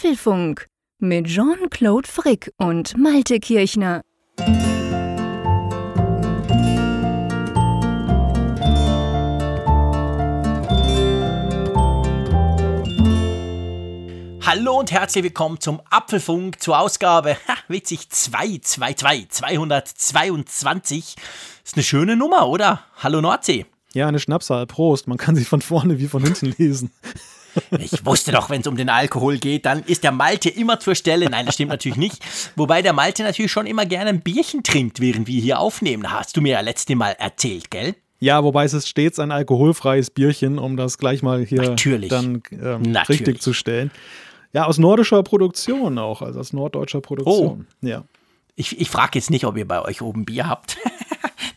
Apfelfunk mit Jean-Claude Frick und Malte Kirchner. Hallo und herzlich willkommen zum Apfelfunk zur Ausgabe, ha, witzig, 222, 222. Ist eine schöne Nummer, oder? Hallo Nordsee. Ja, eine Schnapszahl. Prost. Man kann sie von vorne wie von hinten lesen. Ich wusste doch, wenn es um den Alkohol geht, dann ist der Malte immer zur Stelle. Nein, das stimmt natürlich nicht. Wobei der Malte natürlich schon immer gerne ein Bierchen trinkt, während wir hier aufnehmen. Hast du mir ja letzte Mal erzählt, gell? Ja, wobei es ist stets ein alkoholfreies Bierchen, um das gleich mal hier Natürlich. dann ähm, Natürlich. richtig zu stellen. Ja, aus nordischer Produktion auch, also aus norddeutscher Produktion. Ja. Ich, ich frage jetzt nicht, ob ihr bei euch oben Bier habt.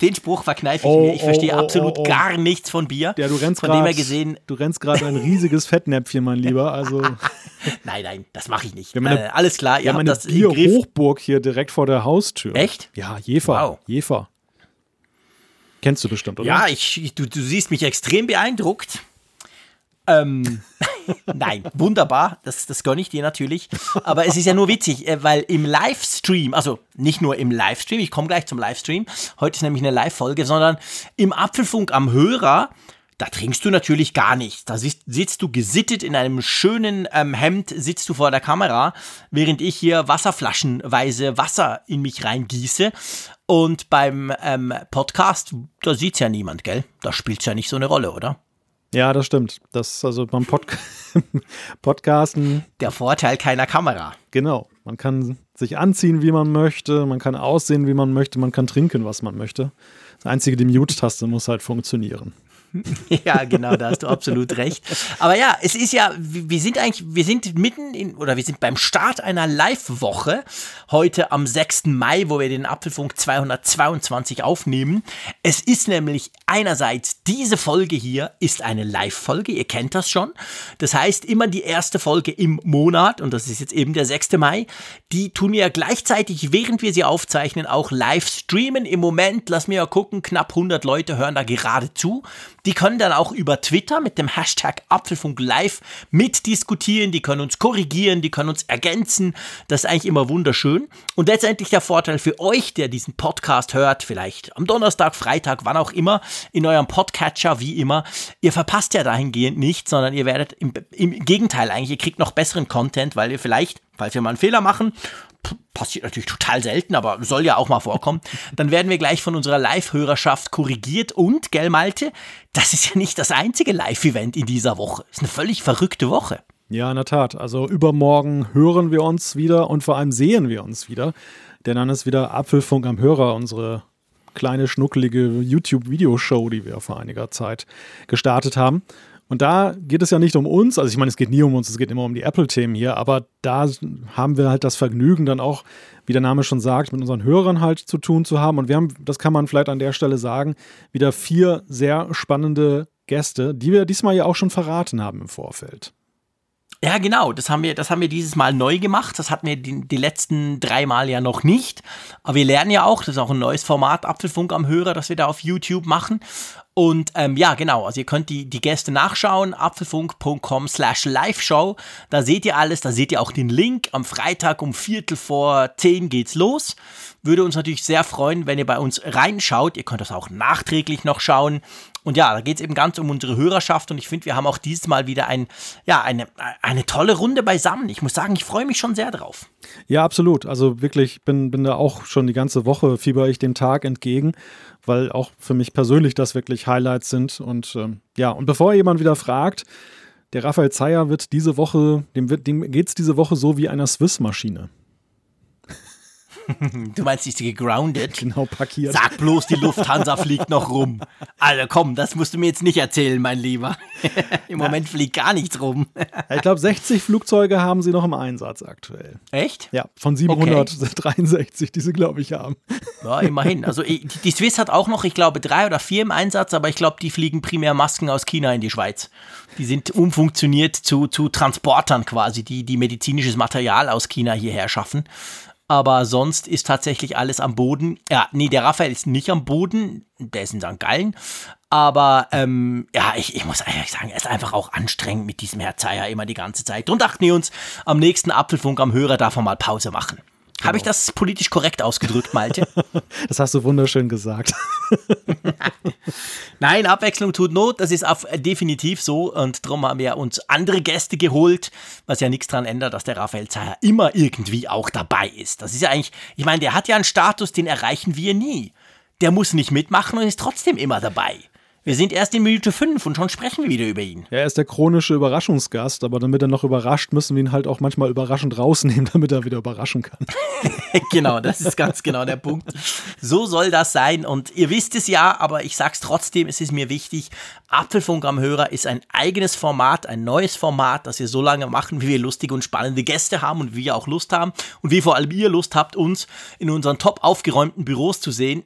Den Spruch verkneife ich Oh, mir. Ich verstehe oh, oh, absolut oh, oh. gar nichts von Bier. Ja, du rennst Von dem her gerade gesehen, du rennst gerade ein riesiges Fettnäpfchen, mein Lieber. Also, nein, nein, das mache ich nicht. Eine- äh, alles klar, wir ihr haben habt das im Griff. Bierhochburg hier direkt vor der Haustür. Echt? Ja, Jefer. Wow. Jefer. Kennst du bestimmt, oder? Ja, ich, du, du siehst mich extrem beeindruckt. Ähm, nein, wunderbar, das, das gönne ich dir natürlich. Aber es ist ja nur witzig, äh, weil im Livestream, also nicht nur im Livestream, ich komme gleich zum Livestream, heute ist nämlich eine Live-Folge, sondern im Apfelfunk am Hörer, da trinkst du natürlich gar nichts. Da sitzt, sitzt du gesittet in einem schönen ähm, Hemd, sitzt du vor der Kamera, während ich hier wasserflaschenweise Wasser in mich reingieße. Und beim ähm, Podcast, da sieht's ja niemand, gell? Da spielt's ja nicht so eine Rolle, oder? Ja, das stimmt. Das also beim Pod Podcasten Der Vorteil keiner Kamera. Genau. Man kann sich anziehen, wie man möchte, man kann aussehen, wie man möchte, man kann trinken, was man möchte. Das Einzige, die Mute-Taste muss halt funktionieren. Ja, genau, da hast du absolut recht. Aber ja, es ist ja, wir sind eigentlich, wir sind mitten in, oder wir sind beim Start einer Live-Woche, heute am 6. Mai, wo wir den Apfelfunk 222 aufnehmen. Es ist nämlich einerseits, diese Folge hier ist eine Live-Folge, ihr kennt das schon. Das heißt, immer die erste Folge im Monat, und das ist jetzt eben der 6. Mai, die tun wir gleichzeitig, während wir sie aufzeichnen, auch live streamen. Im Moment, lass mir ja gucken, knapp 100 Leute hören da gerade zu. Die können dann auch über Twitter mit dem Hashtag Apfelfunk Live mitdiskutieren, die können uns korrigieren, die können uns ergänzen. Das ist eigentlich immer wunderschön. Und letztendlich der Vorteil für euch, der diesen Podcast hört, vielleicht am Donnerstag, Freitag, wann auch immer, in eurem Podcatcher, wie immer, ihr verpasst ja dahingehend nichts, sondern ihr werdet im, im Gegenteil eigentlich, ihr kriegt noch besseren Content, weil ihr vielleicht, falls wir mal einen Fehler machen, passiert natürlich total selten, aber soll ja auch mal vorkommen, dann werden wir gleich von unserer Live-Hörerschaft korrigiert und, gell Malte, das ist ja nicht das einzige Live-Event in dieser Woche. ist eine völlig verrückte Woche. Ja, in der Tat. Also übermorgen hören wir uns wieder und vor allem sehen wir uns wieder. Denn dann ist wieder Apfelfunk am Hörer, unsere kleine, schnuckelige YouTube-Videoshow, die wir vor einiger Zeit gestartet haben. Und da geht es ja nicht um uns, also ich meine, es geht nie um uns, es geht immer um die Apple-Themen hier, aber da haben wir halt das Vergnügen dann auch, wie der Name schon sagt, mit unseren Hörern halt zu tun zu haben. Und wir haben, das kann man vielleicht an der Stelle sagen, wieder vier sehr spannende Gäste, die wir diesmal ja auch schon verraten haben im Vorfeld. Ja, genau. Das haben wir, das haben wir dieses Mal neu gemacht. Das hatten wir die, die letzten drei Mal ja noch nicht. Aber wir lernen ja auch, das ist auch ein neues Format, Apfelfunk am Hörer, das wir da auf YouTube machen. Und ähm, ja, genau, also ihr könnt die, die Gäste nachschauen, apfelfunk.com slash liveshow. Da seht ihr alles, da seht ihr auch den Link. Am Freitag um Viertel vor zehn geht's los. Würde uns natürlich sehr freuen, wenn ihr bei uns reinschaut. Ihr könnt das auch nachträglich noch schauen. Und ja, da geht es eben ganz um unsere Hörerschaft und ich finde, wir haben auch dieses Mal wieder ein, ja, eine, eine tolle Runde beisammen. Ich muss sagen, ich freue mich schon sehr drauf. Ja, absolut. Also wirklich, bin, bin da auch schon die ganze Woche, fieber ich dem Tag entgegen, weil auch für mich persönlich das wirklich Highlights sind. Und ähm, ja, und bevor jemand wieder fragt, der Raphael Zeyer wird diese Woche, dem, dem geht es diese Woche so wie einer Swiss-Maschine. Du meinst, ist sie gegroundet? Genau parkiert. Sag bloß, die Lufthansa fliegt noch rum. Also komm, das musst du mir jetzt nicht erzählen, mein Lieber. Im Moment fliegt gar nichts rum. Ich glaube, 60 Flugzeuge haben sie noch im Einsatz aktuell. Echt? Ja, von 763, die sie, glaube ich, haben. Ja, immerhin. Also die die Swiss hat auch noch, ich glaube, drei oder vier im Einsatz, aber ich glaube, die fliegen primär Masken aus China in die Schweiz. Die sind umfunktioniert zu, zu Transportern quasi, die, die medizinisches Material aus China hierher schaffen. Aber sonst ist tatsächlich alles am Boden. Ja, nee, der Raphael ist nicht am Boden, der ist in St. Gallen. Aber ähm, ja, ich, ich muss ehrlich sagen, er ist einfach auch anstrengend mit diesem Herr Zeier immer die ganze Zeit. Und dachten wir uns, am nächsten Apfelfunk am Hörer darf man mal Pause machen. Genau. Habe ich das politisch korrekt ausgedrückt, Malte? das hast du wunderschön gesagt. Nein, Abwechslung tut Not, das ist äh, definitiv so. Und darum haben wir uns andere Gäste geholt, was ja nichts daran ändert, dass der Raphael Zeyer immer irgendwie auch dabei ist. Das ist ja eigentlich, ich meine, der hat ja einen Status, den erreichen wir nie. Der muss nicht mitmachen und ist trotzdem immer dabei. Wir sind erst in Minute 5 und schon sprechen wir wieder über ihn. Ja, er ist der chronische Überraschungsgast, aber damit er noch überrascht, müssen wir ihn halt auch manchmal überraschend rausnehmen, damit er wieder überraschen kann. genau, das ist ganz genau der Punkt. So soll das sein und ihr wisst es ja, aber ich sag's trotzdem, es ist mir wichtig. Apfelfunk am Hörer ist ein eigenes Format, ein neues Format, das wir so lange machen, wie wir lustige und spannende Gäste haben und wir auch Lust haben und wie vor allem ihr Lust habt, uns in unseren top aufgeräumten Büros zu sehen.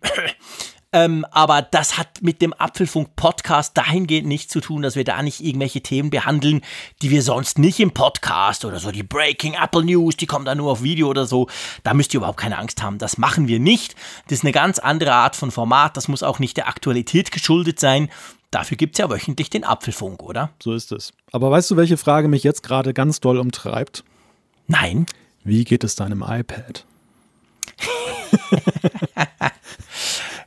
Ähm, aber das hat mit dem Apfelfunk-Podcast dahingehend nichts zu tun, dass wir da nicht irgendwelche Themen behandeln, die wir sonst nicht im Podcast oder so, die Breaking Apple News, die kommen da nur auf Video oder so. Da müsst ihr überhaupt keine Angst haben. Das machen wir nicht. Das ist eine ganz andere Art von Format. Das muss auch nicht der Aktualität geschuldet sein. Dafür gibt es ja wöchentlich den Apfelfunk, oder? So ist es. Aber weißt du, welche Frage mich jetzt gerade ganz doll umtreibt? Nein. Wie geht es deinem iPad?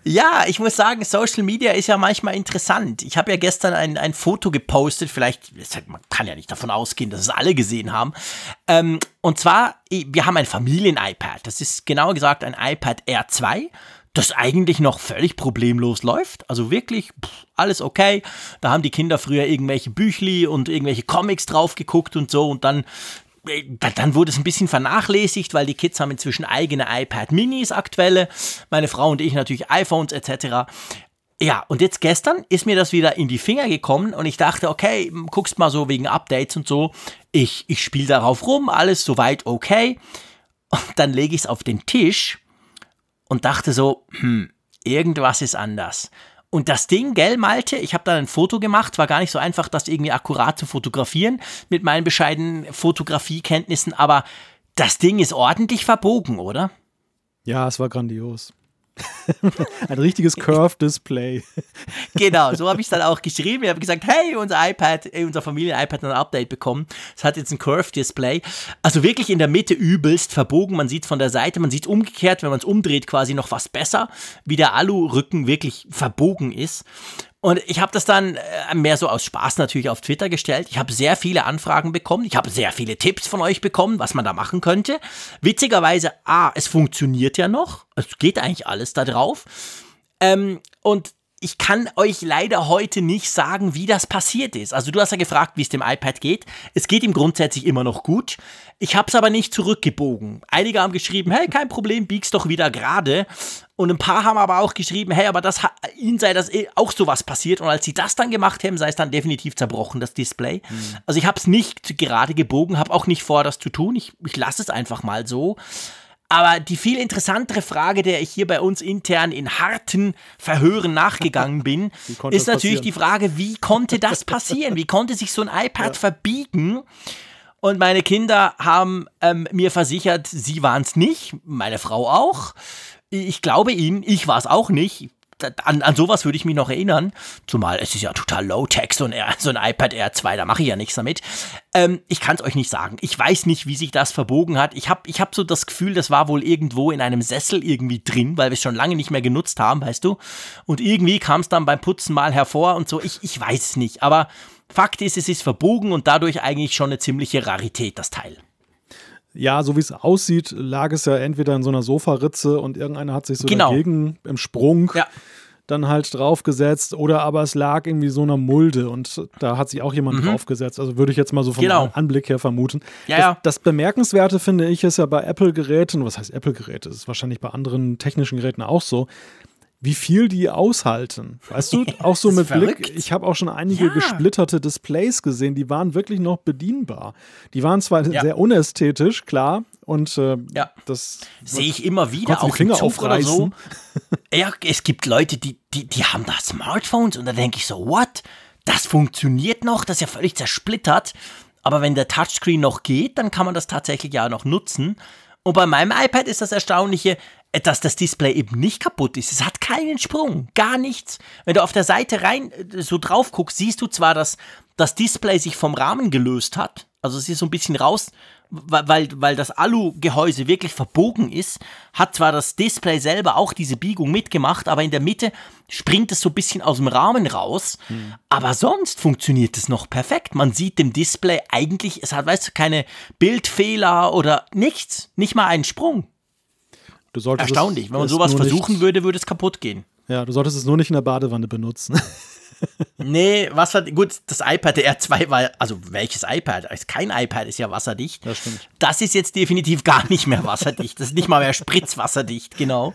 Ja, ich muss sagen, Social Media ist ja manchmal interessant. Ich habe ja gestern ein, ein Foto gepostet, vielleicht, man kann ja nicht davon ausgehen, dass es alle gesehen haben. Ähm, und zwar, wir haben ein Familien-iPad. Das ist genauer gesagt ein iPad Air 2 das eigentlich noch völlig problemlos läuft. Also wirklich pff, alles okay. Da haben die Kinder früher irgendwelche Büchli und irgendwelche Comics drauf geguckt und so und dann dann wurde es ein bisschen vernachlässigt, weil die Kids haben inzwischen eigene iPad Minis aktuelle, meine Frau und ich natürlich iPhones etc. Ja, und jetzt gestern ist mir das wieder in die Finger gekommen und ich dachte, okay, guckst mal so wegen Updates und so. Ich, ich spiele darauf rum, alles soweit okay. Und dann lege ich es auf den Tisch und dachte so, hm, irgendwas ist anders. Und das Ding, gell, Malte, ich habe da ein Foto gemacht, war gar nicht so einfach, das irgendwie akkurat zu fotografieren mit meinen bescheidenen Fotografiekenntnissen, aber das Ding ist ordentlich verbogen, oder? Ja, es war grandios. ein richtiges Curve-Display. genau, so habe ich es dann auch geschrieben. Ich habe gesagt, hey, unser iPad, ey, unser Familien-iPad hat ein Update bekommen. Es hat jetzt ein Curve-Display. Also wirklich in der Mitte übelst verbogen. Man sieht es von der Seite, man sieht es umgekehrt, wenn man es umdreht, quasi noch was besser, wie der Alu-Rücken wirklich verbogen ist. Und ich habe das dann äh, mehr so aus Spaß natürlich auf Twitter gestellt. Ich habe sehr viele Anfragen bekommen. Ich habe sehr viele Tipps von euch bekommen, was man da machen könnte. Witzigerweise, A, es funktioniert ja noch. Es geht eigentlich alles da drauf. Ähm, und ich kann euch leider heute nicht sagen, wie das passiert ist. Also du hast ja gefragt, wie es dem iPad geht. Es geht ihm grundsätzlich immer noch gut. Ich habe es aber nicht zurückgebogen. Einige haben geschrieben, hey, kein Problem, bieg's doch wieder gerade. Und ein paar haben aber auch geschrieben, hey, aber das ihnen sei das eh auch sowas passiert. Und als sie das dann gemacht haben, sei es dann definitiv zerbrochen, das Display. Mhm. Also ich habe es nicht gerade gebogen, habe auch nicht vor, das zu tun. Ich, ich lasse es einfach mal so. Aber die viel interessantere Frage, der ich hier bei uns intern in harten Verhören nachgegangen bin, ist natürlich die Frage, wie konnte das passieren? Wie konnte sich so ein iPad ja. verbiegen? Und meine Kinder haben ähm, mir versichert, sie waren es nicht, meine Frau auch. Ich glaube ihnen, ich war es auch nicht an, an sowas würde ich mich noch erinnern. Zumal es ist ja total low-tech, so ein, so ein iPad Air 2, da mache ich ja nichts damit. Ähm, ich kann es euch nicht sagen. Ich weiß nicht, wie sich das verbogen hat. Ich habe ich hab so das Gefühl, das war wohl irgendwo in einem Sessel irgendwie drin, weil wir es schon lange nicht mehr genutzt haben, weißt du. Und irgendwie kam es dann beim Putzen mal hervor und so. Ich, ich weiß es nicht. Aber Fakt ist, es ist verbogen und dadurch eigentlich schon eine ziemliche Rarität, das Teil. Ja, so wie es aussieht, lag es ja entweder in so einer Sofaritze und irgendeiner hat sich so genau. dagegen im Sprung ja. dann halt draufgesetzt oder aber es lag irgendwie so einer Mulde und da hat sich auch jemand mhm. draufgesetzt. Also würde ich jetzt mal so vom genau. Anblick her vermuten. Ja, das, ja. das Bemerkenswerte finde ich ist ja bei Apple-Geräten, was heißt Apple-Geräte? Das ist wahrscheinlich bei anderen technischen Geräten auch so wie viel die aushalten. Weißt du, auch so mit verrückt. Blick, ich habe auch schon einige ja. gesplitterte Displays gesehen, die waren wirklich noch bedienbar. Die waren zwar ja. sehr unästhetisch, klar, und äh, ja. das sehe ich immer wieder auch Finger im oder so. ja, es gibt Leute, die, die, die haben da Smartphones und da denke ich so, what? Das funktioniert noch, das ist ja völlig zersplittert. Aber wenn der Touchscreen noch geht, dann kann man das tatsächlich ja noch nutzen. Und bei meinem iPad ist das Erstaunliche, dass das Display eben nicht kaputt ist. Es hat keinen Sprung, gar nichts. Wenn du auf der Seite rein äh, so drauf guckst, siehst du zwar, dass das Display sich vom Rahmen gelöst hat. Also es ist so ein bisschen raus, weil, weil das Alu-Gehäuse wirklich verbogen ist, hat zwar das Display selber auch diese Biegung mitgemacht, aber in der Mitte springt es so ein bisschen aus dem Rahmen raus. Hm. Aber sonst funktioniert es noch perfekt. Man sieht dem Display eigentlich, es hat, weißt du, keine Bildfehler oder nichts, nicht mal einen Sprung. Erstaunlich. Wenn man sowas versuchen nicht, würde, würde es kaputt gehen. Ja, du solltest es nur nicht in der Badewanne benutzen. nee, Wasser, gut, das iPad der R2 war, also welches iPad? Kein iPad ist ja wasserdicht. Das stimmt. Das ist jetzt definitiv gar nicht mehr wasserdicht. Das ist nicht mal mehr spritzwasserdicht, genau.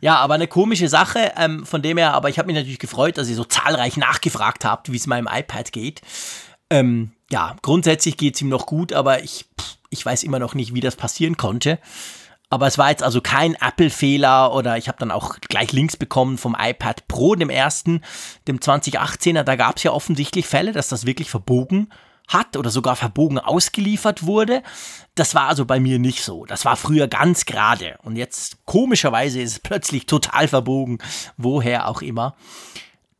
Ja, aber eine komische Sache, ähm, von dem her, aber ich habe mich natürlich gefreut, dass ihr so zahlreich nachgefragt habt, wie es meinem iPad geht. Ähm, ja, grundsätzlich geht es ihm noch gut, aber ich, ich weiß immer noch nicht, wie das passieren konnte. Aber es war jetzt also kein Apple-Fehler oder ich habe dann auch gleich Links bekommen vom iPad Pro, dem ersten, dem 2018er. Da gab es ja offensichtlich Fälle, dass das wirklich verbogen hat oder sogar verbogen ausgeliefert wurde. Das war also bei mir nicht so. Das war früher ganz gerade. Und jetzt komischerweise ist es plötzlich total verbogen. Woher auch immer.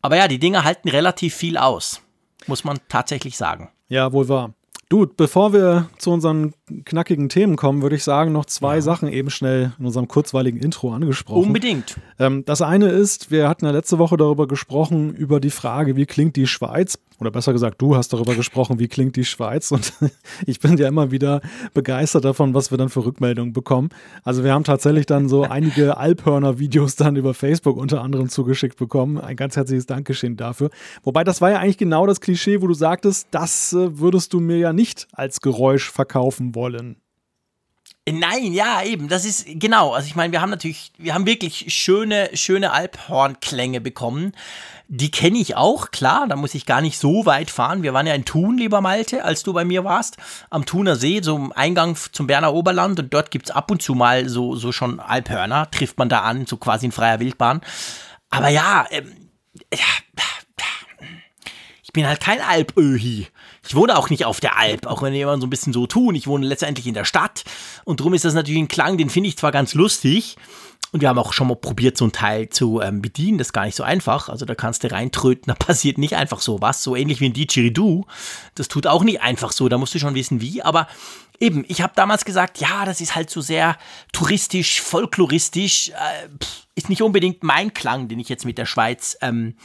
Aber ja, die Dinger halten relativ viel aus. Muss man tatsächlich sagen. Ja, wohl wahr. Du, bevor wir zu unseren knackigen Themen kommen, würde ich sagen, noch zwei ja. Sachen eben schnell in unserem kurzweiligen Intro angesprochen. Unbedingt. Ähm, das eine ist, wir hatten ja letzte Woche darüber gesprochen, über die Frage, wie klingt die Schweiz oder besser gesagt, du hast darüber gesprochen, wie klingt die Schweiz und ich bin ja immer wieder begeistert davon, was wir dann für Rückmeldungen bekommen. Also wir haben tatsächlich dann so einige Alphörner-Videos dann über Facebook unter anderem zugeschickt bekommen. Ein ganz herzliches Dankeschön dafür. Wobei das war ja eigentlich genau das Klischee, wo du sagtest, das äh, würdest du mir ja nicht als Geräusch verkaufen wollen. Nein, ja, eben, das ist genau. Also ich meine, wir haben natürlich, wir haben wirklich schöne, schöne Alphornklänge bekommen. Die kenne ich auch, klar, da muss ich gar nicht so weit fahren. Wir waren ja in Thun, lieber Malte, als du bei mir warst, am Thuner See, so im Eingang zum Berner Oberland und dort gibt es ab und zu mal so, so schon Alphörner, trifft man da an, so quasi in freier Wildbahn. Aber ja, ähm, ja ich bin halt kein Alpöhi. Ich wohne auch nicht auf der Alp, auch wenn immer so ein bisschen so tun. Ich wohne letztendlich in der Stadt und darum ist das natürlich ein Klang, den finde ich zwar ganz lustig, und wir haben auch schon mal probiert, so ein Teil zu ähm, bedienen. Das ist gar nicht so einfach. Also da kannst du reintröten, da passiert nicht einfach so was. So ähnlich wie ein Didgeridoo. Das tut auch nicht einfach so. Da musst du schon wissen, wie. Aber eben, ich habe damals gesagt, ja, das ist halt so sehr touristisch, folkloristisch. Äh, pff, ist nicht unbedingt mein Klang, den ich jetzt mit der Schweiz ähm,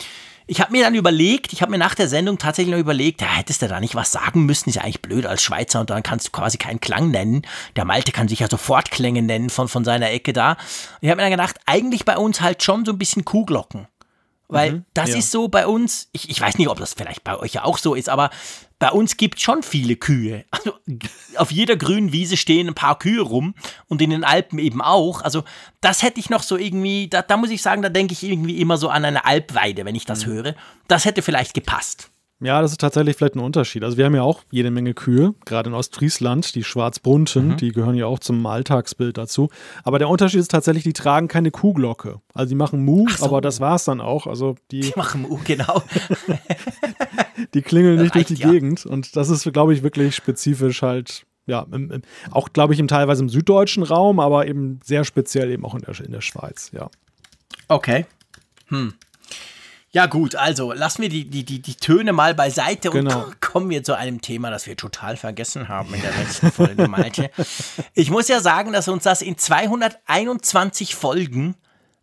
ich habe mir dann überlegt, ich habe mir nach der Sendung tatsächlich noch überlegt, ja, hättest du da nicht was sagen müssen, ist ja eigentlich blöd als Schweizer und dann kannst du quasi keinen Klang nennen. Der Malte kann sich ja sofort Klänge nennen von, von seiner Ecke da. Und ich habe mir dann gedacht, eigentlich bei uns halt schon so ein bisschen Kuhglocken. Weil mhm, das ja. ist so bei uns, ich, ich weiß nicht, ob das vielleicht bei euch ja auch so ist, aber bei uns gibt es schon viele Kühe. Also auf jeder grünen Wiese stehen ein paar Kühe rum und in den Alpen eben auch. Also das hätte ich noch so irgendwie, da, da muss ich sagen, da denke ich irgendwie immer so an eine Alpweide, wenn ich das mhm. höre. Das hätte vielleicht gepasst. Ja, das ist tatsächlich vielleicht ein Unterschied. Also wir haben ja auch jede Menge Kühe, gerade in Ostfriesland, die schwarzbunten, mhm. die gehören ja auch zum Alltagsbild dazu. Aber der Unterschied ist tatsächlich, die tragen keine Kuhglocke. Also die machen Mu, so. aber das war es dann auch. Also die, die machen Mu, genau. die klingeln nicht durch die ja. Gegend. Und das ist, glaube ich, wirklich spezifisch halt ja, im, im, auch glaube ich im teilweise im süddeutschen Raum, aber eben sehr speziell eben auch in der, in der Schweiz, ja. Okay. Hm. Ja, gut, also lassen wir die, die, die, die Töne mal beiseite genau. und kommen wir zu einem Thema, das wir total vergessen haben in der letzten Folge, Malte. Ich muss ja sagen, dass uns das in 221 Folgen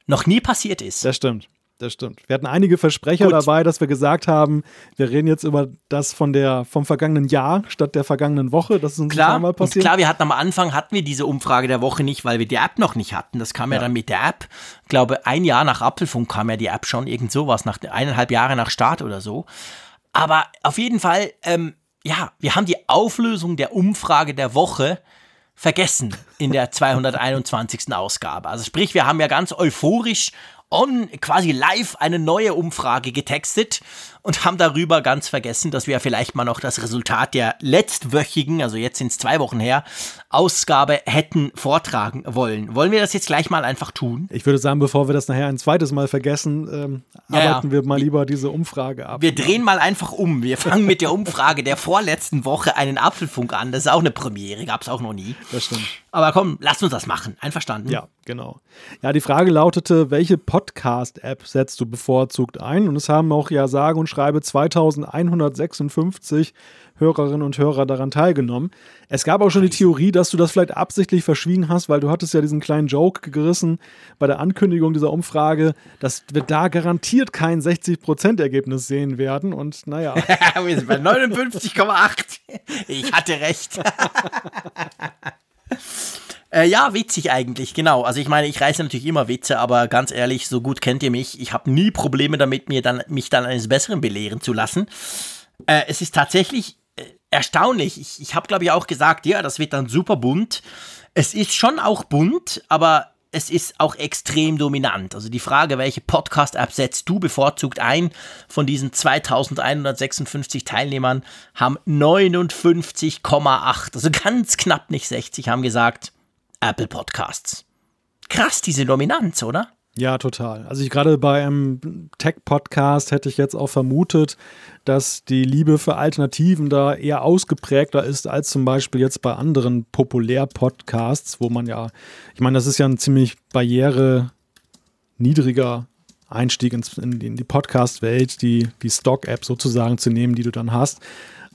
noch nie passiert ist. Das stimmt. Das stimmt. Wir hatten einige Versprecher Gut. dabei, dass wir gesagt haben, wir reden jetzt über das von der, vom vergangenen Jahr statt der vergangenen Woche. Das ist uns klar, mal passiert. klar, wir hatten am Anfang hatten wir diese Umfrage der Woche nicht, weil wir die App noch nicht hatten. Das kam ja, ja dann mit der App. Ich glaube, ein Jahr nach Apfelfunk kam ja die App schon, irgend sowas, nach eineinhalb Jahre nach Start oder so. Aber auf jeden Fall, ähm, ja, wir haben die Auflösung der Umfrage der Woche vergessen in der 221. Ausgabe. Also sprich, wir haben ja ganz euphorisch on quasi live eine neue Umfrage getextet und haben darüber ganz vergessen, dass wir vielleicht mal noch das Resultat der letztwöchigen, also jetzt sind es zwei Wochen her, Ausgabe hätten vortragen wollen. Wollen wir das jetzt gleich mal einfach tun? Ich würde sagen, bevor wir das nachher ein zweites Mal vergessen, ähm, ja, arbeiten wir mal lieber diese Umfrage ab. Wir drehen mal einfach um. Wir fangen mit der Umfrage der vorletzten Woche einen Apfelfunk an. Das ist auch eine Premiere, gab es auch noch nie. Das stimmt. Aber komm, lass uns das machen. Einverstanden? Ja, genau. Ja, die Frage lautete, welche Podcast-App setzt du bevorzugt ein? Und es haben auch ja sage und schreibe 2156 Hörerinnen und Hörer daran teilgenommen. Es gab auch schon die Theorie, dass du das vielleicht absichtlich verschwiegen hast, weil du hattest ja diesen kleinen Joke gerissen bei der Ankündigung dieser Umfrage, dass wir da garantiert kein 60%-Ergebnis sehen werden. Und naja. wir sind bei 59,8. Ich hatte recht. Äh, ja, witzig eigentlich, genau. Also ich meine, ich reiße natürlich immer Witze, aber ganz ehrlich, so gut kennt ihr mich. Ich habe nie Probleme damit, mir dann, mich dann eines Besseren belehren zu lassen. Äh, es ist tatsächlich äh, erstaunlich. Ich, ich habe, glaube ich, auch gesagt, ja, das wird dann super bunt. Es ist schon auch bunt, aber es ist auch extrem dominant. Also die Frage, welche Podcast-App setzt du bevorzugt ein? Von diesen 2156 Teilnehmern haben 59,8, also ganz knapp nicht 60, haben gesagt, Apple Podcasts. Krass, diese Dominanz, oder? Ja, total. Also ich gerade bei einem Tech-Podcast hätte ich jetzt auch vermutet, dass die Liebe für Alternativen da eher ausgeprägter ist als zum Beispiel jetzt bei anderen Populär-Podcasts, wo man ja, ich meine, das ist ja ein ziemlich barriere niedriger Einstieg ins, in, in die Podcast-Welt, die, die Stock-App sozusagen zu nehmen, die du dann hast.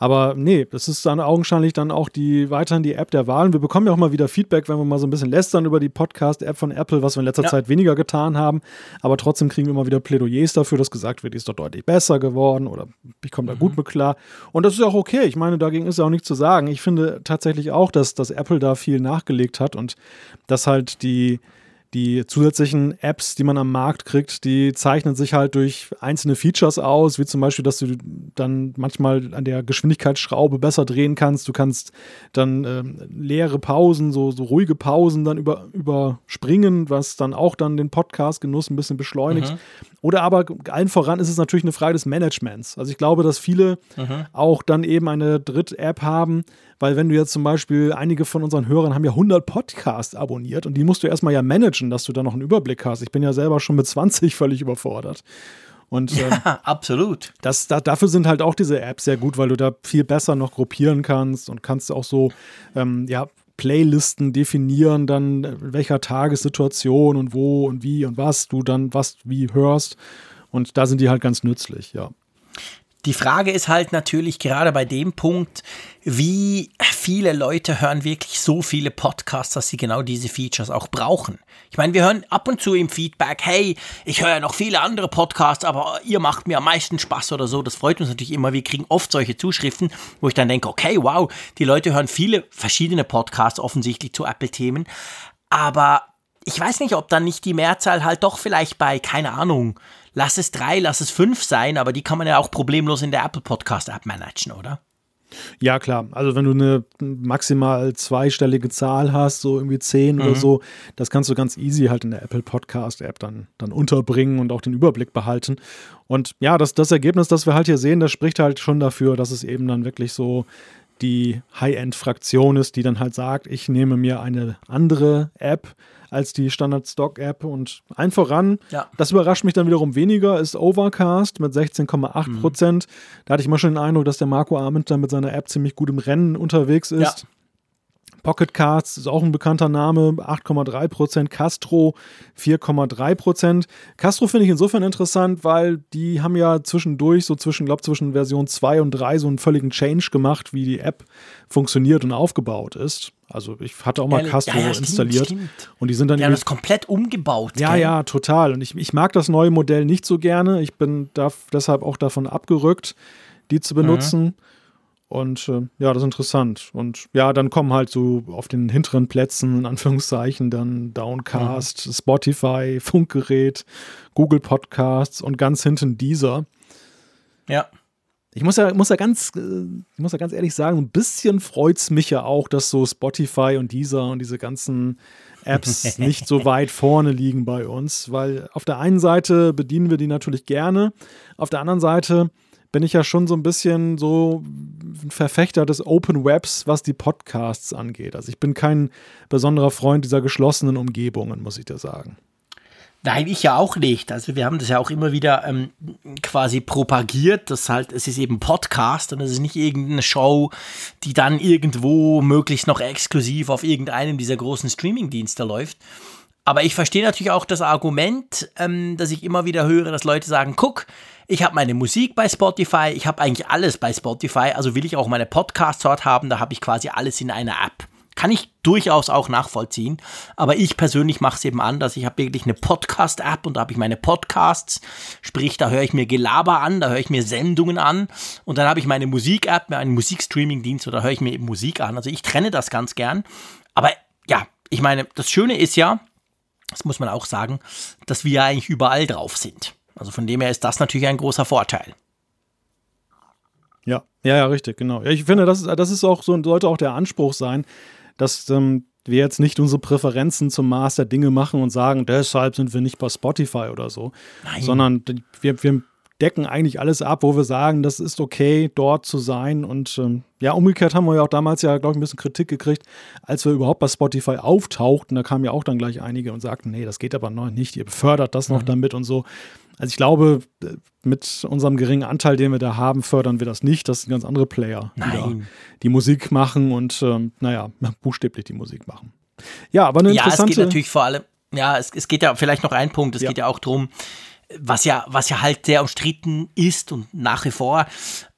Aber nee, das ist dann augenscheinlich dann auch die weiterhin die App der Wahl. Und wir bekommen ja auch mal wieder Feedback, wenn wir mal so ein bisschen lästern über die Podcast-App von Apple, was wir in letzter ja. Zeit weniger getan haben. Aber trotzdem kriegen wir immer wieder Plädoyers dafür, dass gesagt wird, die ist doch deutlich besser geworden oder ich komme da mhm. gut mit klar. Und das ist auch okay. Ich meine, dagegen ist ja auch nichts zu sagen. Ich finde tatsächlich auch, dass, dass Apple da viel nachgelegt hat und dass halt die die zusätzlichen Apps, die man am Markt kriegt, die zeichnen sich halt durch einzelne Features aus, wie zum Beispiel, dass du dann manchmal an der Geschwindigkeitsschraube besser drehen kannst. Du kannst dann ähm, leere Pausen, so, so ruhige Pausen dann über, überspringen, was dann auch dann den Podcast-Genuss ein bisschen beschleunigt. Mhm. Oder aber allen voran ist es natürlich eine Frage des Managements. Also ich glaube, dass viele mhm. auch dann eben eine Dritt-App haben, weil wenn du jetzt zum Beispiel, einige von unseren Hörern haben ja 100 Podcasts abonniert und die musst du erstmal ja managen, dass du da noch einen Überblick hast. Ich bin ja selber schon mit 20 völlig überfordert. Und, ähm, ja, absolut. Das, da, dafür sind halt auch diese Apps sehr gut, weil du da viel besser noch gruppieren kannst und kannst auch so, ähm, ja, Playlisten definieren, dann in welcher Tagessituation und wo und wie und was du dann was wie hörst. Und da sind die halt ganz nützlich, ja. Die Frage ist halt natürlich gerade bei dem Punkt, wie viele Leute hören wirklich so viele Podcasts, dass sie genau diese Features auch brauchen. Ich meine, wir hören ab und zu im Feedback, hey, ich höre ja noch viele andere Podcasts, aber ihr macht mir am meisten Spaß oder so. Das freut uns natürlich immer. Wir kriegen oft solche Zuschriften, wo ich dann denke, okay, wow, die Leute hören viele verschiedene Podcasts offensichtlich zu Apple-Themen. Aber ich weiß nicht, ob dann nicht die Mehrzahl halt doch vielleicht bei, keine Ahnung, lass es drei, lass es fünf sein, aber die kann man ja auch problemlos in der Apple Podcast App managen, oder? Ja, klar. Also wenn du eine maximal zweistellige Zahl hast, so irgendwie zehn mhm. oder so, das kannst du ganz easy halt in der Apple Podcast App dann, dann unterbringen und auch den Überblick behalten. Und ja, das, das Ergebnis, das wir halt hier sehen, das spricht halt schon dafür, dass es eben dann wirklich so die High-End-Fraktion ist, die dann halt sagt, ich nehme mir eine andere App, als die Standard-Stock-App. Und ein voran, ja. das überrascht mich dann wiederum weniger, ist Overcast mit 16,8 Prozent. Mhm. Da hatte ich mal schon den Eindruck, dass der Marco Arment dann mit seiner App ziemlich gut im Rennen unterwegs ist. Pocket Cards ist auch ein bekannter Name, 8,3%. Castro 4,3%. Castro finde ich insofern interessant, weil die haben ja zwischendurch, so zwischen, glaube zwischen Version 2 und 3 so einen völligen Change gemacht, wie die App funktioniert und aufgebaut ist. Also ich hatte auch mal Ehrlich? Castro ja, ja, installiert stimmt. und die sind dann ja das komplett umgebaut. Ja, gell? ja, total. Und ich, ich mag das neue Modell nicht so gerne. Ich bin da, deshalb auch davon abgerückt, die zu benutzen. Mhm. Und äh, ja, das ist interessant. Und ja, dann kommen halt so auf den hinteren Plätzen, in Anführungszeichen, dann Downcast, mhm. Spotify, Funkgerät, Google Podcasts und ganz hinten dieser. Ja. Ich muss ja, muss ja ganz, äh, ich muss ja ganz ehrlich sagen, ein bisschen freut es mich ja auch, dass so Spotify und Deezer und diese ganzen Apps nicht so weit vorne liegen bei uns, weil auf der einen Seite bedienen wir die natürlich gerne, auf der anderen Seite bin ich ja schon so ein bisschen so ein Verfechter des Open Webs, was die Podcasts angeht. Also ich bin kein besonderer Freund dieser geschlossenen Umgebungen, muss ich dir sagen. Nein, ich ja auch nicht. Also wir haben das ja auch immer wieder ähm, quasi propagiert, dass halt, es ist eben Podcast und es ist nicht irgendeine Show, die dann irgendwo möglichst noch exklusiv auf irgendeinem dieser großen Streaming-Dienste läuft. Aber ich verstehe natürlich auch das Argument, ähm, dass ich immer wieder höre, dass Leute sagen, guck, ich habe meine Musik bei Spotify, ich habe eigentlich alles bei Spotify, also will ich auch meine Podcasts dort haben, da habe ich quasi alles in einer App. Kann ich durchaus auch nachvollziehen. Aber ich persönlich mache es eben anders. Ich habe wirklich eine Podcast-App und da habe ich meine Podcasts. Sprich, da höre ich mir Gelaber an, da höre ich mir Sendungen an. Und dann habe ich meine Musik-App, einen Musikstreaming-Dienst oder höre ich mir eben Musik an. Also ich trenne das ganz gern. Aber ja, ich meine, das Schöne ist ja, das muss man auch sagen, dass wir ja eigentlich überall drauf sind. Also von dem her ist das natürlich ein großer Vorteil. Ja, ja, ja, richtig, genau. Ja, ich finde, das, das ist auch so, sollte auch der Anspruch sein, dass ähm, wir jetzt nicht unsere Präferenzen zum Maß der Dinge machen und sagen, deshalb sind wir nicht bei Spotify oder so, Nein. sondern wir, wir decken eigentlich alles ab, wo wir sagen, das ist okay, dort zu sein. Und ähm, ja, umgekehrt haben wir ja auch damals ja, glaube ich, ein bisschen Kritik gekriegt, als wir überhaupt bei Spotify auftauchten. Da kamen ja auch dann gleich einige und sagten, nee, das geht aber noch nicht, ihr befördert das noch mhm. damit und so. Also ich glaube, mit unserem geringen Anteil, den wir da haben, fördern wir das nicht. Das sind ganz andere Player, die da die Musik machen und ähm, naja, buchstäblich die Musik machen. Ja, aber eine interessante... Ja, es geht natürlich vor allem, ja, es, es geht ja vielleicht noch ein Punkt, es ja. geht ja auch darum, was ja, was ja halt sehr umstritten ist und nach wie vor,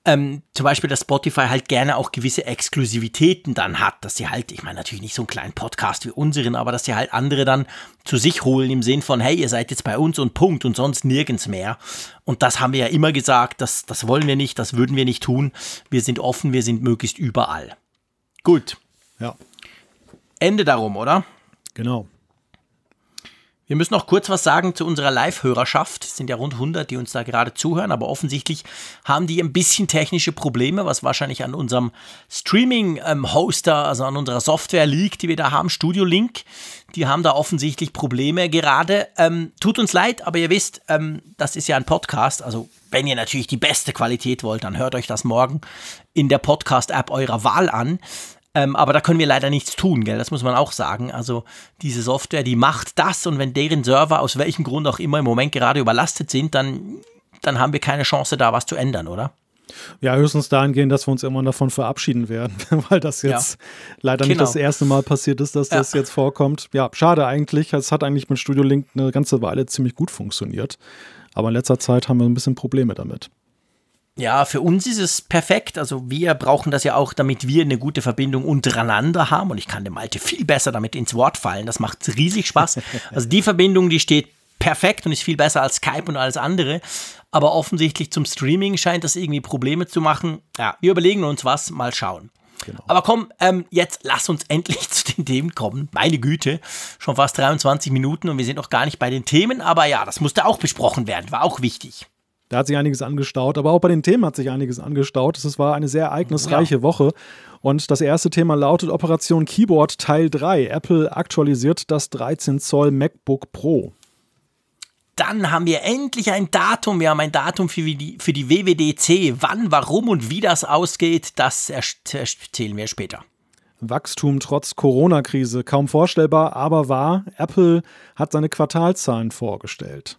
ähm, zum Beispiel, dass Spotify halt gerne auch gewisse Exklusivitäten dann hat, dass sie halt, ich meine natürlich nicht so einen kleinen Podcast wie unseren, aber dass sie halt andere dann zu sich holen im Sinn von, hey, ihr seid jetzt bei uns und Punkt und sonst nirgends mehr. Und das haben wir ja immer gesagt, das, das wollen wir nicht, das würden wir nicht tun. Wir sind offen, wir sind möglichst überall. Gut. Ja. Ende darum, oder? Genau. Wir müssen noch kurz was sagen zu unserer Live-Hörerschaft. Es sind ja rund 100, die uns da gerade zuhören, aber offensichtlich haben die ein bisschen technische Probleme, was wahrscheinlich an unserem Streaming-Hoster, also an unserer Software liegt, die wir da haben, Studio Link. Die haben da offensichtlich Probleme gerade. Ähm, tut uns leid, aber ihr wisst, ähm, das ist ja ein Podcast. Also, wenn ihr natürlich die beste Qualität wollt, dann hört euch das morgen in der Podcast-App eurer Wahl an. Ähm, aber da können wir leider nichts tun, gell? Das muss man auch sagen. Also diese Software, die macht das und wenn deren Server aus welchem Grund auch immer im Moment gerade überlastet sind, dann, dann haben wir keine Chance, da was zu ändern, oder? Ja, höchstens dahingehend, dass wir uns immer davon verabschieden werden, weil das jetzt ja. leider genau. nicht das erste Mal passiert ist, dass das ja. jetzt vorkommt. Ja, schade eigentlich. Es hat eigentlich mit Studio Link eine ganze Weile ziemlich gut funktioniert. Aber in letzter Zeit haben wir ein bisschen Probleme damit. Ja, für uns ist es perfekt. Also wir brauchen das ja auch, damit wir eine gute Verbindung untereinander haben. Und ich kann dem Malte viel besser damit ins Wort fallen. Das macht riesig Spaß. Also die Verbindung, die steht perfekt und ist viel besser als Skype und alles andere. Aber offensichtlich zum Streaming scheint das irgendwie Probleme zu machen. Ja, wir überlegen uns was, mal schauen. Genau. Aber komm, ähm, jetzt lass uns endlich zu den Themen kommen. Meine Güte, schon fast 23 Minuten und wir sind noch gar nicht bei den Themen. Aber ja, das musste auch besprochen werden, war auch wichtig. Da hat sich einiges angestaut, aber auch bei den Themen hat sich einiges angestaut. Es war eine sehr ereignisreiche ja. Woche. Und das erste Thema lautet Operation Keyboard Teil 3. Apple aktualisiert das 13 Zoll MacBook Pro. Dann haben wir endlich ein Datum. Wir haben ein Datum für die, für die WWDC. Wann, warum und wie das ausgeht, das erzählen wir später. Wachstum trotz Corona-Krise. Kaum vorstellbar, aber wahr. Apple hat seine Quartalzahlen vorgestellt.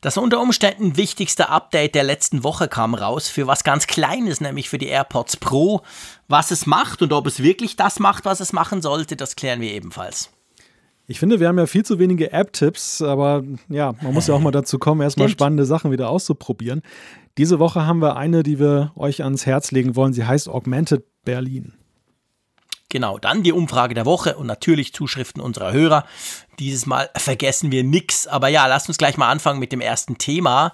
Das unter Umständen wichtigste Update der letzten Woche kam raus für was ganz Kleines, nämlich für die AirPods Pro. Was es macht und ob es wirklich das macht, was es machen sollte, das klären wir ebenfalls. Ich finde, wir haben ja viel zu wenige App-Tipps, aber ja, man muss ja auch mal dazu kommen, erstmal spannende Sachen wieder auszuprobieren. Diese Woche haben wir eine, die wir euch ans Herz legen wollen. Sie heißt Augmented Berlin. Genau, dann die Umfrage der Woche und natürlich Zuschriften unserer Hörer. Dieses Mal vergessen wir nichts. Aber ja, lasst uns gleich mal anfangen mit dem ersten Thema.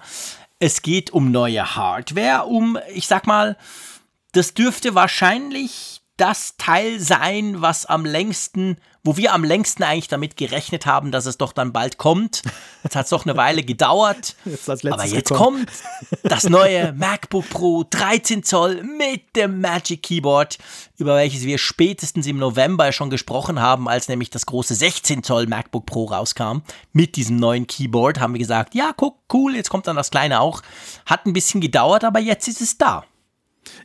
Es geht um neue Hardware, um, ich sag mal, das dürfte wahrscheinlich das Teil sein, was am längsten, wo wir am längsten eigentlich damit gerechnet haben, dass es doch dann bald kommt. Jetzt hat es doch eine Weile gedauert. Jetzt aber jetzt gekommen. kommt das neue MacBook Pro 13 Zoll mit dem Magic Keyboard, über welches wir spätestens im November schon gesprochen haben, als nämlich das große 16 Zoll MacBook Pro rauskam. Mit diesem neuen Keyboard haben wir gesagt, ja, guck, cool, jetzt kommt dann das kleine auch. Hat ein bisschen gedauert, aber jetzt ist es da.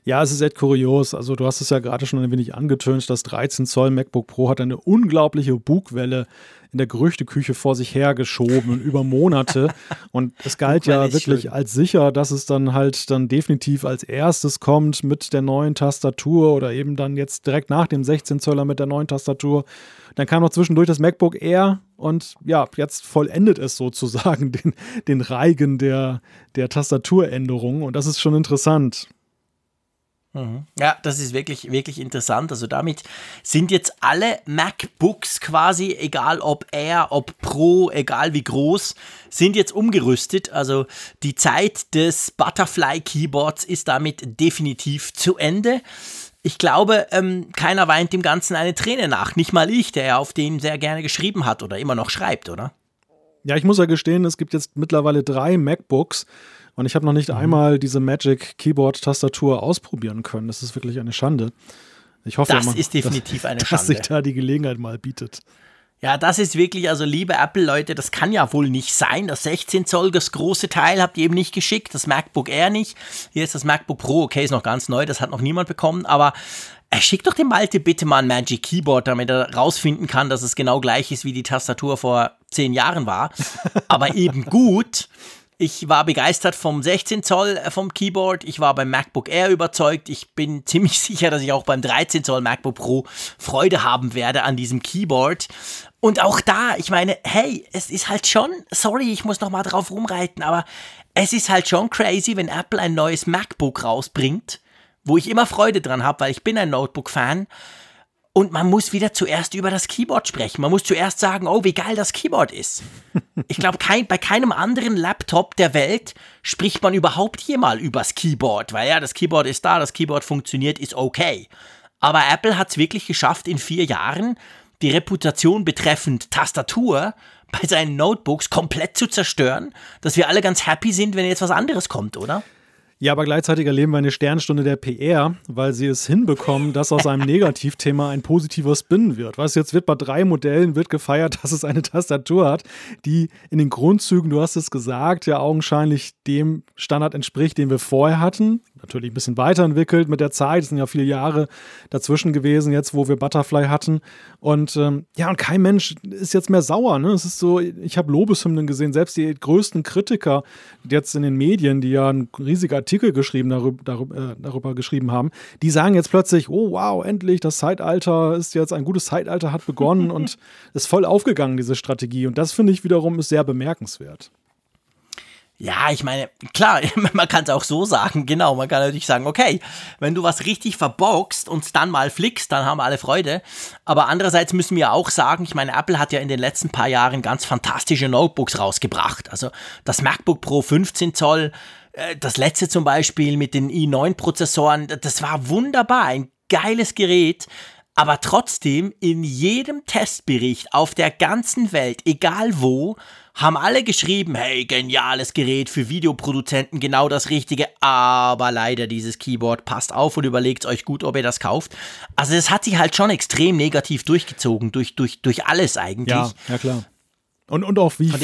Ja, es ist echt kurios. Also du hast es ja gerade schon ein wenig angetönt. Das 13 Zoll MacBook Pro hat eine unglaubliche Bugwelle in der Gerüchteküche vor sich hergeschoben über Monate. Und es galt ja wirklich schön. als sicher, dass es dann halt dann definitiv als erstes kommt mit der neuen Tastatur oder eben dann jetzt direkt nach dem 16 Zöller mit der neuen Tastatur. Dann kam noch zwischendurch das MacBook Air und ja, jetzt vollendet es sozusagen den, den Reigen der, der Tastaturänderungen. Und das ist schon interessant. Mhm. Ja, das ist wirklich, wirklich interessant. Also damit sind jetzt alle MacBooks quasi, egal ob Air, ob Pro, egal wie groß, sind jetzt umgerüstet. Also die Zeit des Butterfly Keyboards ist damit definitiv zu Ende. Ich glaube, ähm, keiner weint dem Ganzen eine Träne nach. Nicht mal ich, der ja auf den sehr gerne geschrieben hat oder immer noch schreibt, oder? Ja, ich muss ja gestehen, es gibt jetzt mittlerweile drei MacBooks und ich habe noch nicht mhm. einmal diese Magic Keyboard-Tastatur ausprobieren können. Das ist wirklich eine Schande. Ich hoffe, das immer, ist definitiv dass, eine Schande. Dass sich da die Gelegenheit mal bietet. Ja, das ist wirklich, also liebe Apple-Leute, das kann ja wohl nicht sein. Das 16 Zoll, das große Teil habt ihr eben nicht geschickt, das MacBook Air nicht. Hier ist das MacBook Pro, okay, ist noch ganz neu, das hat noch niemand bekommen, aber er äh, schickt doch dem Malte bitte mal ein Magic Keyboard, damit er rausfinden kann, dass es genau gleich ist, wie die Tastatur vor zehn Jahren war. aber eben gut. Ich war begeistert vom 16 Zoll äh, vom Keyboard. Ich war beim MacBook Air überzeugt. Ich bin ziemlich sicher, dass ich auch beim 13 Zoll MacBook Pro Freude haben werde an diesem Keyboard. Und auch da, ich meine, hey, es ist halt schon, sorry, ich muss noch mal drauf rumreiten, aber es ist halt schon crazy, wenn Apple ein neues MacBook rausbringt, wo ich immer Freude dran habe, weil ich bin ein Notebook-Fan und man muss wieder zuerst über das Keyboard sprechen. Man muss zuerst sagen, oh, wie geil das Keyboard ist. Ich glaube, kein, bei keinem anderen Laptop der Welt spricht man überhaupt hier mal übers Keyboard, weil ja, das Keyboard ist da, das Keyboard funktioniert, ist okay. Aber Apple hat es wirklich geschafft, in vier Jahren die Reputation betreffend Tastatur bei seinen Notebooks komplett zu zerstören, dass wir alle ganz happy sind, wenn jetzt was anderes kommt, oder? Ja, aber gleichzeitig erleben wir eine Sternstunde der PR, weil sie es hinbekommen, dass aus einem Negativthema ein positiver Spin wird. Weißt du, jetzt wird bei drei Modellen wird gefeiert, dass es eine Tastatur hat, die in den Grundzügen, du hast es gesagt, ja augenscheinlich dem Standard entspricht, den wir vorher hatten. Natürlich ein bisschen weiterentwickelt mit der Zeit. Es sind ja viele Jahre dazwischen gewesen, jetzt wo wir Butterfly hatten. Und ähm, ja, und kein Mensch ist jetzt mehr sauer. Ne? Es ist so, ich habe Lobeshymnen gesehen, selbst die größten Kritiker jetzt in den Medien, die ja ein riesiger Artikel geschrieben darüber, darüber, äh, darüber, geschrieben haben, die sagen jetzt plötzlich, oh wow, endlich, das Zeitalter ist jetzt ein gutes Zeitalter hat begonnen und ist voll aufgegangen, diese Strategie. Und das finde ich wiederum ist sehr bemerkenswert. Ja, ich meine, klar, man kann es auch so sagen, genau. Man kann natürlich sagen, okay, wenn du was richtig verboxt und dann mal flickst, dann haben alle Freude. Aber andererseits müssen wir auch sagen, ich meine, Apple hat ja in den letzten paar Jahren ganz fantastische Notebooks rausgebracht. Also das MacBook Pro 15 Zoll, äh, das letzte zum Beispiel mit den i9-Prozessoren, das war wunderbar, ein geiles Gerät. Aber trotzdem, in jedem Testbericht auf der ganzen Welt, egal wo, haben alle geschrieben, hey, geniales Gerät für Videoproduzenten, genau das Richtige, aber leider dieses Keyboard passt auf und überlegt euch gut, ob ihr das kauft. Also es hat sich halt schon extrem negativ durchgezogen, durch, durch, durch alles eigentlich. Ja, ja klar. Und, und auch wie, ich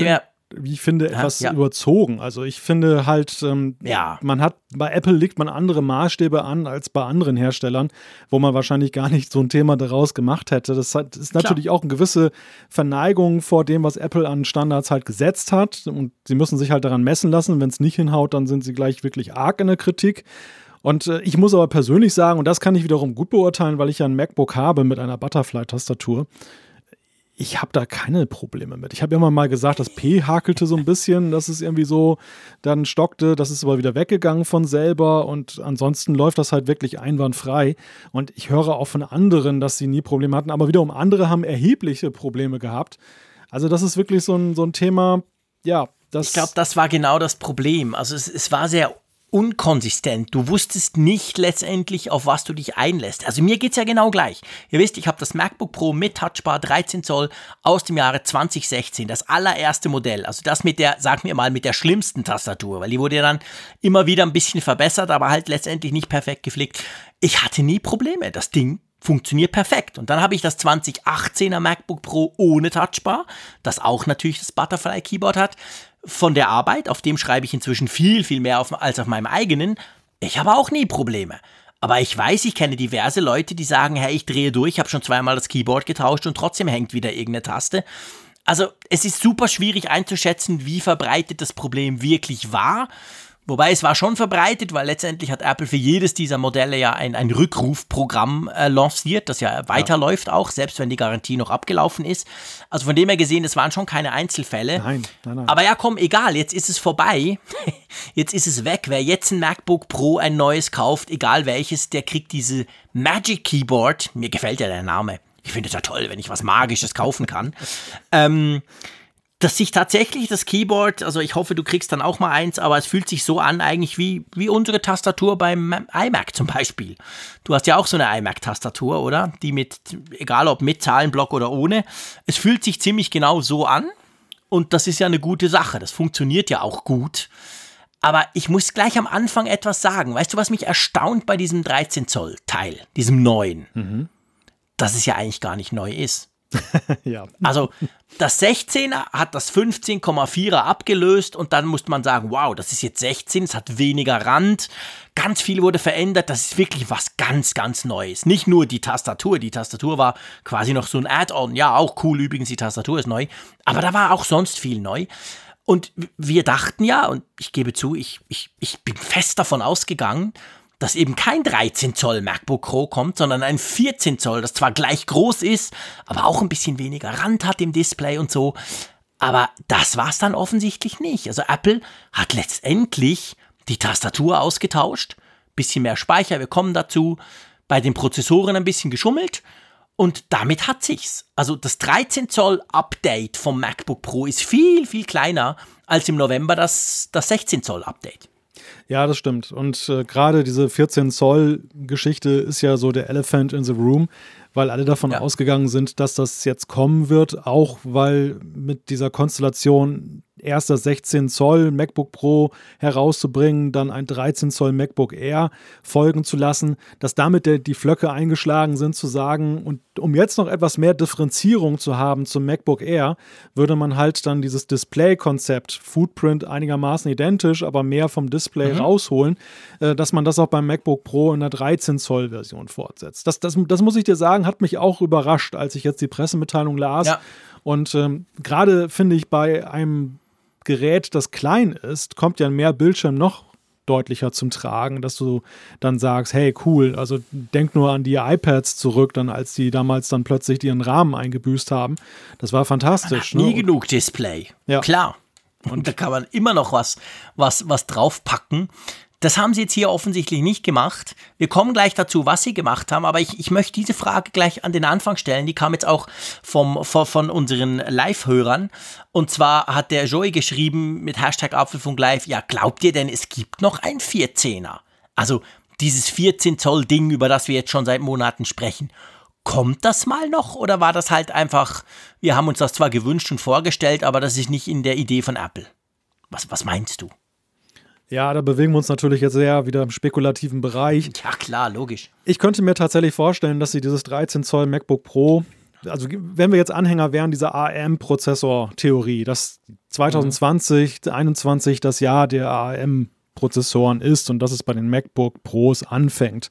wie ich finde, etwas ja, ja. überzogen. Also ich finde halt, ähm, ja. man hat, bei Apple legt man andere Maßstäbe an als bei anderen Herstellern, wo man wahrscheinlich gar nicht so ein Thema daraus gemacht hätte. Das hat, ist natürlich Klar. auch eine gewisse Verneigung vor dem, was Apple an Standards halt gesetzt hat. Und sie müssen sich halt daran messen lassen. Wenn es nicht hinhaut, dann sind sie gleich wirklich arg in der Kritik. Und äh, ich muss aber persönlich sagen, und das kann ich wiederum gut beurteilen, weil ich ja ein MacBook habe mit einer Butterfly-Tastatur ich habe da keine Probleme mit. Ich habe immer mal gesagt, das P hakelte so ein bisschen, dass es irgendwie so dann stockte, das ist aber wieder weggegangen von selber und ansonsten läuft das halt wirklich einwandfrei. Und ich höre auch von anderen, dass sie nie Probleme hatten, aber wiederum andere haben erhebliche Probleme gehabt. Also das ist wirklich so ein, so ein Thema, ja. Das ich glaube, das war genau das Problem. Also es, es war sehr unkonsistent. Du wusstest nicht letztendlich, auf was du dich einlässt. Also mir geht es ja genau gleich. Ihr wisst, ich habe das MacBook Pro mit Touchbar 13 Zoll aus dem Jahre 2016, das allererste Modell. Also das mit der, sag mir mal, mit der schlimmsten Tastatur, weil die wurde ja dann immer wieder ein bisschen verbessert, aber halt letztendlich nicht perfekt geflickt. Ich hatte nie Probleme. Das Ding funktioniert perfekt. Und dann habe ich das 2018er MacBook Pro ohne Touchbar, das auch natürlich das Butterfly Keyboard hat von der Arbeit, auf dem schreibe ich inzwischen viel, viel mehr auf, als auf meinem eigenen. Ich habe auch nie Probleme. Aber ich weiß, ich kenne diverse Leute, die sagen, hey, ich drehe durch, habe schon zweimal das Keyboard getauscht und trotzdem hängt wieder irgendeine Taste. Also es ist super schwierig einzuschätzen, wie verbreitet das Problem wirklich war. Wobei es war schon verbreitet, weil letztendlich hat Apple für jedes dieser Modelle ja ein, ein Rückrufprogramm äh, lanciert, das ja weiterläuft ja. auch, selbst wenn die Garantie noch abgelaufen ist. Also von dem her gesehen, das waren schon keine Einzelfälle. Nein, nein, nein. Aber ja, komm, egal, jetzt ist es vorbei. jetzt ist es weg. Wer jetzt ein MacBook Pro ein neues kauft, egal welches, der kriegt diese Magic Keyboard. Mir gefällt ja der Name. Ich finde es ja toll, wenn ich was Magisches kaufen kann. ähm, dass sich tatsächlich das Keyboard, also ich hoffe, du kriegst dann auch mal eins, aber es fühlt sich so an eigentlich wie, wie unsere Tastatur beim iMac zum Beispiel. Du hast ja auch so eine iMac-Tastatur, oder? Die mit, egal ob mit Zahlenblock oder ohne, es fühlt sich ziemlich genau so an und das ist ja eine gute Sache. Das funktioniert ja auch gut. Aber ich muss gleich am Anfang etwas sagen. Weißt du, was mich erstaunt bei diesem 13 Zoll Teil, diesem neuen? Mhm. Dass es ja eigentlich gar nicht neu ist. ja. Also das 16er hat das 15,4er abgelöst und dann muss man sagen, wow, das ist jetzt 16, es hat weniger Rand, ganz viel wurde verändert, das ist wirklich was ganz, ganz Neues. Nicht nur die Tastatur, die Tastatur war quasi noch so ein Add-on, ja, auch cool übrigens, die Tastatur ist neu, aber da war auch sonst viel neu. Und wir dachten ja, und ich gebe zu, ich, ich, ich bin fest davon ausgegangen, dass eben kein 13 Zoll MacBook Pro kommt, sondern ein 14 Zoll, das zwar gleich groß ist, aber auch ein bisschen weniger Rand hat im Display und so. Aber das war es dann offensichtlich nicht. Also Apple hat letztendlich die Tastatur ausgetauscht, bisschen mehr Speicher, wir kommen dazu, bei den Prozessoren ein bisschen geschummelt und damit hat sich's. Also das 13 Zoll Update vom MacBook Pro ist viel, viel kleiner als im November das, das 16 Zoll Update. Ja, das stimmt. Und äh, gerade diese 14 Zoll Geschichte ist ja so der Elephant in the Room, weil alle davon ja. ausgegangen sind, dass das jetzt kommen wird, auch weil mit dieser Konstellation erst das 16 Zoll MacBook Pro herauszubringen, dann ein 13 Zoll MacBook Air folgen zu lassen, dass damit die Flöcke eingeschlagen sind, zu sagen, und um jetzt noch etwas mehr Differenzierung zu haben zum MacBook Air, würde man halt dann dieses Display-Konzept, Footprint einigermaßen identisch, aber mehr vom Display mhm. rausholen, äh, dass man das auch beim MacBook Pro in der 13 Zoll Version fortsetzt. Das, das, das muss ich dir sagen, hat mich auch überrascht, als ich jetzt die Pressemitteilung las. Ja. Und ähm, gerade finde ich bei einem Gerät, das klein ist, kommt ja mehr Bildschirm noch deutlicher zum Tragen, dass du dann sagst, hey, cool, also denk nur an die iPads zurück, dann als die damals dann plötzlich ihren Rahmen eingebüßt haben. Das war fantastisch. Ne? Nie genug Display. Ja. Klar. Und da kann man immer noch was, was, was draufpacken. Das haben sie jetzt hier offensichtlich nicht gemacht. Wir kommen gleich dazu, was sie gemacht haben, aber ich, ich möchte diese Frage gleich an den Anfang stellen. Die kam jetzt auch vom, von, von unseren Live-Hörern. Und zwar hat der Joey geschrieben mit Hashtag Apfelfunk Live, ja, glaubt ihr denn, es gibt noch ein 14er? Also dieses 14 Zoll Ding, über das wir jetzt schon seit Monaten sprechen. Kommt das mal noch oder war das halt einfach, wir haben uns das zwar gewünscht und vorgestellt, aber das ist nicht in der Idee von Apple? Was, was meinst du? Ja, da bewegen wir uns natürlich jetzt sehr wieder im spekulativen Bereich. Ja, klar, logisch. Ich könnte mir tatsächlich vorstellen, dass sie dieses 13 Zoll MacBook Pro, also wenn wir jetzt Anhänger wären dieser ARM-Prozessor-Theorie, dass 2020, mhm. 2021 das Jahr der ARM-Prozessoren ist und dass es bei den MacBook Pros anfängt,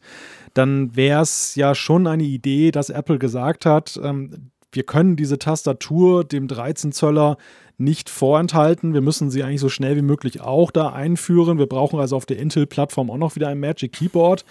dann wäre es ja schon eine Idee, dass Apple gesagt hat, ähm, wir können diese Tastatur dem 13 Zöller nicht vorenthalten. Wir müssen sie eigentlich so schnell wie möglich auch da einführen. Wir brauchen also auf der Intel-Plattform auch noch wieder ein Magic Keyboard.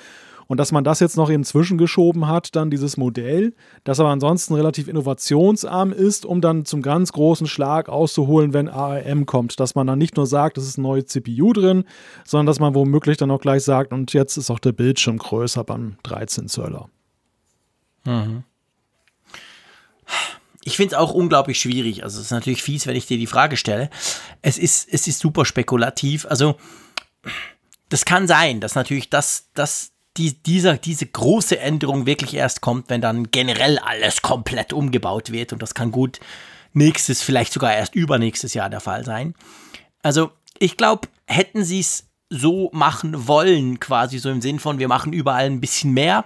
Und dass man das jetzt noch eben zwischengeschoben hat, dann dieses Modell, das aber ansonsten relativ innovationsarm ist, um dann zum ganz großen Schlag auszuholen, wenn ARM kommt. Dass man dann nicht nur sagt, es ist eine neue CPU drin, sondern dass man womöglich dann auch gleich sagt, und jetzt ist auch der Bildschirm größer beim 13 Zöller. Mhm ich finde es auch unglaublich schwierig. Also es ist natürlich fies, wenn ich dir die Frage stelle. Es ist, es ist super spekulativ. Also das kann sein, dass natürlich das, das, die, dieser, diese große Änderung wirklich erst kommt, wenn dann generell alles komplett umgebaut wird. Und das kann gut nächstes, vielleicht sogar erst übernächstes Jahr der Fall sein. Also ich glaube, hätten sie es so machen wollen, quasi so im Sinn von, wir machen überall ein bisschen mehr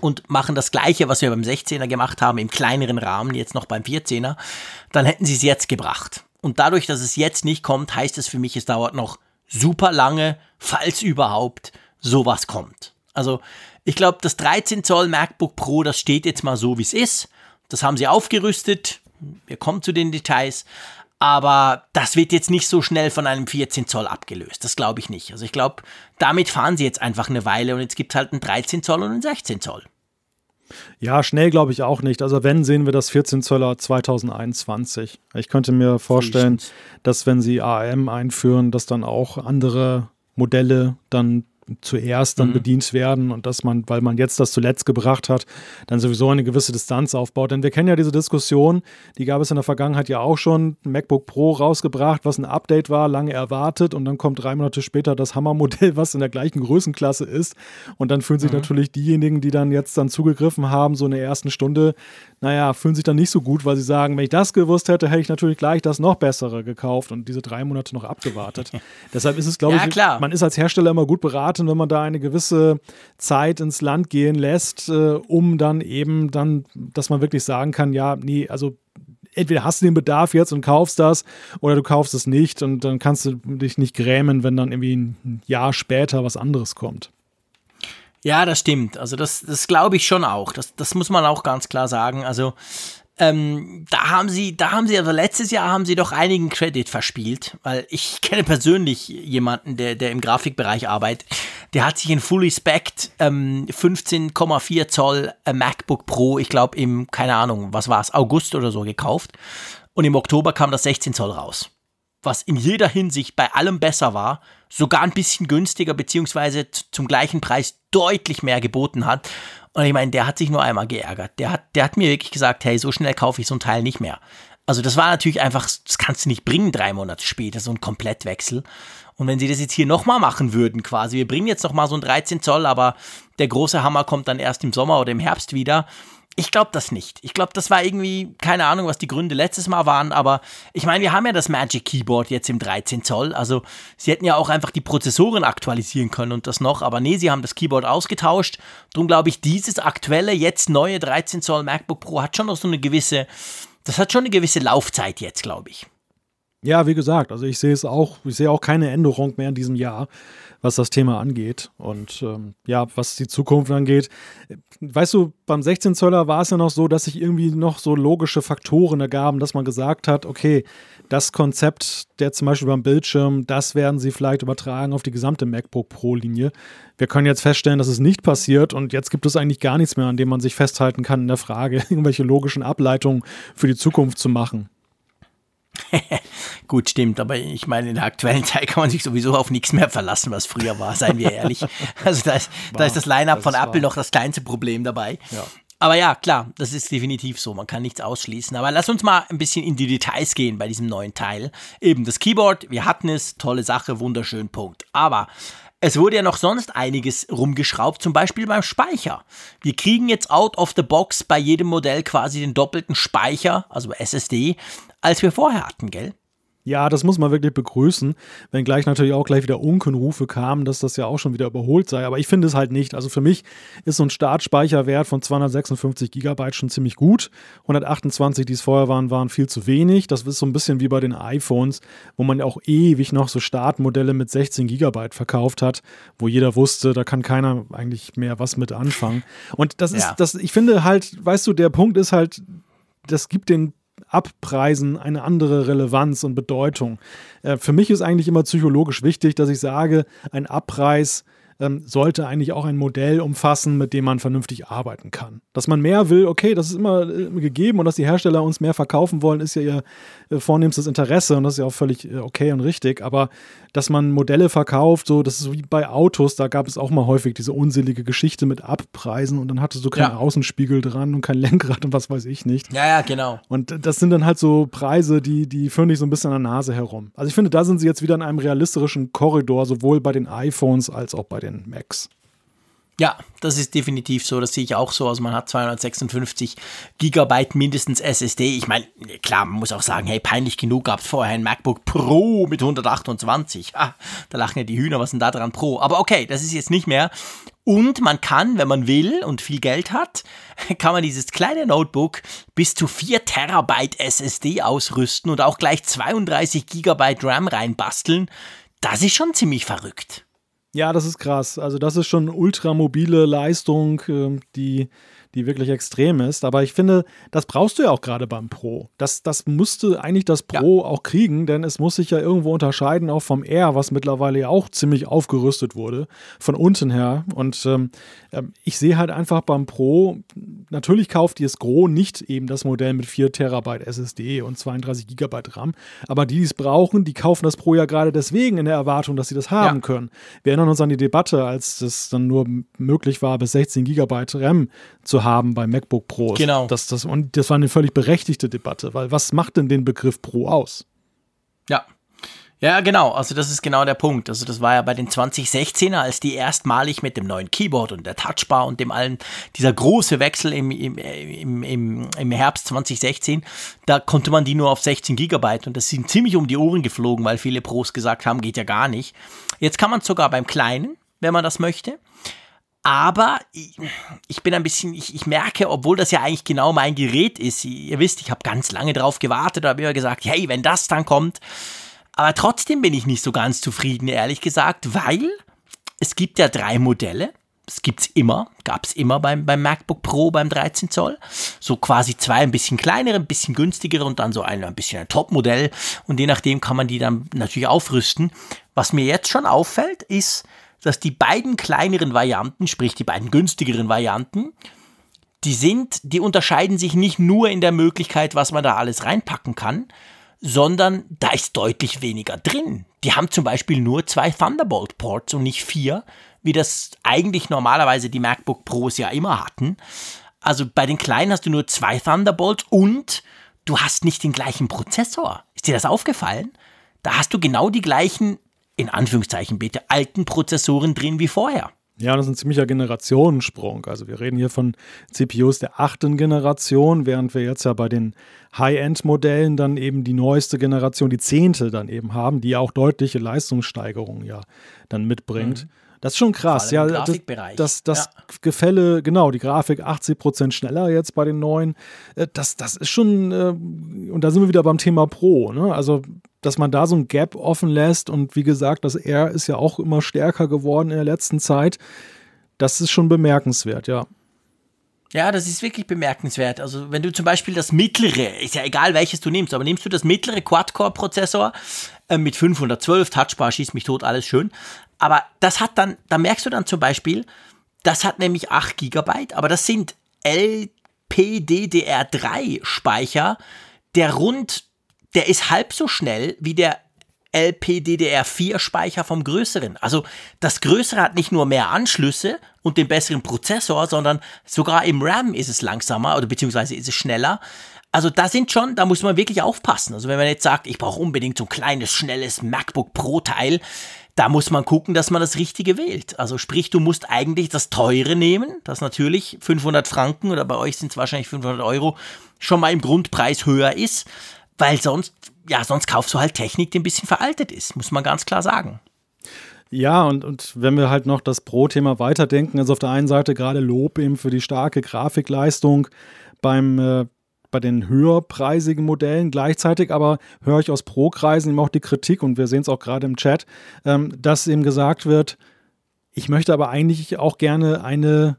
und machen das gleiche, was wir beim 16er gemacht haben, im kleineren Rahmen, jetzt noch beim 14er, dann hätten sie es jetzt gebracht. Und dadurch, dass es jetzt nicht kommt, heißt es für mich, es dauert noch super lange, falls überhaupt sowas kommt. Also ich glaube, das 13 Zoll MacBook Pro, das steht jetzt mal so, wie es ist. Das haben sie aufgerüstet. Wir kommen zu den Details. Aber das wird jetzt nicht so schnell von einem 14 Zoll abgelöst. Das glaube ich nicht. Also ich glaube, damit fahren sie jetzt einfach eine Weile und jetzt gibt es halt einen 13 Zoll und einen 16 Zoll. Ja, schnell glaube ich auch nicht. Also wenn, sehen wir das 14 Zöller 2021. Ich könnte mir vorstellen, dass wenn sie ARM einführen, dass dann auch andere Modelle dann zuerst dann mhm. bedient werden und dass man, weil man jetzt das zuletzt gebracht hat, dann sowieso eine gewisse Distanz aufbaut. Denn wir kennen ja diese Diskussion, die gab es in der Vergangenheit ja auch schon. MacBook Pro rausgebracht, was ein Update war, lange erwartet und dann kommt drei Monate später das Hammermodell, was in der gleichen Größenklasse ist. Und dann fühlen sich mhm. natürlich diejenigen, die dann jetzt dann zugegriffen haben, so in der ersten Stunde, naja, fühlen sich dann nicht so gut, weil sie sagen, wenn ich das gewusst hätte, hätte ich natürlich gleich das noch bessere gekauft und diese drei Monate noch abgewartet. Deshalb ist es, glaube ja, ich, klar. man ist als Hersteller immer gut beraten, wenn man da eine gewisse Zeit ins Land gehen lässt, äh, um dann eben dann, dass man wirklich sagen kann, ja, nee, also entweder hast du den Bedarf jetzt und kaufst das oder du kaufst es nicht und dann kannst du dich nicht grämen, wenn dann irgendwie ein Jahr später was anderes kommt. Ja, das stimmt. Also das, das glaube ich schon auch. Das, das muss man auch ganz klar sagen. Also ähm, da haben sie, da haben sie, also letztes Jahr haben sie doch einigen Credit verspielt, weil ich kenne persönlich jemanden, der, der im Grafikbereich arbeitet, der hat sich in Fully Spec ähm, 15,4 Zoll äh, MacBook Pro, ich glaube im, keine Ahnung, was war es, August oder so gekauft. Und im Oktober kam das 16 Zoll raus. Was in jeder Hinsicht bei allem besser war, sogar ein bisschen günstiger, beziehungsweise zum gleichen Preis deutlich mehr geboten hat. Und ich meine, der hat sich nur einmal geärgert. Der hat, der hat mir wirklich gesagt, hey, so schnell kaufe ich so ein Teil nicht mehr. Also das war natürlich einfach, das kannst du nicht bringen, drei Monate später, so ein Komplettwechsel. Und wenn sie das jetzt hier nochmal machen würden, quasi, wir bringen jetzt nochmal so ein 13 Zoll, aber der große Hammer kommt dann erst im Sommer oder im Herbst wieder, ich glaube das nicht. Ich glaube, das war irgendwie, keine Ahnung, was die Gründe letztes Mal waren, aber ich meine, wir haben ja das Magic Keyboard jetzt im 13 Zoll, also sie hätten ja auch einfach die Prozessoren aktualisieren können und das noch, aber nee, sie haben das Keyboard ausgetauscht. Darum glaube ich, dieses aktuelle, jetzt neue 13 Zoll MacBook Pro hat schon noch so eine gewisse, das hat schon eine gewisse Laufzeit jetzt, glaube ich. Ja, wie gesagt, also ich sehe es auch, ich sehe auch keine Änderung mehr in diesem Jahr was das Thema angeht. Und ähm, ja, was die Zukunft angeht, weißt du, beim 16 Zöller war es ja noch so, dass sich irgendwie noch so logische Faktoren ergaben, dass man gesagt hat, okay, das Konzept, der zum Beispiel beim Bildschirm, das werden sie vielleicht übertragen auf die gesamte MacBook Pro-Linie. Wir können jetzt feststellen, dass es nicht passiert und jetzt gibt es eigentlich gar nichts mehr, an dem man sich festhalten kann in der Frage, irgendwelche logischen Ableitungen für die Zukunft zu machen. Gut, stimmt, aber ich meine, in der aktuellen Zeit kann man sich sowieso auf nichts mehr verlassen, was früher war, seien wir ehrlich. Also da ist, da ist das Line-Up von Apple noch das kleinste Problem dabei. Ja. Aber ja, klar, das ist definitiv so. Man kann nichts ausschließen. Aber lass uns mal ein bisschen in die Details gehen bei diesem neuen Teil. Eben das Keyboard, wir hatten es, tolle Sache, wunderschön, Punkt. Aber es wurde ja noch sonst einiges rumgeschraubt, zum Beispiel beim Speicher. Wir kriegen jetzt out of the box bei jedem Modell quasi den doppelten Speicher, also SSD, als wir vorher hatten, gell? Ja, das muss man wirklich begrüßen, wenngleich natürlich auch gleich wieder Unkenrufe kamen, dass das ja auch schon wieder überholt sei. Aber ich finde es halt nicht. Also für mich ist so ein Startspeicherwert von 256 Gigabyte schon ziemlich gut. 128, die es vorher waren, waren viel zu wenig. Das ist so ein bisschen wie bei den iPhones, wo man ja auch ewig noch so Startmodelle mit 16 Gigabyte verkauft hat, wo jeder wusste, da kann keiner eigentlich mehr was mit anfangen. Und das ist, ja. das, ich finde halt, weißt du, der Punkt ist halt, das gibt den Abpreisen eine andere Relevanz und Bedeutung. Äh, für mich ist eigentlich immer psychologisch wichtig, dass ich sage, ein Abpreis ähm, sollte eigentlich auch ein Modell umfassen, mit dem man vernünftig arbeiten kann. Dass man mehr will, okay, das ist immer äh, gegeben und dass die Hersteller uns mehr verkaufen wollen, ist ja ihr äh, vornehmstes Interesse und das ist ja auch völlig äh, okay und richtig. Aber dass man Modelle verkauft, so, das ist wie bei Autos, da gab es auch mal häufig diese unselige Geschichte mit Abpreisen und dann hattest du keinen ja. Außenspiegel dran und kein Lenkrad und was weiß ich nicht. Ja, ja, genau. Und das sind dann halt so Preise, die, die führen dich so ein bisschen an der Nase herum. Also ich finde, da sind sie jetzt wieder in einem realistischen Korridor, sowohl bei den iPhones als auch bei den den Macs. Ja, das ist definitiv so. Das sehe ich auch so. Also man hat 256 Gigabyte mindestens SSD. Ich meine, klar, man muss auch sagen, hey, peinlich genug gab es vorher ein MacBook Pro mit 128. Ah, da lachen ja die Hühner, was denn da dran Pro? Aber okay, das ist jetzt nicht mehr. Und man kann, wenn man will und viel Geld hat, kann man dieses kleine Notebook bis zu 4 Terabyte SSD ausrüsten und auch gleich 32 Gigabyte RAM reinbasteln. Das ist schon ziemlich verrückt. Ja, das ist krass. Also das ist schon ultramobile Leistung, ähm, die die wirklich extrem ist. Aber ich finde, das brauchst du ja auch gerade beim Pro. Das, das musste eigentlich das Pro ja. auch kriegen, denn es muss sich ja irgendwo unterscheiden, auch vom R, was mittlerweile ja auch ziemlich aufgerüstet wurde, von unten her. Und ähm, ähm ich sehe halt einfach beim Pro, natürlich kauft ihr es Gros nicht eben das Modell mit 4 Terabyte SSD und 32 Gigabyte RAM, aber die, die es brauchen, die kaufen das Pro ja gerade deswegen in der Erwartung, dass sie das haben ja. können. Wir erinnern uns an die Debatte, als es dann nur möglich war, bis 16 Gigabyte RAM zu haben bei MacBook Pros. Genau. Das, das, und das war eine völlig berechtigte Debatte, weil was macht denn den Begriff Pro aus? Ja. Ja, genau. Also das ist genau der Punkt. Also das war ja bei den 2016er, als die erstmalig mit dem neuen Keyboard und der Touchbar und dem allen, dieser große Wechsel im, im, im, im, im Herbst 2016, da konnte man die nur auf 16 Gigabyte und das sind ziemlich um die Ohren geflogen, weil viele Pros gesagt haben, geht ja gar nicht. Jetzt kann man sogar beim Kleinen, wenn man das möchte. Aber ich, bin ein bisschen, ich, ich, merke, obwohl das ja eigentlich genau mein Gerät ist, ihr wisst, ich habe ganz lange drauf gewartet, habe immer gesagt, hey, wenn das dann kommt. Aber trotzdem bin ich nicht so ganz zufrieden, ehrlich gesagt, weil es gibt ja drei Modelle. Das gibt es immer, gab es immer beim, beim MacBook Pro beim 13 Zoll. So quasi zwei ein bisschen kleinere, ein bisschen günstigere und dann so ein, ein bisschen ein Top-Modell. Und je nachdem kann man die dann natürlich aufrüsten. Was mir jetzt schon auffällt, ist, dass die beiden kleineren Varianten, sprich die beiden günstigeren Varianten, die sind, die unterscheiden sich nicht nur in der Möglichkeit, was man da alles reinpacken kann, sondern da ist deutlich weniger drin. Die haben zum Beispiel nur zwei Thunderbolt-Ports und nicht vier, wie das eigentlich normalerweise die MacBook Pros ja immer hatten. Also bei den kleinen hast du nur zwei Thunderbolts und du hast nicht den gleichen Prozessor. Ist dir das aufgefallen? Da hast du genau die gleichen in Anführungszeichen bitte, alten Prozessoren drin wie vorher. Ja, das ist ein ziemlicher Generationensprung. Also wir reden hier von CPUs der achten Generation, während wir jetzt ja bei den High-End-Modellen dann eben die neueste Generation, die zehnte dann eben haben, die auch deutliche Leistungssteigerungen ja dann mitbringt. Mhm. Das ist schon krass, ja. Das, das, das ja. Gefälle, genau, die Grafik 80 Prozent schneller jetzt bei den neuen. Äh, das, das ist schon, äh, und da sind wir wieder beim Thema Pro. Ne? Also dass man da so ein Gap offen lässt und wie gesagt, das R ist ja auch immer stärker geworden in der letzten Zeit. Das ist schon bemerkenswert, ja. Ja, das ist wirklich bemerkenswert. Also wenn du zum Beispiel das mittlere, ist ja egal welches du nimmst, aber nimmst du das mittlere Quad-Core-Prozessor äh, mit 512 Touchbar, schießt mich tot, alles schön. Aber das hat dann, da merkst du dann zum Beispiel, das hat nämlich 8 GB, aber das sind LPDDR3 Speicher, der rund der ist halb so schnell wie der LPDDR4-Speicher vom größeren. Also das größere hat nicht nur mehr Anschlüsse und den besseren Prozessor, sondern sogar im RAM ist es langsamer oder beziehungsweise ist es schneller. Also da sind schon, da muss man wirklich aufpassen. Also wenn man jetzt sagt, ich brauche unbedingt so ein kleines, schnelles MacBook Pro-Teil, da muss man gucken, dass man das Richtige wählt. Also sprich, du musst eigentlich das Teure nehmen, das natürlich 500 Franken oder bei euch sind es wahrscheinlich 500 Euro, schon mal im Grundpreis höher ist weil sonst, ja, sonst kaufst du halt Technik, die ein bisschen veraltet ist, muss man ganz klar sagen. Ja, und, und wenn wir halt noch das Pro-Thema weiterdenken, also auf der einen Seite gerade Lob eben für die starke Grafikleistung beim äh, bei den höherpreisigen Modellen. Gleichzeitig aber höre ich aus Pro-Kreisen eben auch die Kritik, und wir sehen es auch gerade im Chat, ähm, dass eben gesagt wird, ich möchte aber eigentlich auch gerne eine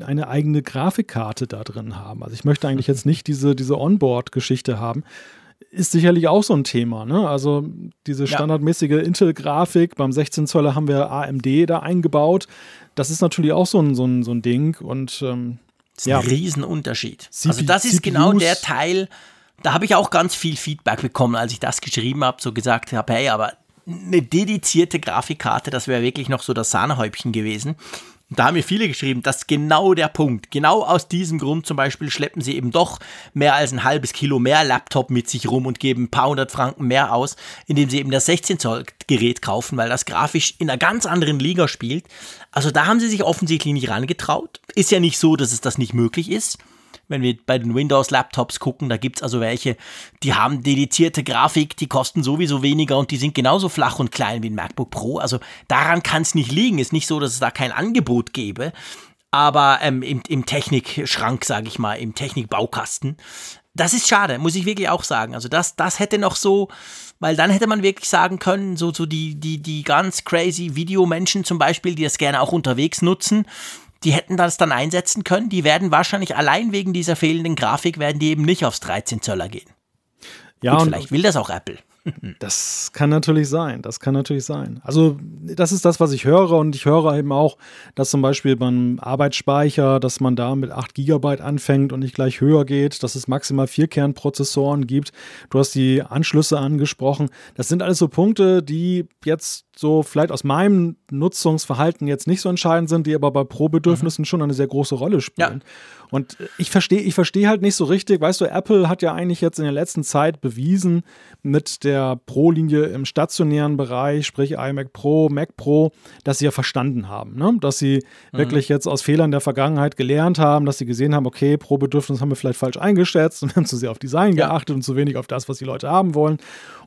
eine eigene Grafikkarte da drin haben. Also ich möchte eigentlich jetzt nicht diese, diese Onboard-Geschichte haben ist sicherlich auch so ein Thema. Ne? Also diese standardmäßige Intel-Grafik, beim 16 Zoller haben wir AMD da eingebaut. Das ist natürlich auch so ein, so ein, so ein Ding. Und ähm, das ist ja. ein Riesenunterschied. CP also das ist CPUs. genau der Teil, da habe ich auch ganz viel Feedback bekommen, als ich das geschrieben habe, so gesagt habe, hey, aber eine dedizierte Grafikkarte, das wäre wirklich noch so das Sahnehäubchen gewesen. Da haben mir viele geschrieben, das ist genau der Punkt. Genau aus diesem Grund zum Beispiel schleppen sie eben doch mehr als ein halbes Kilo mehr Laptop mit sich rum und geben ein paar hundert Franken mehr aus, indem sie eben das 16 Zoll Gerät kaufen, weil das grafisch in einer ganz anderen Liga spielt. Also da haben sie sich offensichtlich nicht rangetraut. Ist ja nicht so, dass es das nicht möglich ist wenn wir bei den Windows-Laptops gucken, da gibt es also welche, die haben dedizierte Grafik, die kosten sowieso weniger und die sind genauso flach und klein wie ein MacBook Pro. Also daran kann es nicht liegen. Ist nicht so, dass es da kein Angebot gäbe. Aber ähm, im, im Technikschrank, sage ich mal, im Technikbaukasten. Das ist schade, muss ich wirklich auch sagen. Also das, das hätte noch so, weil dann hätte man wirklich sagen können, so, so die, die, die ganz crazy Videomenschen zum Beispiel, die das gerne auch unterwegs nutzen, die hätten das dann einsetzen können. Die werden wahrscheinlich allein wegen dieser fehlenden Grafik werden die eben nicht aufs 13 Zöller gehen. Ja, Gut, vielleicht will das auch Apple. Das kann natürlich sein, das kann natürlich sein. Also das ist das, was ich höre und ich höre eben auch, dass zum Beispiel beim Arbeitsspeicher, dass man da mit 8 GB anfängt und nicht gleich höher geht, dass es maximal vier Kernprozessoren gibt. Du hast die Anschlüsse angesprochen. Das sind alles so Punkte, die jetzt so vielleicht aus meinem Nutzungsverhalten jetzt nicht so entscheidend sind, die aber bei Pro-Bedürfnissen mhm. schon eine sehr große Rolle spielen. Ja. Und ich verstehe ich verstehe halt nicht so richtig, weißt du, Apple hat ja eigentlich jetzt in der letzten Zeit bewiesen mit der Pro-Linie im stationären Bereich, sprich iMac Pro, Mac Pro, dass sie ja verstanden haben, ne? dass sie mhm. wirklich jetzt aus Fehlern der Vergangenheit gelernt haben, dass sie gesehen haben, okay, Pro-Bedürfnis haben wir vielleicht falsch eingeschätzt und haben zu sehr auf Design ja. geachtet und zu wenig auf das, was die Leute haben wollen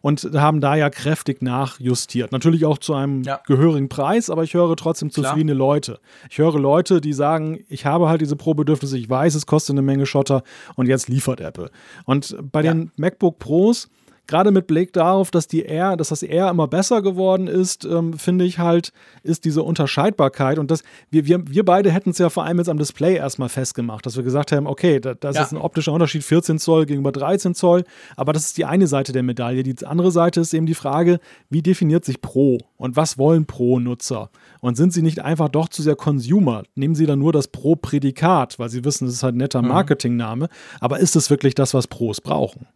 und haben da ja kräftig nachjustiert. Natürlich auch zu einem ja. gehörigen Preis, aber ich höre trotzdem zufriedene Klar. Leute. Ich höre Leute, die sagen, ich habe halt diese Pro-Bedürfnisse, ich weiß, es kostet eine Menge Schotter und jetzt liefert Apple. Und bei ja. den MacBook Pros gerade mit Blick darauf, dass die R, dass das R immer besser geworden ist, ähm, finde ich halt, ist diese Unterscheidbarkeit und das, wir, wir, wir beide hätten es ja vor allem jetzt am Display erstmal festgemacht, dass wir gesagt haben, okay, da, das ja. ist ein optischer Unterschied, 14 Zoll gegenüber 13 Zoll, aber das ist die eine Seite der Medaille. Die andere Seite ist eben die Frage, wie definiert sich Pro und was wollen Pro-Nutzer? Und sind sie nicht einfach doch zu sehr Consumer? Nehmen sie dann nur das Pro-Prädikat, weil sie wissen, es ist halt ein netter mhm. Marketingname, aber ist es wirklich das, was Pros brauchen?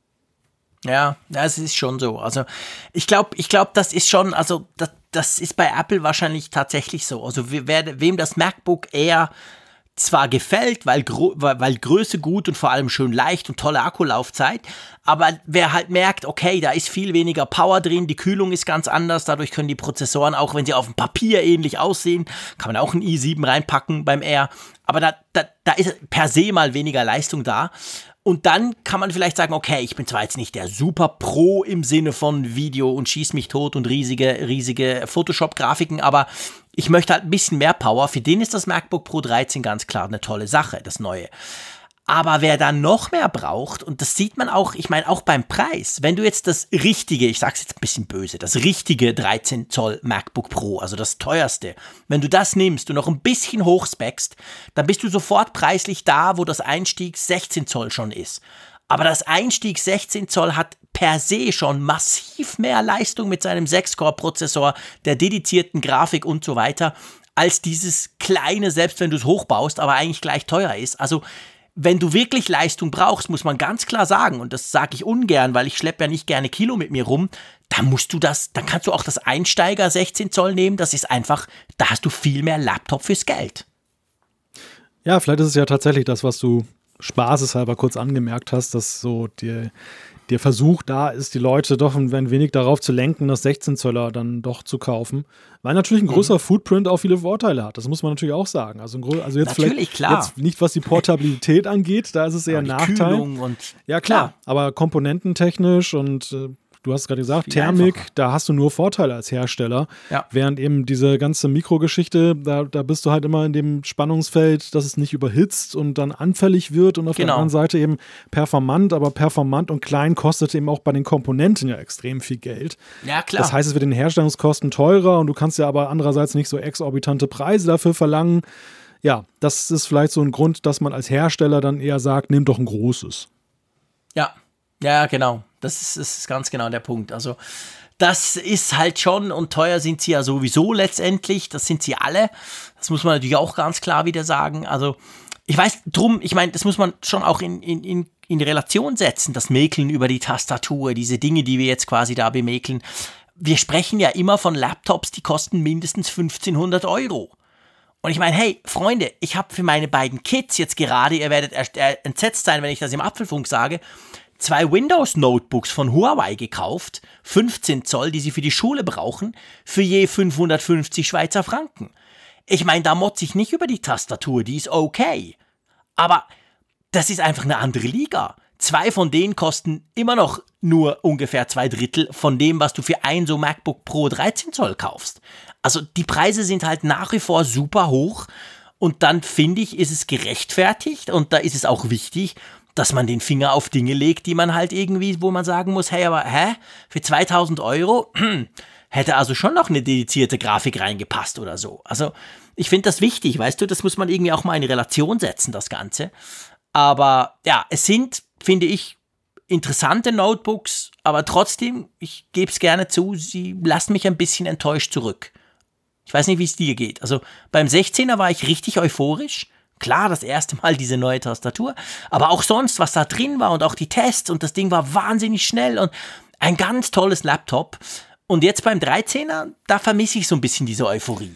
Ja, das ist schon so. Also ich glaube, ich glaube, das ist schon, also das, das ist bei Apple wahrscheinlich tatsächlich so. Also wer, wem das MacBook Air zwar gefällt, weil, weil Größe gut und vor allem schön leicht und tolle Akkulaufzeit, aber wer halt merkt, okay, da ist viel weniger Power drin, die Kühlung ist ganz anders, dadurch können die Prozessoren, auch wenn sie auf dem Papier ähnlich aussehen, kann man auch ein i7 reinpacken beim Air, aber da, da, da ist per se mal weniger Leistung da. Und dann kann man vielleicht sagen, okay, ich bin zwar jetzt nicht der Super Pro im Sinne von Video und schieß mich tot und riesige, riesige Photoshop-Grafiken, aber ich möchte halt ein bisschen mehr Power. Für den ist das MacBook Pro 13 ganz klar eine tolle Sache, das neue. Aber wer da noch mehr braucht, und das sieht man auch, ich meine auch beim Preis, wenn du jetzt das richtige, ich sag's jetzt ein bisschen böse, das richtige 13 Zoll MacBook Pro, also das teuerste, wenn du das nimmst und noch ein bisschen hochspeckst, dann bist du sofort preislich da, wo das Einstieg 16 Zoll schon ist. Aber das Einstieg 16 Zoll hat per se schon massiv mehr Leistung mit seinem 6-Core-Prozessor, der dedizierten Grafik und so weiter, als dieses kleine, selbst wenn du es hochbaust, aber eigentlich gleich teuer ist. Also wenn du wirklich Leistung brauchst, muss man ganz klar sagen, und das sage ich ungern, weil ich schleppe ja nicht gerne Kilo mit mir rum, dann musst du das, dann kannst du auch das Einsteiger 16 Zoll nehmen, das ist einfach, da hast du viel mehr Laptop fürs Geld. Ja, vielleicht ist es ja tatsächlich das, was du spaßeshalber kurz angemerkt hast, dass so die, der Versuch da ist, die Leute doch ein wenig darauf zu lenken, das 16 Zöller dann doch zu kaufen. Weil natürlich ein mhm. großer Footprint auch viele Vorteile hat. Das muss man natürlich auch sagen. Also, also jetzt natürlich, vielleicht klar. Jetzt nicht, was die Portabilität angeht, da ist es eher ein Nachteil. Kühlung und ja, klar. klar. Aber komponententechnisch und äh, du hast gerade gesagt, Thermik, einfacher. da hast du nur Vorteile als Hersteller. Ja. Während eben diese ganze Mikrogeschichte, da, da bist du halt immer in dem Spannungsfeld, dass es nicht überhitzt und dann anfällig wird und auf genau. der anderen Seite eben performant, aber performant und klein kostet eben auch bei den Komponenten ja extrem viel Geld. Ja, klar. Das heißt, es wird den Herstellungskosten teurer und du kannst ja aber andererseits nicht so exorbitante Preise dafür verlangen. Ja, das ist vielleicht so ein Grund, dass man als Hersteller dann eher sagt, nimm doch ein großes. Ja, Ja, genau. Das ist, das ist ganz genau der Punkt. Also, das ist halt schon und teuer sind sie ja sowieso letztendlich. Das sind sie alle. Das muss man natürlich auch ganz klar wieder sagen. Also, ich weiß drum, ich meine, das muss man schon auch in, in, in, in Relation setzen, das Mäkeln über die Tastatur, diese Dinge, die wir jetzt quasi da bemäkeln. Wir sprechen ja immer von Laptops, die kosten mindestens 1500 Euro. Und ich meine, hey, Freunde, ich habe für meine beiden Kids jetzt gerade, ihr werdet entsetzt sein, wenn ich das im Apfelfunk sage, zwei Windows-Notebooks von Huawei gekauft, 15 Zoll, die sie für die Schule brauchen, für je 550 Schweizer Franken. Ich meine, da motze ich nicht über die Tastatur, die ist okay. Aber das ist einfach eine andere Liga. Zwei von denen kosten immer noch nur ungefähr zwei Drittel von dem, was du für ein so MacBook Pro 13 Zoll kaufst. Also die Preise sind halt nach wie vor super hoch und dann finde ich, ist es gerechtfertigt und da ist es auch wichtig, dass man den Finger auf Dinge legt, die man halt irgendwie, wo man sagen muss, hey, aber hä, für 2000 Euro hätte also schon noch eine dedizierte Grafik reingepasst oder so. Also ich finde das wichtig, weißt du, das muss man irgendwie auch mal in Relation setzen, das Ganze. Aber ja, es sind, finde ich, interessante Notebooks, aber trotzdem, ich gebe es gerne zu, sie lassen mich ein bisschen enttäuscht zurück. Ich weiß nicht, wie es dir geht. Also beim 16er war ich richtig euphorisch. Klar, das erste Mal diese neue Tastatur, aber auch sonst, was da drin war und auch die Tests und das Ding war wahnsinnig schnell und ein ganz tolles Laptop. Und jetzt beim 13er, da vermisse ich so ein bisschen diese Euphorie.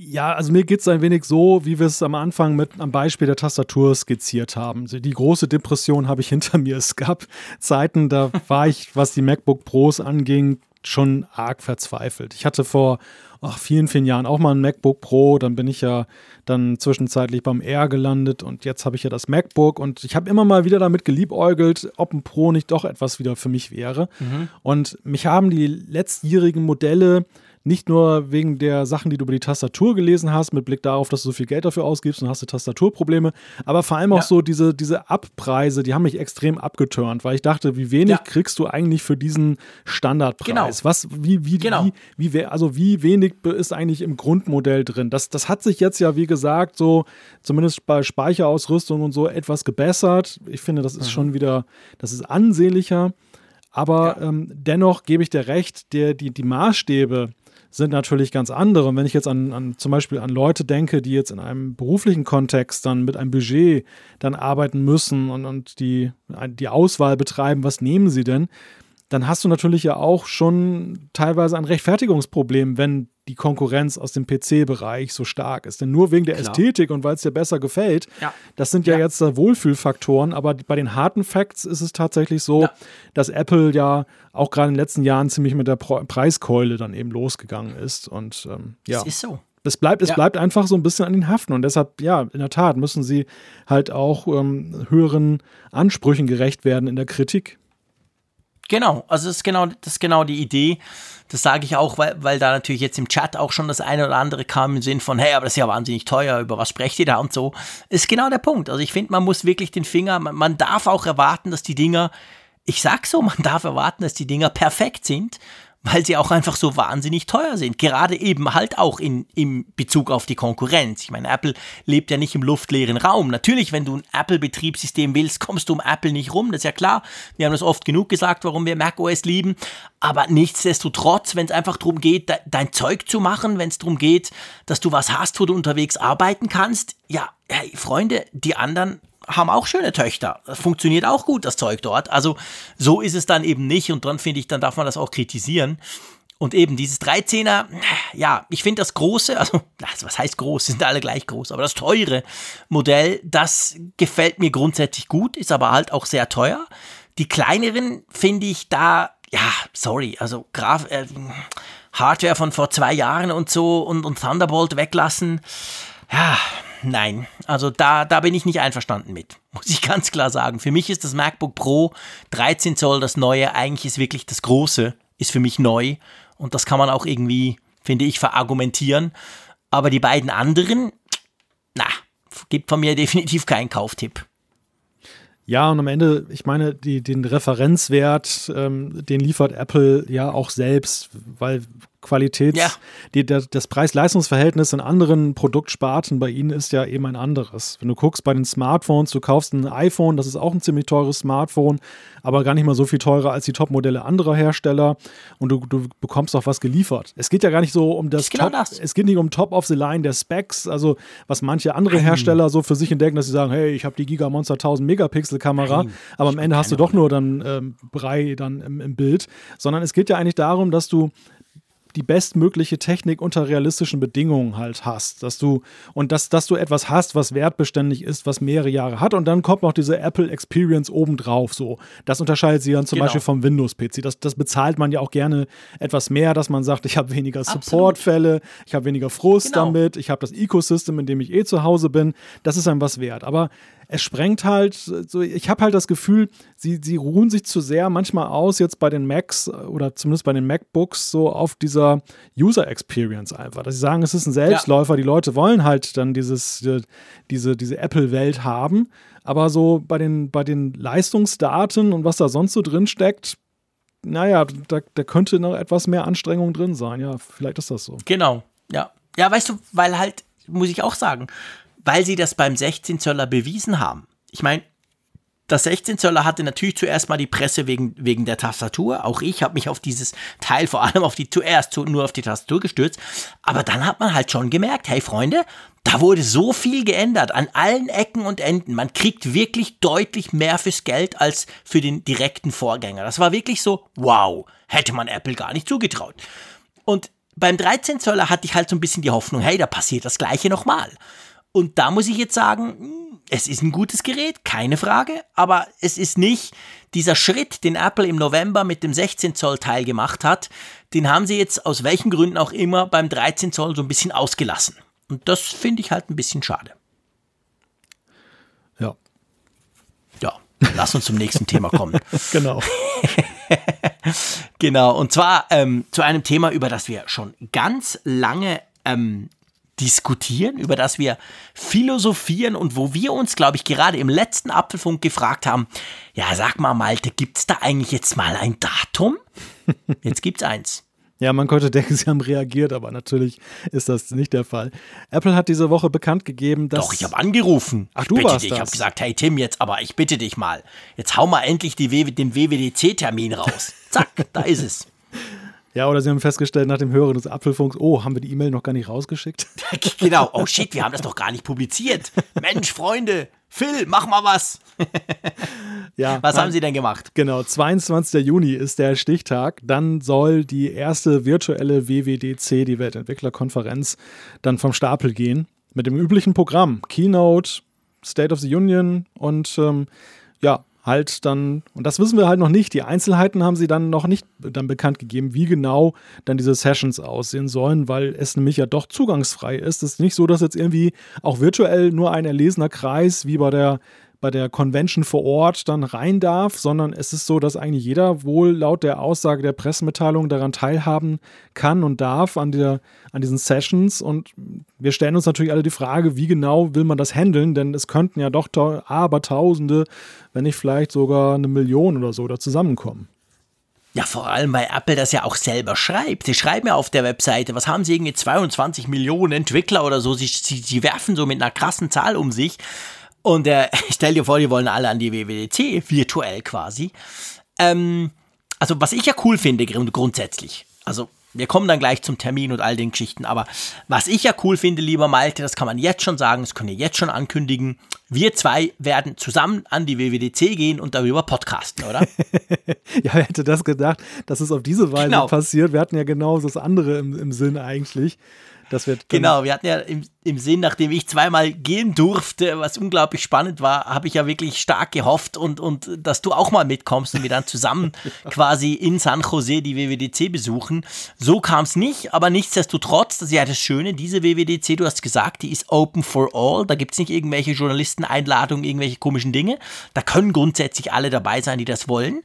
Ja, also mir geht es ein wenig so, wie wir es am Anfang mit am Beispiel der Tastatur skizziert haben. Die große Depression habe ich hinter mir. Es gab Zeiten, da war ich, was die MacBook Pros anging, schon arg verzweifelt. Ich hatte vor ach, vielen, vielen Jahren auch mal ein MacBook Pro. Dann bin ich ja dann zwischenzeitlich beim Air gelandet und jetzt habe ich ja das MacBook und ich habe immer mal wieder damit geliebäugelt, ob ein Pro nicht doch etwas wieder für mich wäre. Mhm. Und mich haben die letztjährigen Modelle nicht nur wegen der Sachen, die du über die Tastatur gelesen hast, mit Blick darauf, dass du so viel Geld dafür ausgibst und hast du Tastaturprobleme, aber vor allem auch ja. so diese, diese Abpreise, die haben mich extrem abgeturnt, weil ich dachte, wie wenig ja. kriegst du eigentlich für diesen Standardpreis? Genau. Was, wie, wie, genau. wie, wie, also wie wenig ist eigentlich im Grundmodell drin? Das, das hat sich jetzt ja, wie gesagt, so zumindest bei Speicherausrüstung und so etwas gebessert. Ich finde, das ist mhm. schon wieder, das ist ansehnlicher. Aber ja. ähm, dennoch gebe ich dir recht, der, die, die Maßstäbe, sind natürlich ganz andere. Und wenn ich jetzt an, an zum Beispiel an Leute denke, die jetzt in einem beruflichen Kontext dann mit einem Budget dann arbeiten müssen und, und die, die Auswahl betreiben, was nehmen sie denn, dann hast du natürlich ja auch schon teilweise ein Rechtfertigungsproblem, wenn die Konkurrenz aus dem PC-Bereich so stark ist. Denn nur wegen der Klar. Ästhetik und weil es dir besser gefällt, ja. das sind ja, ja, jetzt Wohlfühlfaktoren, aber bei den harten Facts ist es tatsächlich so, ja. dass Apple ja auch gerade in den letzten Jahren ziemlich mit der Preiskeule dann eben losgegangen ist. Und ähm, ja. Das ist so. Es bleibt, es ja. bleibt einfach so ein bisschen an den Haften und deshalb, ja, in der Tat müssen sie halt auch ähm, höheren Ansprüchen gerecht werden in der Kritik. Genau, also das ist genau, das ist genau die Idee. Das sage ich auch, weil, weil da natürlich jetzt im Chat auch schon das eine oder andere kam im Sinn von, hey, aber das ist ja wahnsinnig teuer, über was sprecht ihr da und so. Ist genau der Punkt. Also ich finde, man muss wirklich den Finger, man, man darf auch erwarten, dass die Dinger, ich sag so, man darf erwarten, dass die Dinger perfekt sind weil sie auch einfach so wahnsinnig teuer sind. Gerade eben halt auch in, im Bezug auf die Konkurrenz. Ich meine, Apple lebt ja nicht im luftleeren Raum. Natürlich, wenn du ein Apple-Betriebssystem willst, kommst du um Apple nicht rum. Das ist ja klar. Wir haben das oft genug gesagt, warum wir macOS lieben. Aber nichtsdestotrotz, wenn es einfach darum geht, de dein Zeug zu machen, wenn es darum geht, dass du was hast, wo du unterwegs arbeiten kannst, ja, hey, Freunde, die anderen haben auch schöne Töchter. Das funktioniert auch gut, das Zeug dort. Also so ist es dann eben nicht und dann finde ich, dann darf man das auch kritisieren. Und eben dieses 13er, ja, ich finde das große, also was heißt groß, sind alle gleich groß, aber das teure Modell, das gefällt mir grundsätzlich gut, ist aber halt auch sehr teuer. Die kleineren finde ich da, ja, sorry, also Graf, äh, Hardware von vor zwei Jahren und so und, und Thunderbolt weglassen, ja, nein. Also da, da bin ich nicht einverstanden mit. Muss ich ganz klar sagen. Für mich ist das MacBook Pro 13 Zoll das neue. Eigentlich ist wirklich das große, ist für mich neu. Und das kann man auch irgendwie, finde ich, verargumentieren. Aber die beiden anderen, na, gibt von mir definitiv keinen Kauftipp. Ja, und am Ende, ich meine, die, den Referenzwert, ähm, den liefert Apple ja auch selbst, weil Qualitäts, Ja. die, der, das Preis-Leistungs-Verhältnis in anderen Produktsparten bei ihnen ist ja eben ein anderes. Wenn du guckst bei den Smartphones, du kaufst ein iPhone, das ist auch ein ziemlich teures Smartphone, aber gar nicht mal so viel teurer als die Top-Modelle anderer Hersteller und du, du bekommst auch was geliefert. Es geht ja gar nicht so um das genau Top, das. es geht nicht um Top of the Line der Specs, also was manche andere Hersteller so für sich entdecken, dass sie sagen, hey, ich habe die Giga Monster 1000 Megapixel Kamera, Nein, aber am Ende hast du doch nur dann ähm, Brei dann im, im Bild, sondern es geht ja eigentlich darum, dass du die bestmögliche Technik unter realistischen Bedingungen halt hast, dass du und dass, dass du etwas hast, was wertbeständig ist, was mehrere Jahre hat und dann kommt noch diese Apple Experience obendrauf so. Das unterscheidet sie dann zum Genau. Beispiel vom Windows-PC. Das, das bezahlt man ja auch gerne etwas mehr, dass man sagt, ich habe weniger. Supportfälle, ich habe weniger Frust Genau. damit, ich habe das Ecosystem, in dem ich eh zu Hause bin. Das ist einem was wert. Aber es sprengt halt, so, ich habe halt das Gefühl, sie, sie ruhen sich zu sehr manchmal aus, jetzt bei den Macs oder zumindest bei den MacBooks, so auf dieser User Experience einfach. Dass sie sagen, es ist ein Selbstläufer, die Leute wollen halt dann dieses, äh, diese, diese Apple-Welt haben. Aber so bei den, bei den Leistungsdaten und was da sonst so drin steckt, naja, da, da könnte noch etwas mehr Anstrengung drin sein. Ja, vielleicht ist das so. Genau, ja. Ja, weißt du, weil halt, muss ich auch sagen, weil sie das beim 16 Zöller bewiesen haben. Ich meine, das 16 Zöller hatte natürlich zuerst mal die Presse wegen, wegen der Tastatur. Auch ich habe mich auf dieses Teil, vor allem auf die zuerst zu- nur auf die Tastatur gestürzt. Aber dann hat man halt schon gemerkt, hey Freunde, da wurde so viel geändert an allen Ecken und Enden. Man kriegt wirklich deutlich mehr fürs Geld als für den direkten Vorgänger. Das war wirklich so, wow, hätte man Apple gar nicht zugetraut. Und beim 13 Zöller hatte ich halt so ein bisschen die Hoffnung, hey, da passiert das gleiche nochmal. Und da muss ich jetzt sagen, hm, es ist ein gutes Gerät, keine Frage, aber es ist nicht dieser Schritt, den Apple im November mit dem 16 Zoll Teil gemacht hat, den haben sie jetzt aus welchen Gründen auch immer beim 13 Zoll so ein bisschen ausgelassen. Und das finde ich halt ein bisschen schade. Ja, Ja, lass uns zum nächsten Thema kommen. genau. Genau, und zwar ähm, zu einem Thema, über das wir schon ganz lange ähm, diskutieren, über das wir philosophieren und wo wir uns, glaube ich, gerade im letzten Apfelfunk gefragt haben, ja, sag mal, Malte, gibt es da eigentlich jetzt mal ein Datum? Jetzt gibt's eins. Ja, man könnte denken, sie haben reagiert, aber natürlich ist das nicht der Fall. Apple hat diese Woche bekannt gegeben, dass. Doch, ich habe angerufen. Ach, ich du bitte warst dich. Ich das. habe gesagt, hey Tim, jetzt aber, ich bitte dich mal. Jetzt hau mal endlich den WWDC-Termin raus. Zack, da ist es. Ja, oder sie haben festgestellt nach dem Hören des Apfelfunks, oh, haben wir die E-Mail noch gar nicht rausgeschickt? genau. Oh shit, wir haben das doch gar nicht publiziert. Mensch, Freunde, Phil, mach mal was. Ja. Was haben Sie denn gemacht? Genau, 22. Juni ist der Stichtag. Dann soll die erste virtuelle WWDC, die Weltentwicklerkonferenz, dann vom Stapel gehen. Mit dem üblichen Programm. Keynote, State of the Union und ähm, ja, halt dann, und das wissen wir halt noch nicht. Die Einzelheiten haben sie dann noch nicht dann bekannt gegeben, wie genau dann diese Sessions aussehen sollen, weil es nämlich ja doch zugangsfrei ist. Es ist nicht so, dass jetzt irgendwie auch virtuell nur ein erlesener Kreis wie bei der bei der Convention vor Ort dann rein darf, sondern es ist so, dass eigentlich jeder wohl laut der Aussage der Pressemitteilung daran teilhaben kann und darf an, der, an diesen Sessions. Und wir stellen uns natürlich alle die Frage, wie genau will man das handeln, denn es könnten ja doch tau- aber Tausende, wenn nicht vielleicht sogar eine Million oder so da zusammenkommen. Ja, vor allem, weil Apple das ja auch selber schreibt. Sie schreiben ja auf der Webseite, was haben sie irgendwie 22 Millionen Entwickler oder so. Sie, sie, sie werfen so mit einer krassen Zahl um sich. Und äh, stell dir vor, die wollen alle an die WWDC, virtuell quasi. Ähm, also, was ich ja cool finde, grund- grundsätzlich, also wir kommen dann gleich zum Termin und all den Geschichten, aber was ich ja cool finde, lieber Malte, das kann man jetzt schon sagen, das können wir jetzt schon ankündigen, wir zwei werden zusammen an die WWDC gehen und darüber podcasten, oder? Ja, wer hätte das gedacht, dass es auf diese Weise Genau. passiert? Wir hatten ja genau das andere im, im Sinn eigentlich. Dass wir dann- Genau, wir hatten ja im, im Sinn, nachdem ich zweimal gehen durfte, was unglaublich spannend war, habe ich ja wirklich stark gehofft und, und dass du auch mal mitkommst und wir dann zusammen quasi in San Jose die WWDC besuchen. So kam es nicht, aber nichtsdestotrotz, das ist ja das Schöne, diese WWDC, du hast gesagt, die ist open for all, da gibt es nicht irgendwelche Journalisteneinladungen, irgendwelche komischen Dinge, da können grundsätzlich alle dabei sein, die das wollen.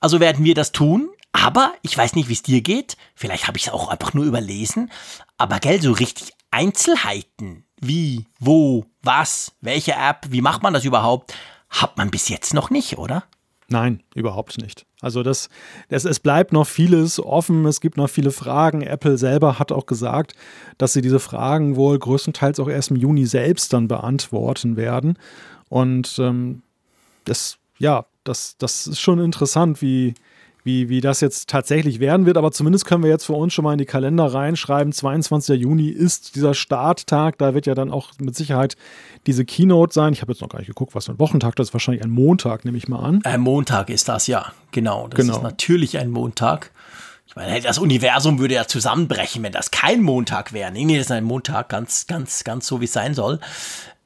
Also werden wir das tun. Aber ich weiß nicht, wie es dir geht. Vielleicht habe ich es auch einfach nur überlesen. Aber gell, so richtig Einzelheiten, wie, wo, was, welche App, wie macht man das überhaupt, hat man bis jetzt noch nicht, oder? Nein, überhaupt nicht. Also das, das, es bleibt noch vieles offen, es gibt noch viele Fragen. Apple selber hat auch gesagt, dass sie diese Fragen wohl größtenteils auch erst im Juni selbst dann beantworten werden. Und ähm, das, ja, das, das ist schon interessant, wie, wie, wie das jetzt tatsächlich werden wird. Aber zumindest können wir jetzt für uns schon mal in die Kalender reinschreiben. 22. Juni ist dieser Starttag. Da wird ja dann auch mit Sicherheit diese Keynote sein. Ich habe jetzt noch gar nicht geguckt, was für ein Wochentag das ist. Wahrscheinlich ein Montag, nehme ich mal an. Ein Montag ist das, ja. Genau. Das genau. ist natürlich ein Montag. Ich meine, das Universum würde ja zusammenbrechen, wenn das kein Montag wäre. Nee, nee, das ist ein Montag, ganz, ganz, ganz so, wie es sein soll.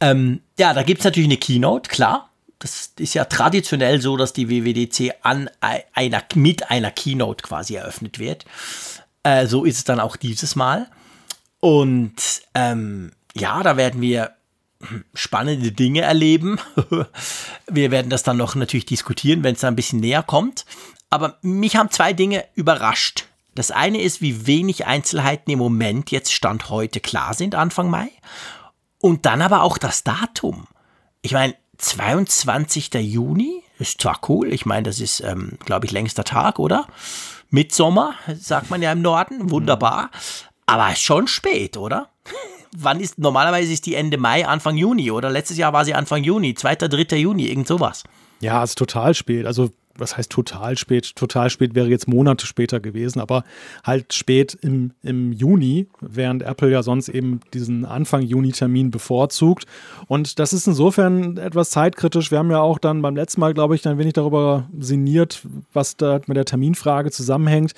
Ähm, ja, da gibt es natürlich eine Keynote, klar. Das ist ja traditionell so, dass die WWDC an einer, mit einer Keynote quasi eröffnet wird. Äh, so ist es dann auch dieses Mal. Und ähm, ja, da werden wir spannende Dinge erleben. wir werden das dann noch natürlich diskutieren, wenn es ein bisschen näher kommt. Aber mich haben zwei Dinge überrascht. Das eine ist, wie wenig Einzelheiten im Moment jetzt Stand heute klar sind, Anfang Mai. Und dann aber auch das Datum. Ich meine, 22. Juni. Ist zwar cool, ich meine, das ist, ähm, glaube ich, längster Tag, oder? Mitsommer, sagt man ja im Norden, wunderbar. Aber schon spät, oder? Wann ist, normalerweise ist die Ende Mai, Anfang Juni, oder? Letztes Jahr war sie Anfang Juni, 2., 3. Juni, irgend sowas. Ja, ist total spät. Also was heißt total spät? Total spät wäre jetzt Monate später gewesen, aber halt spät im, im Juni, während Apple ja sonst eben diesen Anfang Juni-Termin bevorzugt. Und das ist insofern etwas zeitkritisch. Wir haben ja auch dann beim letzten Mal, glaube ich, ein wenig darüber sinniert, was da mit der Terminfrage zusammenhängt.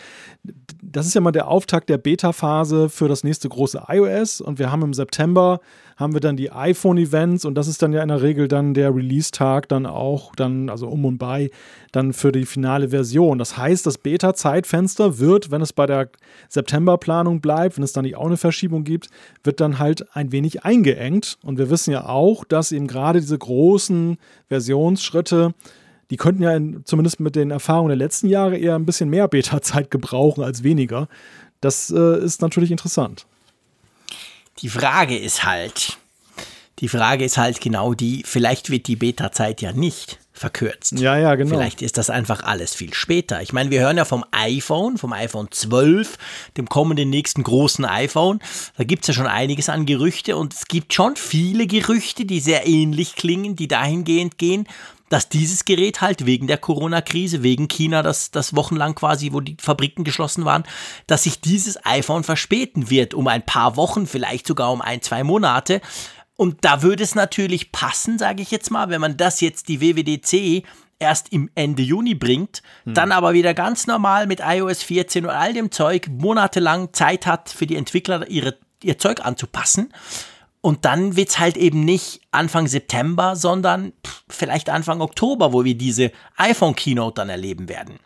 Das ist ja mal der Auftakt der Beta-Phase für das nächste große iOS und wir haben im September haben wir dann die iPhone-Events und das ist dann ja in der Regel dann der Release-Tag dann auch, dann, also um und bei, dann für die finale Version. Das heißt, das Beta-Zeitfenster wird, wenn es bei der September-Planung bleibt, wenn es dann nicht auch eine Verschiebung gibt, wird dann halt ein wenig eingeengt. Und wir wissen ja auch, dass eben gerade diese großen Versionsschritte, die könnten ja in, zumindest mit den Erfahrungen der letzten Jahre eher ein bisschen mehr Beta-Zeit gebrauchen als weniger. Das äh, ist natürlich interessant. Die Frage ist halt, die Frage ist halt genau die, vielleicht wird die Beta-Zeit ja nicht verkürzt. Ja, ja, genau. Vielleicht ist das einfach alles viel später. Ich meine, wir hören ja vom iPhone, vom iPhone 12, dem kommenden nächsten großen iPhone. Da gibt es ja schon einiges an Gerüchte und es gibt schon viele Gerüchte, die sehr ähnlich klingen, die dahingehend gehen, dass dieses Gerät halt wegen der Corona-Krise, wegen China, das, das wochenlang quasi, wo die Fabriken geschlossen waren, dass sich dieses iPhone verspäten wird um ein paar Wochen, vielleicht sogar um ein, zwei Monate. Und da würde es natürlich passen, sage ich jetzt mal, wenn man das jetzt die WWDC erst im Ende Juni bringt, hm. dann aber wieder ganz normal mit iOS 14 und all dem Zeug monatelang Zeit hat für die Entwickler ihre, ihr Zeug anzupassen. Und dann wird es halt eben nicht Anfang September, sondern vielleicht Anfang Oktober, wo wir diese iPhone-Keynote dann erleben werden.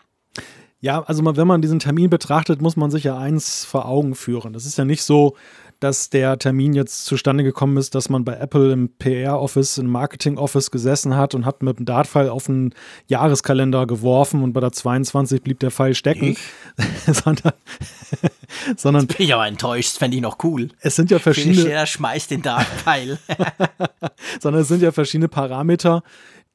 Ja, also wenn man diesen Termin betrachtet, muss man sich ja eins vor Augen führen. Das ist ja nicht so, dass der Termin jetzt zustande gekommen ist, dass man bei Apple im PR-Office, im Marketing-Office gesessen hat und hat mit dem Dartpfeil auf einen Jahreskalender geworfen und bei der 22 blieb der Pfeil stecken. sondern, sondern. Bin ich aber enttäuscht, fände ich noch cool. Es sind ja verschiedene. Der schmeißt den Dartpfeil. sondern es sind ja verschiedene Parameter,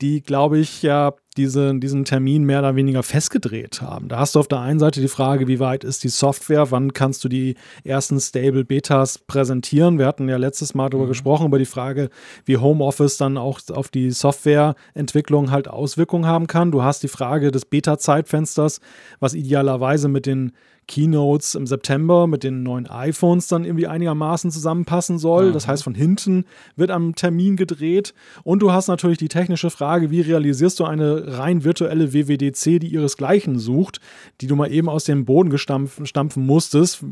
die, glaube ich, ja diese, diesen Termin mehr oder weniger festgedreht haben. Da hast du auf der einen Seite die Frage, wie weit ist die Software, wann kannst du die ersten Stable Betas präsentieren. Wir hatten ja letztes Mal darüber mhm. gesprochen, über die Frage, wie Homeoffice dann auch auf die Softwareentwicklung halt Auswirkungen haben kann. Du hast die Frage des Beta-Zeitfensters, was idealerweise mit den Keynotes im September mit den neuen iPhones dann irgendwie einigermaßen zusammenpassen soll. Mhm. Das heißt, von hinten wird am Termin gedreht. Und du hast natürlich die technische Frage, wie realisierst du eine rein virtuelle WWDC, die ihresgleichen sucht, die du mal eben aus dem Boden gestampfen musstest.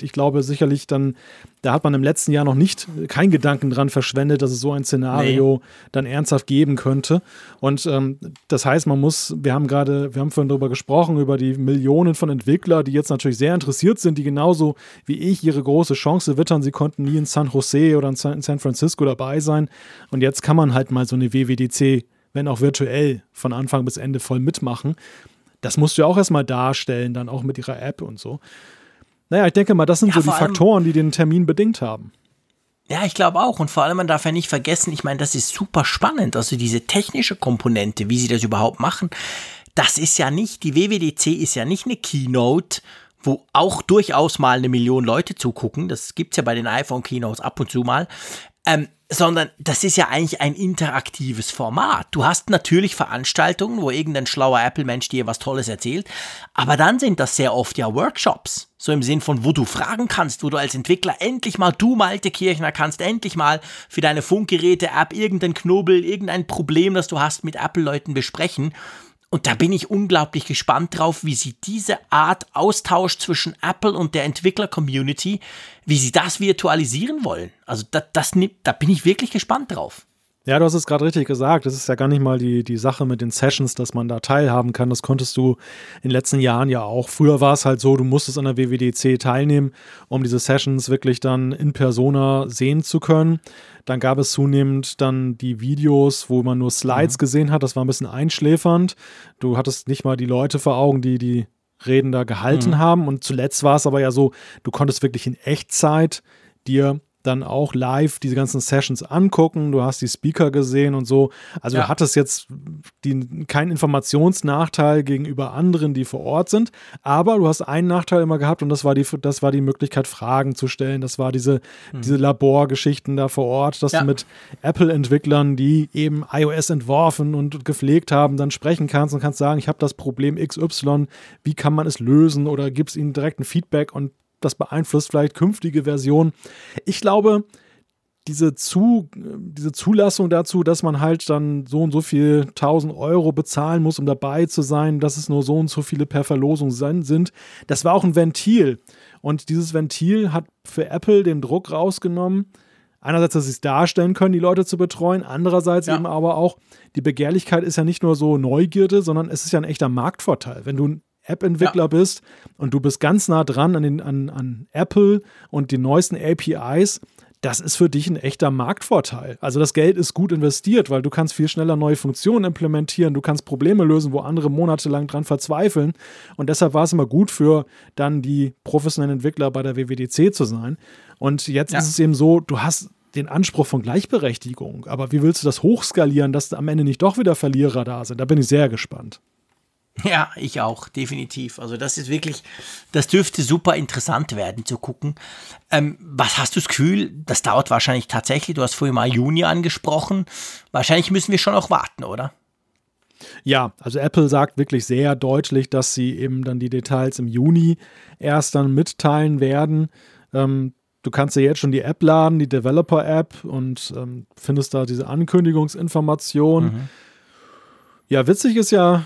Ich glaube sicherlich dann da hat man im letzten Jahr noch nicht kein Gedanken dran verschwendet, dass es so ein Szenario nee. dann ernsthaft geben könnte. Und ähm, das heißt, man muss, wir haben gerade, wir haben vorhin darüber gesprochen, über die Millionen von Entwicklern, die jetzt natürlich sehr interessiert sind, die genauso wie ich ihre große Chance wittern. Sie konnten nie in San Jose oder in San Francisco dabei sein. Und jetzt kann man halt mal so eine WWDC, wenn auch virtuell, von Anfang bis Ende voll mitmachen. Das musst du ja auch erstmal darstellen, dann auch mit ihrer App und so. Naja, ich denke mal, das sind ja, so die Faktoren, die den Termin bedingt haben. Ja, ich glaube auch. Und vor allem, man darf ja nicht vergessen, ich meine, das ist super spannend. Also diese technische Komponente, wie sie das überhaupt machen, das ist ja nicht, die WWDC ist ja nicht eine Keynote, wo auch durchaus mal eine Million Leute zugucken. Das gibt's ja bei den iPhone-Keynotes ab und zu mal. Ähm, sondern das ist ja eigentlich ein interaktives Format. Du hast natürlich Veranstaltungen, wo irgendein schlauer Apple-Mensch dir was Tolles erzählt, aber dann sind das sehr oft ja Workshops. So im Sinn von, wo du fragen kannst, wo du als Entwickler endlich mal, du Malte Kirchner, kannst endlich mal für deine Funkgeräte-App irgendein Knobel, irgendein Problem, das du hast, mit Apple-Leuten besprechen. Und da bin ich unglaublich gespannt drauf, wie sie diese Art Austausch zwischen Apple und der Entwickler-Community, wie sie das virtualisieren wollen. Also das, das, da bin ich wirklich gespannt drauf. Ja, du hast es gerade richtig gesagt. Das ist ja gar nicht mal die, die Sache mit den Sessions, dass man da teilhaben kann. Das konntest du in den letzten Jahren ja auch. Früher war es halt so, du musstest an der WWDC teilnehmen, um diese Sessions wirklich dann in Persona sehen zu können. Dann gab es zunehmend dann die Videos, wo man nur Slides mhm. gesehen hat. Das war ein bisschen einschläfernd. Du hattest nicht mal die Leute vor Augen, die die Reden da gehalten mhm. haben. Und zuletzt war es aber ja so, du konntest wirklich in Echtzeit dir dann auch live diese ganzen Sessions angucken. Du hast die Speaker gesehen und so. Also ja. du hattest jetzt die, keinen Informationsnachteil gegenüber anderen, die vor Ort sind. Aber du hast einen Nachteil immer gehabt und das war die, das war die Möglichkeit, Fragen zu stellen. Das war diese, mhm. diese Laborgeschichten da vor Ort, dass ja. du mit Apple-Entwicklern, die eben iOS entworfen und gepflegt haben, dann sprechen kannst und kannst sagen, ich habe das Problem XY, wie kann man es lösen oder gibst ihnen direkt ein Feedback und das beeinflusst vielleicht künftige Versionen. Ich glaube, diese, Zu, diese Zulassung dazu, dass man halt dann so und so viel 1000 Euro bezahlen muss, um dabei zu sein, dass es nur so und so viele per Verlosung sind, das war auch ein Ventil. Und dieses Ventil hat für Apple den Druck rausgenommen, einerseits, dass sie es darstellen können, die Leute zu betreuen, andererseits ja. eben aber auch, die Begehrlichkeit ist ja nicht nur so Neugierde, sondern es ist ja ein echter Marktvorteil. Wenn du App-Entwickler ja. bist und du bist ganz nah dran an, den, an, an Apple und den neuesten APIs, das ist für dich ein echter Marktvorteil. Also das Geld ist gut investiert, weil du kannst viel schneller neue Funktionen implementieren, du kannst Probleme lösen, wo andere monatelang dran verzweifeln. Und deshalb war es immer gut für dann die professionellen Entwickler bei der WWDC zu sein. Und jetzt ja. ist es eben so, du hast den Anspruch von Gleichberechtigung. Aber wie willst du das hochskalieren, dass am Ende nicht doch wieder Verlierer da sind? Da bin ich sehr gespannt. Ja, ich auch, definitiv. Also das ist wirklich, das dürfte super interessant werden zu gucken. Ähm, was hast du das Gefühl, das dauert wahrscheinlich tatsächlich, du hast vorhin mal Juni angesprochen, wahrscheinlich müssen wir schon noch warten, oder? Ja, also Apple sagt wirklich sehr deutlich, dass sie eben dann die Details im Juni erst dann mitteilen werden. Ähm, du kannst ja jetzt schon die App laden, die Developer-App und ähm, findest da diese Ankündigungsinformation. Mhm. Ja, witzig ist ja,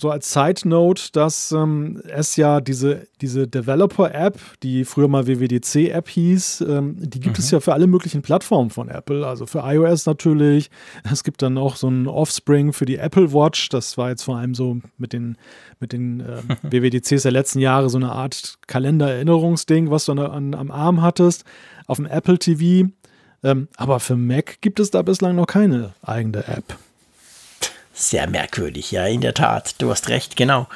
so als Side Note, dass ähm, es ja diese, diese Developer-App, die früher mal WWDC-App hieß, ähm, die gibt mhm. es ja für alle möglichen Plattformen von Apple. Also für iOS natürlich. Es gibt dann auch so ein Offspring für die Apple Watch. Das war jetzt vor allem so mit den, mit den äh, WWDCs der letzten Jahre so eine Art Kalendererinnerungsding, was du an, an, am Arm hattest. Auf dem Apple TV. Ähm, aber für Mac gibt es da bislang noch keine eigene App. Sehr merkwürdig, ja, in der Tat. Du hast recht, genau.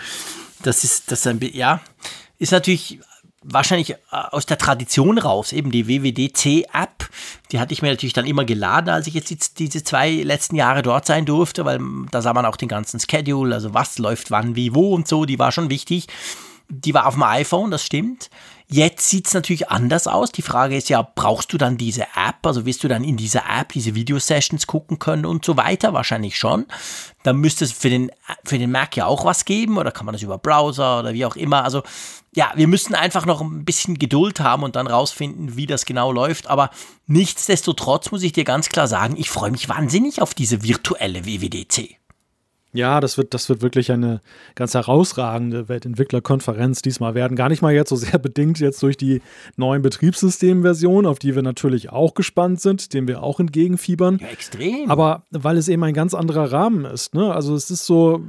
Das ist, das ein, ja, ist natürlich wahrscheinlich äh, aus der Tradition raus, eben die WWDC-App, die hatte ich mir natürlich dann immer geladen, als ich jetzt diese zwei letzten Jahre dort sein durfte, weil da sah man auch den ganzen Schedule, also was läuft wann, wie, wo und so, die war schon wichtig. Die war auf dem iPhone, das stimmt. Jetzt sieht es natürlich anders aus. Die Frage ist ja, brauchst du dann diese App? Also wirst du dann in dieser App diese Video-Sessions gucken können und so weiter? Wahrscheinlich schon. Dann müsste es für den, für den Mac ja auch was geben oder kann man das über Browser oder wie auch immer. Also ja, wir müssen einfach noch ein bisschen Geduld haben und dann rausfinden, wie das genau läuft. Aber nichtsdestotrotz muss ich dir ganz klar sagen, ich freue mich wahnsinnig auf diese virtuelle WWDC. Ja, das wird, das wird wirklich eine ganz herausragende Weltentwicklerkonferenz diesmal werden. Gar nicht mal jetzt so sehr bedingt jetzt durch die neuen Betriebssystemversionen, auf die wir natürlich auch gespannt sind, dem wir auch entgegenfiebern. Ja, extrem. Aber weil es eben ein ganz anderer Rahmen ist. Ne? Also es ist so,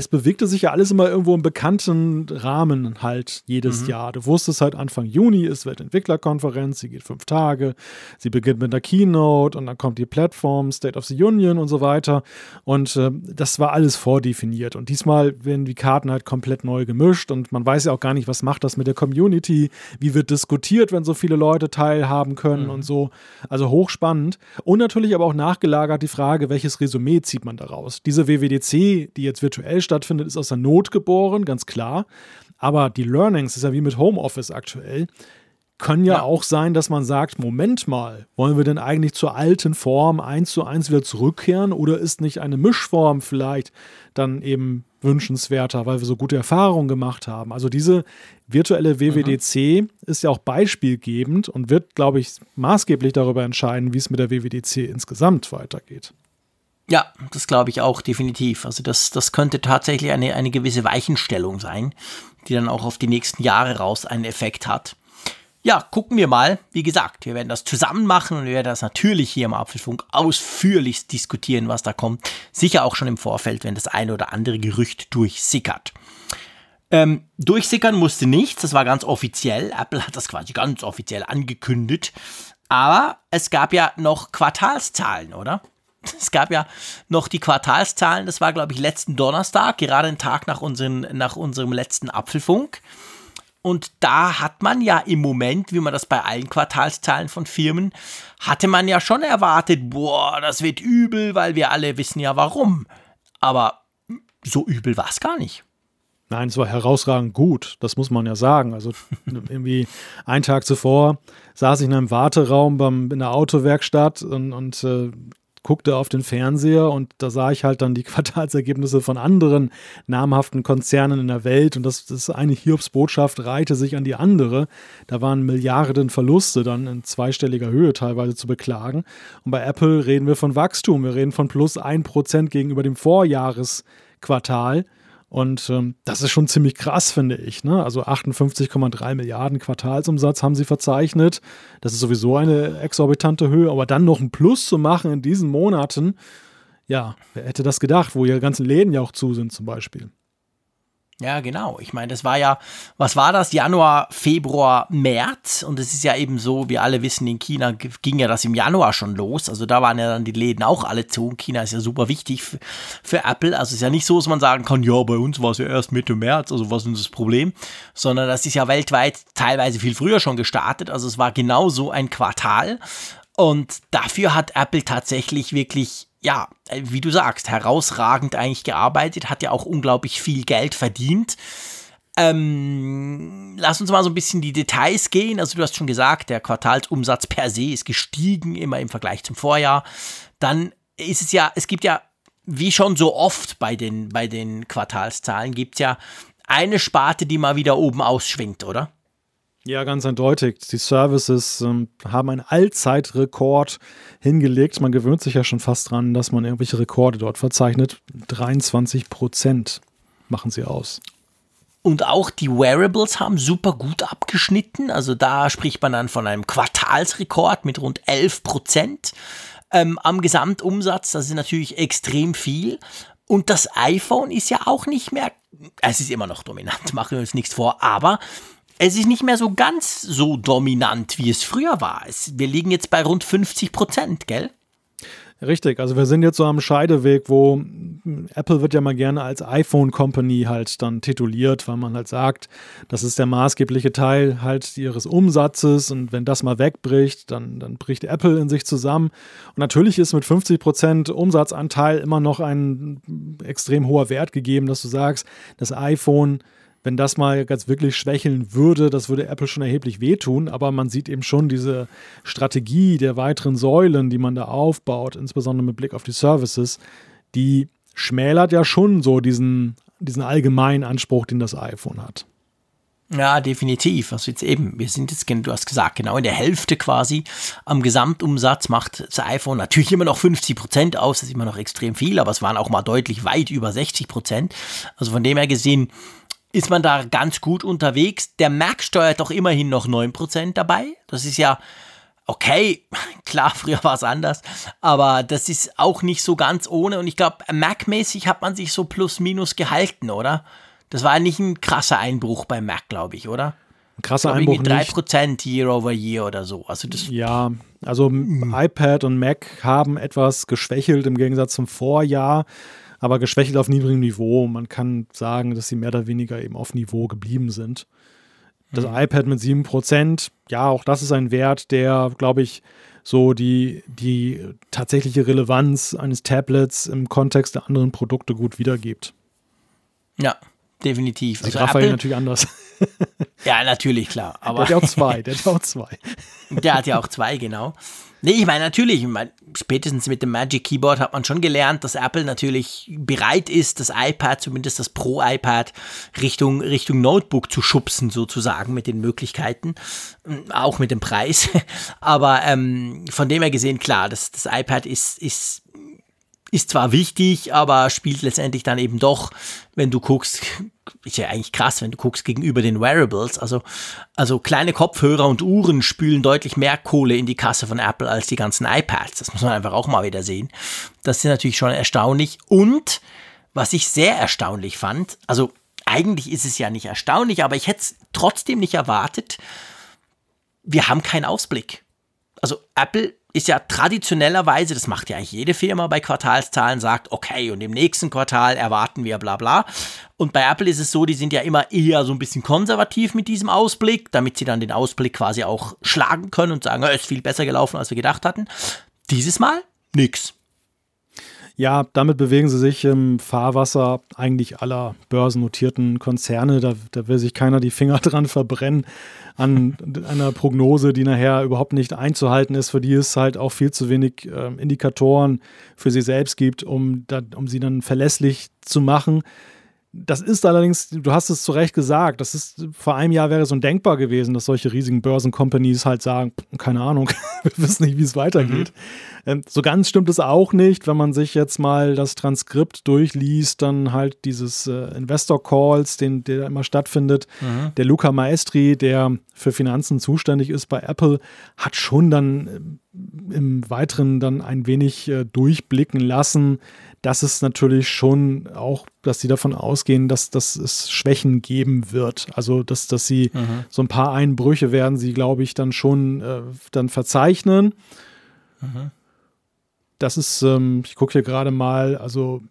es bewegte sich ja alles immer irgendwo im bekannten Rahmen halt jedes mhm. Jahr. Du wusstest halt Anfang Juni ist Weltentwicklerkonferenz, sie geht fünf Tage, sie beginnt mit einer Keynote und dann kommt die Plattform State of the Union und so weiter. Und äh, das war alles vordefiniert. Und diesmal werden die Karten halt komplett neu gemischt und man weiß ja auch gar nicht, was macht das mit der Community, wie wird diskutiert, wenn so viele Leute teilhaben können mhm. und so. Also hochspannend. Und natürlich aber auch nachgelagert die Frage, welches Resümee zieht man daraus? Diese WWDC, die jetzt virtuell stattfindet, ist aus der Not geboren, ganz klar. Aber die Learnings ist ja wie mit Homeoffice aktuell können ja, ja, auch sein, dass man sagt, Moment mal, wollen wir denn eigentlich zur alten Form eins zu eins wieder zurückkehren oder ist nicht eine Mischform vielleicht dann eben wünschenswerter, weil wir so gute Erfahrungen gemacht haben? Also diese virtuelle WWDC mhm. ist ja auch beispielgebend und wird, glaube ich, maßgeblich darüber entscheiden, wie es mit der WWDC insgesamt weitergeht. Ja, das glaube ich auch definitiv. Also das, das könnte tatsächlich eine, eine gewisse Weichenstellung sein, die dann auch auf die nächsten Jahre raus einen Effekt hat. Ja, gucken wir mal. Wie gesagt, wir werden das zusammen machen und wir werden das natürlich hier im Apfelfunk ausführlich diskutieren, was da kommt. Sicher auch schon im Vorfeld, wenn das eine oder andere Gerücht durchsickert. Ähm, durchsickern musste nichts, das war ganz offiziell. Apple hat das quasi ganz offiziell angekündigt. Aber es gab ja noch Quartalszahlen, oder? es gab ja noch die Quartalszahlen, das war, glaube ich, letzten Donnerstag, gerade einen Tag nach, unseren, nach unserem letzten Apfelfunk. Und da hat man ja im Moment, wie man das bei allen Quartalszahlen von Firmen, hatte man ja schon erwartet, boah, das wird übel, weil wir alle wissen ja warum. Aber so übel war es gar nicht. Nein, es war herausragend gut, das muss man ja sagen. Also irgendwie einen Tag zuvor saß ich in einem Warteraum beim, in der Autowerkstatt und, und äh, guckte auf den Fernseher und da sah ich halt dann die Quartalsergebnisse von anderen namhaften Konzernen in der Welt und das, das eine Hiobs-Botschaft reihte sich an die andere. Da waren Milliarden Verluste dann in zweistelliger Höhe teilweise zu beklagen. Und bei Apple reden wir von Wachstum. Wir reden von plus 1% gegenüber dem Vorjahresquartal. Und ähm, das ist schon ziemlich krass, finde ich. Ne? Also 58,3 Milliarden Quartalsumsatz haben sie verzeichnet. Das ist sowieso eine exorbitante Höhe. Aber dann noch ein Plus zu machen in diesen Monaten, ja, wer hätte das gedacht, wo ihre ganzen Läden ja auch zu sind zum Beispiel. Ja, genau. Ich meine, das war ja, was war das? Januar, Februar, März. Und es ist ja eben so, wie alle wissen, in China ging ja das im Januar schon los. Also da waren ja dann die Läden auch alle zu. Und China ist ja super wichtig für, für Apple. Also es ist ja nicht so, dass man sagen kann, ja, bei uns war es ja erst Mitte März, also was ist das Problem? Sondern das ist ja weltweit teilweise viel früher schon gestartet. Also es war genau so ein Quartal. Und dafür hat Apple tatsächlich wirklich ja, äh, wie du sagst, herausragend eigentlich gearbeitet, hat ja auch unglaublich viel Geld verdient. Ähm, lass uns mal so ein bisschen die Details gehen. Also du hast schon gesagt, der Quartalsumsatz per se ist gestiegen, immer im Vergleich zum Vorjahr. Dann ist es ja, es gibt ja, wie schon so oft bei den, bei den Quartalszahlen, gibt es ja eine Sparte, die mal wieder oben ausschwingt, oder? Ja, ganz eindeutig. Die Services ähm, haben einen Allzeitrekord hingelegt. Man gewöhnt sich ja schon fast dran, dass man irgendwelche Rekorde dort verzeichnet. 23 Prozent machen sie aus. Und auch die Wearables haben super gut abgeschnitten. Also da spricht man dann von einem Quartalsrekord mit rund 11 Prozent ähm, am Gesamtumsatz. Das ist natürlich extrem viel. Und das iPhone ist ja auch nicht mehr, es ist immer noch dominant, machen wir uns nichts vor, aber es ist nicht mehr so ganz so dominant, wie es früher war. Es, wir liegen jetzt bei rund 50 Prozent, gell? Richtig, also wir sind jetzt so am Scheideweg, wo Apple wird ja mal gerne als iPhone Company halt dann tituliert, weil man halt sagt, das ist der maßgebliche Teil halt ihres Umsatzes und wenn das mal wegbricht, dann, dann bricht Apple in sich zusammen. Und natürlich ist mit 50 Prozent Umsatzanteil immer noch ein extrem hoher Wert gegeben, dass du sagst, das iPhone wenn das mal ganz wirklich schwächeln würde, das würde Apple schon erheblich wehtun, aber man sieht eben schon diese Strategie der weiteren Säulen, die man da aufbaut, insbesondere mit Blick auf die Services, die schmälert ja schon so diesen, diesen allgemeinen Anspruch, den das iPhone hat. Ja, definitiv. Also jetzt eben, wir sind jetzt, du hast gesagt, genau in der Hälfte quasi am Gesamtumsatz macht das iPhone natürlich immer noch 50 Prozent aus. Das ist immer noch extrem viel, aber es waren auch mal deutlich weit über 60 Prozent. Also von dem her gesehen, ist man da ganz gut unterwegs. Der Mac steuert doch immerhin noch 9% dabei. Das ist ja okay, klar, früher war es anders, aber das ist auch nicht so ganz ohne. Und ich glaube, Mac-mäßig hat man sich so plus minus gehalten, oder? Das war nicht ein krasser Einbruch bei Mac, glaube ich, oder? Ein krasser Einbruch irgendwie 3% nicht. Year over Year oder so. Also das ja, also hm. iPad und Mac haben etwas geschwächelt im Gegensatz zum Vorjahr, aber geschwächelt auf niedrigem Niveau. Man kann sagen, dass sie mehr oder weniger eben auf Niveau geblieben sind. Das mhm. iPad mit 7%, ja, auch das ist ein Wert, der, glaube ich, so die, die tatsächliche Relevanz eines Tablets im Kontext der anderen Produkte gut wiedergibt. Ja, definitiv. Also Raphael Apple, natürlich anders. ja, natürlich, klar. Aber der hat ja auch zwei, der hat ja auch zwei. der hat ja auch zwei, genau. Nee, ich meine natürlich, ich mein, spätestens mit dem Magic Keyboard hat man schon gelernt, dass Apple natürlich bereit ist, das iPad, zumindest das Pro-iPad, Richtung, Richtung Notebook zu schubsen, sozusagen, mit den Möglichkeiten, auch mit dem Preis. Aber ähm, von dem her gesehen, klar, das, das iPad ist, ist ist zwar wichtig, aber spielt letztendlich dann eben doch, wenn du guckst, ist ja eigentlich krass, wenn du guckst gegenüber den Wearables. Also, also kleine Kopfhörer und Uhren spülen deutlich mehr Kohle in die Kasse von Apple als die ganzen iPads. Das muss man einfach auch mal wieder sehen. Das ist natürlich schon erstaunlich. Und was ich sehr erstaunlich fand, also eigentlich ist es ja nicht erstaunlich, aber ich hätte es trotzdem nicht erwartet. Wir haben keinen Ausblick. Also Apple ist ja traditionellerweise, das macht ja eigentlich jede Firma bei Quartalszahlen, sagt, okay, und im nächsten Quartal erwarten wir bla bla. Und bei Apple ist es so, die sind ja immer eher so ein bisschen konservativ mit diesem Ausblick, damit sie dann den Ausblick quasi auch schlagen können und sagen, es ist viel besser gelaufen, als wir gedacht hatten. Dieses Mal nix. Ja, damit bewegen sie sich im Fahrwasser eigentlich aller börsennotierten Konzerne. Da, da will sich keiner die Finger dran verbrennen an einer Prognose, die nachher überhaupt nicht einzuhalten ist, für die es halt auch viel zu wenig äh, Indikatoren für sie selbst gibt, um, da, um sie dann verlässlich zu machen. Das ist allerdings, du hast es zu Recht gesagt, das ist vor einem Jahr wäre es undenkbar gewesen, dass solche riesigen Börsencompanies halt sagen, keine Ahnung, wir wissen nicht, wie es weitergeht. Mhm. Ähm, so ganz stimmt es auch nicht, wenn man sich jetzt mal das Transkript durchliest, dann halt dieses äh, Investor Calls, den, der immer stattfindet. Mhm. Der Luca Maestri, der für Finanzen zuständig ist bei Apple, hat schon dann äh, im Weiteren dann ein wenig äh, durchblicken lassen, dass es natürlich schon auch, dass sie davon ausgehen, dass, dass es Schwächen geben wird. Also, dass, dass sie mhm. so ein paar Einbrüche werden sie, glaube ich, dann schon äh, dann verzeichnen. Mhm. Das ist, ähm, ich gucke hier gerade mal, also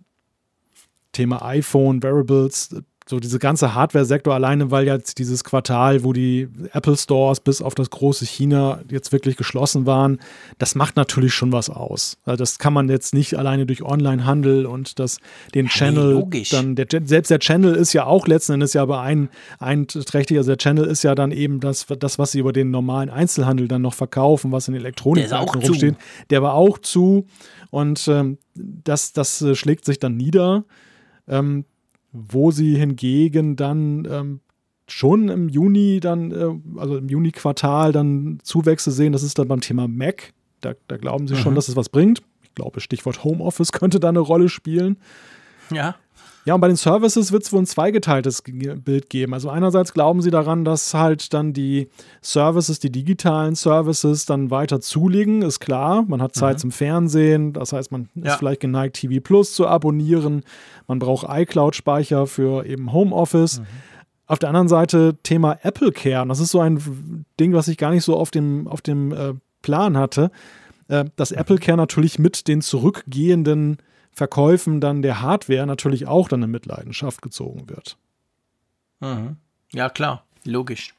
Thema iPhone, Wearables, so diese ganze Hardware-Sektor alleine, weil jetzt dieses Quartal, wo die Apple Stores bis auf das große China jetzt wirklich geschlossen waren, das macht natürlich schon was aus. Also das kann man jetzt nicht alleine durch Online-Handel und das den ja, Channel nee, dann der, selbst der Channel ist ja auch letzten Endes ja aber ein, einträchtig. Also der Channel ist ja dann eben das, das, was sie über den normalen Einzelhandel dann noch verkaufen, was in Elektronik rumsteht. Der war auch zu und ähm, das, das äh, schlägt sich dann nieder. Ähm, wo sie hingegen dann ähm, schon im Juni dann, äh, also im Juni-Quartal dann Zuwächse sehen. Das ist dann beim Thema Mac. Da, da glauben sie mhm. schon, dass es was bringt. Ich glaube, Stichwort Homeoffice könnte da eine Rolle spielen. Ja. Ja, und bei den Services wird es wohl ein zweigeteiltes Bild geben. Also einerseits glauben sie daran, dass halt dann die Services, die digitalen Services dann weiter zulegen, ist klar. Man hat Zeit mhm. zum Fernsehen, das heißt, man ja. ist vielleicht geneigt, TV Plus zu abonnieren. Man braucht iCloud-Speicher für eben Homeoffice. Mhm. Auf der anderen Seite Thema Apple Care. Und das ist so ein Ding, was ich gar nicht so auf dem, auf dem äh, Plan hatte. Äh, dass mhm. Apple Care natürlich mit den zurückgehenden Verkäufen dann der Hardware natürlich auch dann in Mitleidenschaft gezogen wird. Mhm. Ja, klar, logisch.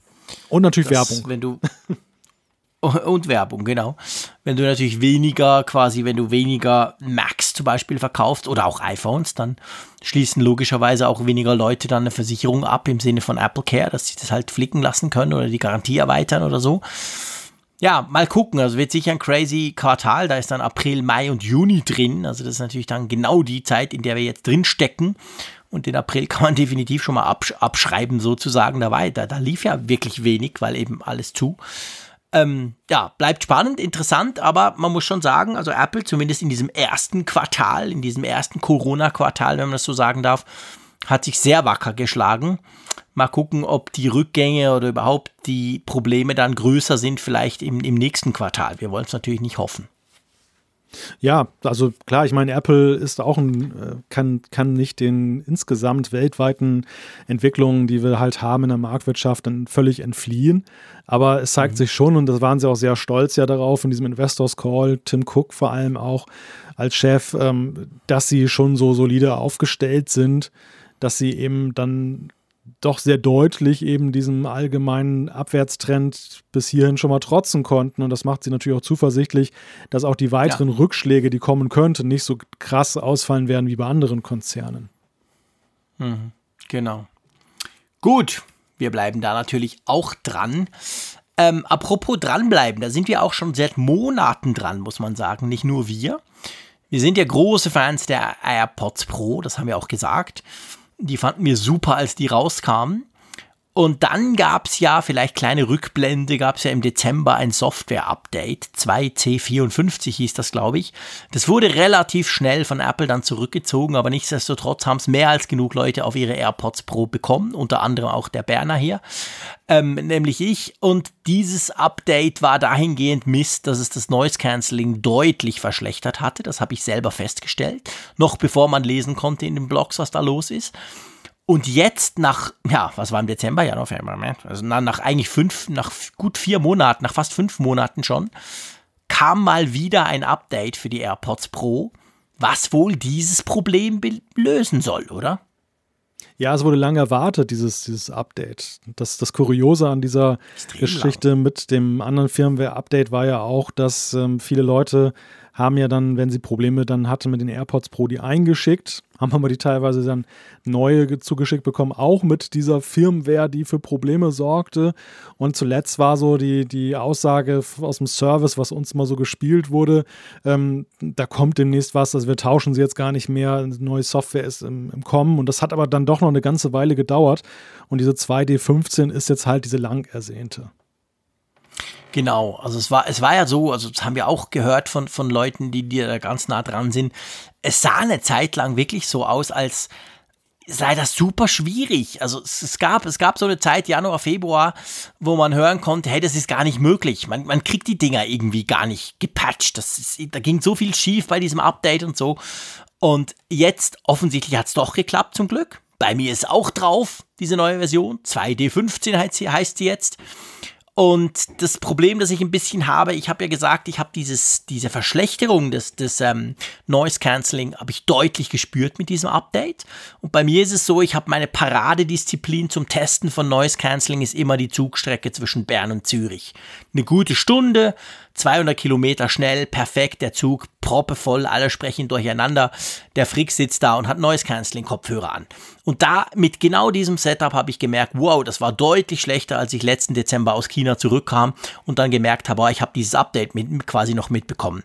Und natürlich das, Werbung. Wenn du und Werbung, genau. Wenn du natürlich weniger, quasi, wenn du weniger Macs zum Beispiel verkaufst oder auch iPhones, dann schließen logischerweise auch weniger Leute dann eine Versicherung ab im Sinne von Apple Care, dass sie das halt flicken lassen können oder die Garantie erweitern oder so ja, mal gucken. Also wird sicher ein crazy Quartal. Da ist dann April, Mai und Juni drin. Also das ist natürlich dann genau die Zeit, in der wir jetzt drin stecken. Und den April kann man definitiv schon mal absch abschreiben, sozusagen. Da, da, da lief ja wirklich wenig, weil eben alles zu. Ähm, ja, bleibt spannend, interessant, aber man muss schon sagen, also Apple zumindest in diesem ersten Quartal, in diesem ersten Corona-Quartal, wenn man das so sagen darf, hat sich sehr wacker geschlagen. Mal gucken, ob die Rückgänge oder überhaupt die Probleme dann größer sind, vielleicht im, im nächsten Quartal. Wir wollen es natürlich nicht hoffen. Ja, also klar, ich meine, Apple ist auch ein, äh, kann, kann nicht den insgesamt weltweiten Entwicklungen, die wir halt haben in der Marktwirtschaft, dann völlig entfliehen. Aber es zeigt mhm. sich schon, und das waren sie auch sehr stolz ja darauf, in diesem Investors Call, Tim Cook vor allem auch als Chef, ähm, dass sie schon so solide aufgestellt sind, dass sie eben dann doch sehr deutlich eben diesem allgemeinen Abwärtstrend bis hierhin schon mal trotzen konnten. Und das macht sie natürlich auch zuversichtlich, dass auch die weiteren ja. Rückschläge, die kommen könnten, nicht so krass ausfallen werden wie bei anderen Konzernen. Mhm. Genau. Gut, wir bleiben da natürlich auch dran. Ähm, apropos dranbleiben, da sind wir auch schon seit Monaten dran, muss man sagen. Nicht nur wir. Wir sind ja große Fans der AirPods Pro, das haben wir auch gesagt. Die fanden wir super, als die rauskamen. Und dann gab es ja, vielleicht kleine Rückblende, gab es ja im Dezember ein Software-Update. 2C54 hieß das, glaube ich. Das wurde relativ schnell von Apple dann zurückgezogen, aber nichtsdestotrotz haben es mehr als genug Leute auf ihre AirPods Pro bekommen, unter anderem auch der Berner hier, ähm, nämlich ich. Und dieses Update war dahingehend Mist, dass es das Noise Cancelling deutlich verschlechtert hatte. Das habe ich selber festgestellt, noch bevor man lesen konnte in den Blogs, was da los ist. Und jetzt nach, ja, was war im Dezember? Ja, November, also nach, nach eigentlich fünf, nach gut vier Monaten, nach fast fünf Monaten schon, kam mal wieder ein Update für die AirPods Pro, was wohl dieses Problem lösen soll, oder? Ja, es wurde lange erwartet, dieses, dieses Update. Das, das Kuriose an dieser Extrem Geschichte lang. mit dem anderen Firmware-Update war ja auch, dass ähm, viele Leute haben ja dann, wenn sie Probleme dann hatten mit den AirPods Pro, die eingeschickt, haben aber die teilweise dann neue zugeschickt bekommen, auch mit dieser Firmware, die für Probleme sorgte. Und zuletzt war so die, die Aussage aus dem Service, was uns mal so gespielt wurde, ähm, da kommt demnächst was, also wir tauschen sie jetzt gar nicht mehr, neue Software ist im, im Kommen. Und das hat aber dann doch noch eine ganze Weile gedauert. Und diese 2D15 ist jetzt halt diese lang ersehnte. Genau, also es war, es war ja so, also das haben wir auch gehört von, von Leuten, die, die da ganz nah dran sind. Es sah eine Zeit lang wirklich so aus, als sei das super schwierig. Also es, es, gab, es gab so eine Zeit, Januar, Februar, wo man hören konnte, hey, das ist gar nicht möglich. Man, man kriegt die Dinger irgendwie gar nicht gepatcht. Das ist, da ging so viel schief bei diesem Update und so. Und jetzt offensichtlich hat es doch geklappt, zum Glück. Bei mir ist auch drauf, diese neue Version. 2D15 heißt sie, heißt sie jetzt. Und das Problem, das ich ein bisschen habe, ich habe ja gesagt, ich habe dieses, diese Verschlechterung des, des ähm, Noise Cancelling habe ich deutlich gespürt mit diesem Update. Und bei mir ist es so, ich habe meine Paradedisziplin zum Testen von Noise Cancelling ist immer die Zugstrecke zwischen Bern und Zürich. Eine gute Stunde, 200 Kilometer schnell, perfekt, der Zug proppevoll, alle sprechen durcheinander. Der Frick sitzt da und hat Noise Cancelling Kopfhörer an. Und da mit genau diesem Setup habe ich gemerkt, wow, das war deutlich schlechter, als ich letzten Dezember aus China zurückkam und dann gemerkt habe, boah, ich habe dieses Update mit, quasi noch mitbekommen.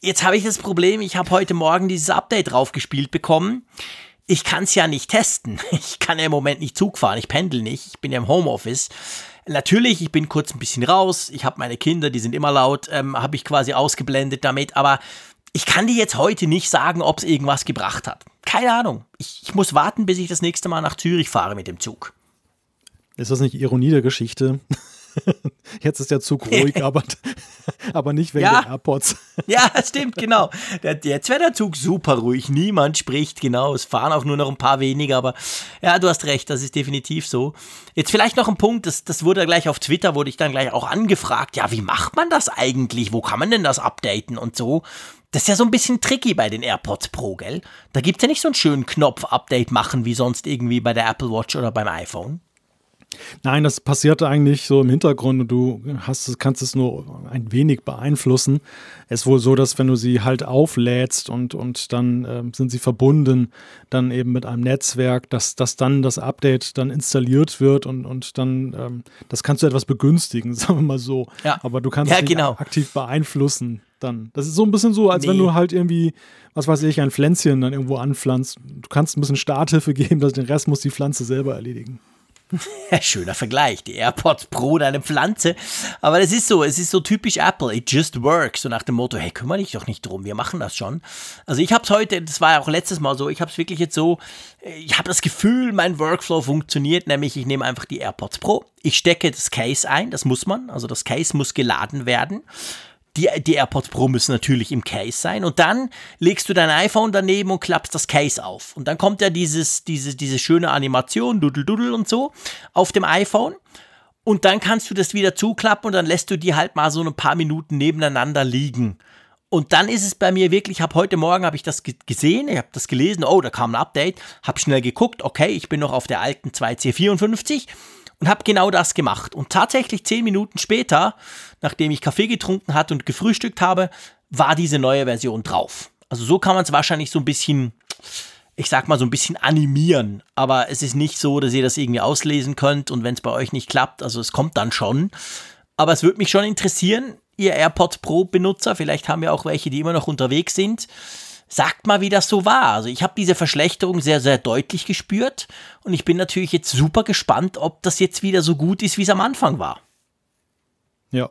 Jetzt habe ich das Problem, ich habe heute Morgen dieses Update draufgespielt bekommen. Ich kann es ja nicht testen. Ich kann ja im Moment nicht Zug fahren, ich pendel nicht, ich bin ja im Homeoffice. Natürlich, ich bin kurz ein bisschen raus, ich habe meine Kinder, die sind immer laut, ähm, habe ich quasi ausgeblendet damit, aber ich kann dir jetzt heute nicht sagen, ob es irgendwas gebracht hat. Keine Ahnung. Ich, ich muss warten, bis ich das nächste Mal nach Zürich fahre mit dem Zug. Ist das nicht Ironie der Geschichte? Jetzt ist der Zug ruhig, aber, aber nicht wegen ja. der AirPods. ja, stimmt, genau. jetzt wäre der Zug super ruhig. Niemand spricht, genau. Es fahren auch nur noch ein paar weniger, aber ja, du hast recht, das ist definitiv so. Jetzt vielleicht noch ein Punkt, das, das wurde gleich auf Twitter, wurde ich dann gleich auch angefragt. Ja, wie macht man das eigentlich? Wo kann man denn das updaten und so? Das ist ja so ein bisschen tricky bei den AirPods Pro, gell? Da gibt es ja nicht so einen schönen Knopf-Update machen wie sonst irgendwie bei der Apple Watch oder beim iPhone. Nein, das passiert eigentlich so im Hintergrund und du hast, kannst es nur ein wenig beeinflussen. Es ist wohl so, dass wenn du sie halt auflädst und, und dann äh, sind sie verbunden, dann eben mit einem Netzwerk, dass, dass dann das Update dann installiert wird und, und dann, ähm, das kannst du etwas begünstigen, sagen wir mal so. Ja. Aber du kannst ja, es genau. aktiv beeinflussen dann. Das ist so ein bisschen so, als nee. wenn du halt irgendwie, was weiß ich, ein Pflänzchen dann irgendwo anpflanzt. Du kannst ein bisschen Starthilfe geben, dass den Rest muss die Pflanze selber erledigen. Schöner Vergleich. Die AirPods Pro deine Pflanze. Aber das ist so, es ist so typisch Apple. It just works. So nach dem Motto, hey, kümmere dich doch nicht drum, wir machen das schon. Also ich habe es heute, das war ja auch letztes Mal so, ich habe es wirklich jetzt so, ich habe das Gefühl, mein Workflow funktioniert, nämlich ich nehme einfach die AirPods Pro, ich stecke das Case ein, das muss man, also das Case muss geladen werden. Die, die AirPods Pro müssen natürlich im Case sein. Und dann legst du dein iPhone daneben und klappst das Case auf. Und dann kommt ja dieses, diese, diese schöne Animation, Dudel Dudel und so, auf dem iPhone. Und dann kannst du das wieder zuklappen und dann lässt du die halt mal so ein paar Minuten nebeneinander liegen. Und dann ist es bei mir wirklich, habe heute Morgen habe ich das gesehen, ich habe das gelesen, oh, da kam ein Update, habe schnell geguckt, okay, ich bin noch auf der alten 2C54 und habe genau das gemacht. Und tatsächlich zehn Minuten später, nachdem ich Kaffee getrunken hatte und gefrühstückt habe, war diese neue Version drauf. Also so kann man es wahrscheinlich so ein bisschen, ich sag mal so ein bisschen animieren. Aber es ist nicht so, dass ihr das irgendwie auslesen könnt und wenn es bei euch nicht klappt, also es kommt dann schon. Aber es würde mich schon interessieren, ihr AirPods Pro Benutzer, vielleicht haben wir auch welche, die immer noch unterwegs sind Sagt mal, wie das so war. Also ich habe diese Verschlechterung sehr, sehr deutlich gespürt und ich bin natürlich jetzt super gespannt, ob das jetzt wieder so gut ist, wie es am Anfang war. Ja,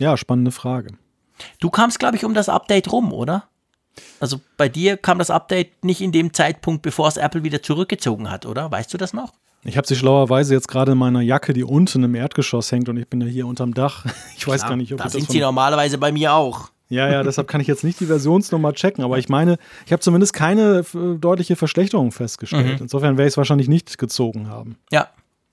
ja, spannende Frage. Du kamst, glaube ich, um das Update rum, oder? Also bei dir kam das Update nicht in dem Zeitpunkt, bevor es Apple wieder zurückgezogen hat, oder? Weißt du das noch? Ich habe sie schlauerweise jetzt gerade in meiner Jacke, die unten im Erdgeschoss hängt und ich bin ja hier unterm Dach. Ich weiß Klar, gar nicht, ob da ich sind das sie normalerweise bei mir auch. Ja, ja, deshalb kann ich jetzt nicht die Versionsnummer checken, aber ich meine, ich habe zumindest keine äh, deutliche Verschlechterung festgestellt. Mhm. Insofern werde ich es wahrscheinlich nicht gezogen haben. Ja,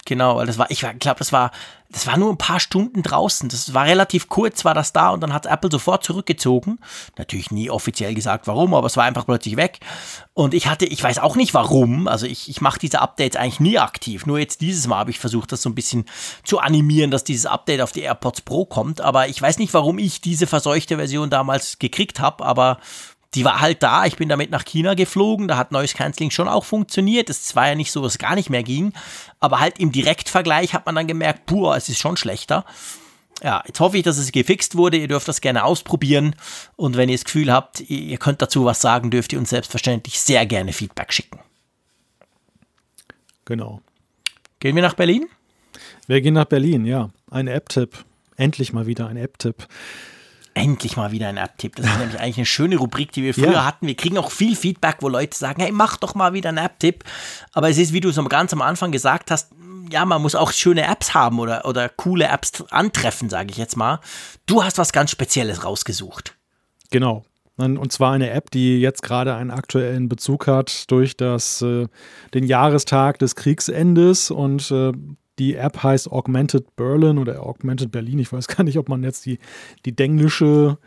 genau, weil das war, ich glaube, das war, das war nur ein paar Stunden draußen. Das war relativ kurz, war das da und dann hat Apple sofort zurückgezogen. Natürlich nie offiziell gesagt, warum, aber es war einfach plötzlich weg. Und ich hatte, ich weiß auch nicht warum, also ich, ich mache diese Updates eigentlich nie aktiv. Nur jetzt dieses Mal habe ich versucht, das so ein bisschen zu animieren, dass dieses Update auf die AirPods Pro kommt. Aber ich weiß nicht, warum ich diese verseuchte Version damals gekriegt habe, aber die war halt da. Ich bin damit nach China geflogen. Da hat Noise Cancelling schon auch funktioniert. Es war ja nicht so, dass es gar nicht mehr ging. Aber halt im Direktvergleich hat man dann gemerkt, puh, es ist schon schlechter. Ja, jetzt hoffe ich, dass es gefixt wurde. Ihr dürft das gerne ausprobieren. Und wenn ihr das Gefühl habt, ihr könnt dazu was sagen, dürft ihr uns selbstverständlich sehr gerne Feedback schicken. Genau. Gehen wir nach Berlin? Wir gehen nach Berlin, ja. Ein App-Tipp. Endlich mal wieder ein App-Tipp. Endlich mal wieder ein App-Tipp. Das ist nämlich eigentlich eine schöne Rubrik, die wir früher Ja. hatten. Wir kriegen auch viel Feedback, wo Leute sagen, hey, mach doch mal wieder einen App-Tipp. Aber es ist, wie du es am- ganz am Anfang gesagt hast, ja, man muss auch schöne Apps haben oder, oder coole Apps antreffen, sage ich jetzt mal. Du hast was ganz Spezielles rausgesucht. Genau. Und und zwar eine App, die jetzt gerade einen aktuellen Bezug hat durch das, äh, den Jahrestag des Kriegsendes und äh, die App heißt Augmented Berlin oder Augmented Berlin. Ich weiß gar nicht, ob man jetzt die, die denglische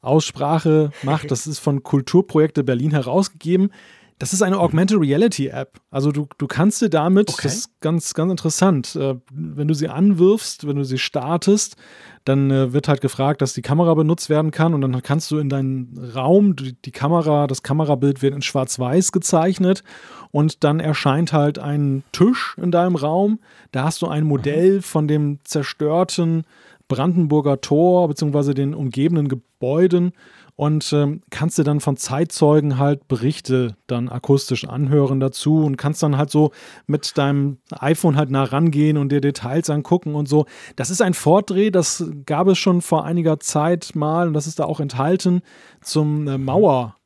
Aussprache macht. Das ist von Kulturprojekte Berlin herausgegeben. Das ist eine Augmented Reality App. Also du, du kannst dir damit, Okay. das ist ganz, ganz interessant, äh, wenn du sie anwirfst, wenn du sie startest, dann äh, wird halt gefragt, dass die Kamera benutzt werden kann und dann kannst du in deinen Raum, die, die Kamera, das Kamerabild wird in schwarz-weiß gezeichnet und dann erscheint halt ein Tisch in deinem Raum. Da hast du ein Modell von dem zerstörten Brandenburger Tor beziehungsweise den umgebenden Gebäuden und ähm, kannst dir dann von Zeitzeugen halt Berichte dann akustisch anhören dazu und kannst dann halt so mit deinem iPhone halt nah rangehen und dir Details angucken und so. Das ist ein Fortdreh, das gab es schon vor einiger Zeit mal und das ist da auch enthalten zum äh, Mauer,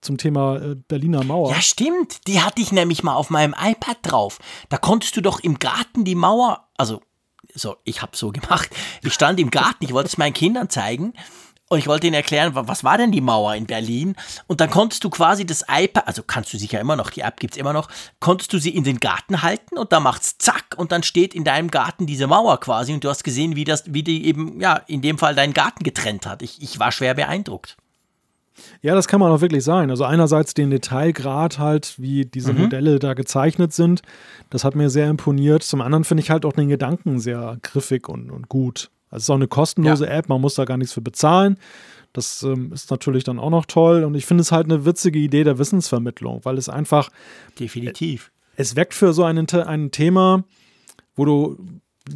zum Thema äh, Berliner Mauer. Ja, stimmt. Die hatte ich nämlich mal auf meinem iPad drauf. Da konntest du doch im Garten die Mauer, also so, ich habe so gemacht. Ich stand im Garten, ich wollte es meinen Kindern zeigen und ich wollte ihnen erklären, wa- was war denn die Mauer in Berlin? Und dann konntest du quasi das iPad, also kannst du sicher immer noch, die App gibt's immer noch, konntest du sie in den Garten halten und da macht's zack und dann steht in deinem Garten diese Mauer quasi und du hast gesehen, wie das, wie die eben, ja, in dem Fall deinen Garten getrennt hat. Ich, ich war schwer beeindruckt. Ja, das kann man auch wirklich sein. Also einerseits den Detailgrad halt, wie diese Modelle da gezeichnet sind, das hat mir sehr imponiert. Zum anderen finde ich halt auch den Gedanken sehr griffig und, und gut. Also es ist auch eine kostenlose App, man muss da gar nichts für bezahlen. Das ähm, ist natürlich dann auch noch toll. Und ich finde es halt eine witzige Idee der Wissensvermittlung, weil es einfach, Definitiv. es weckt für so ein, ein Thema, wo du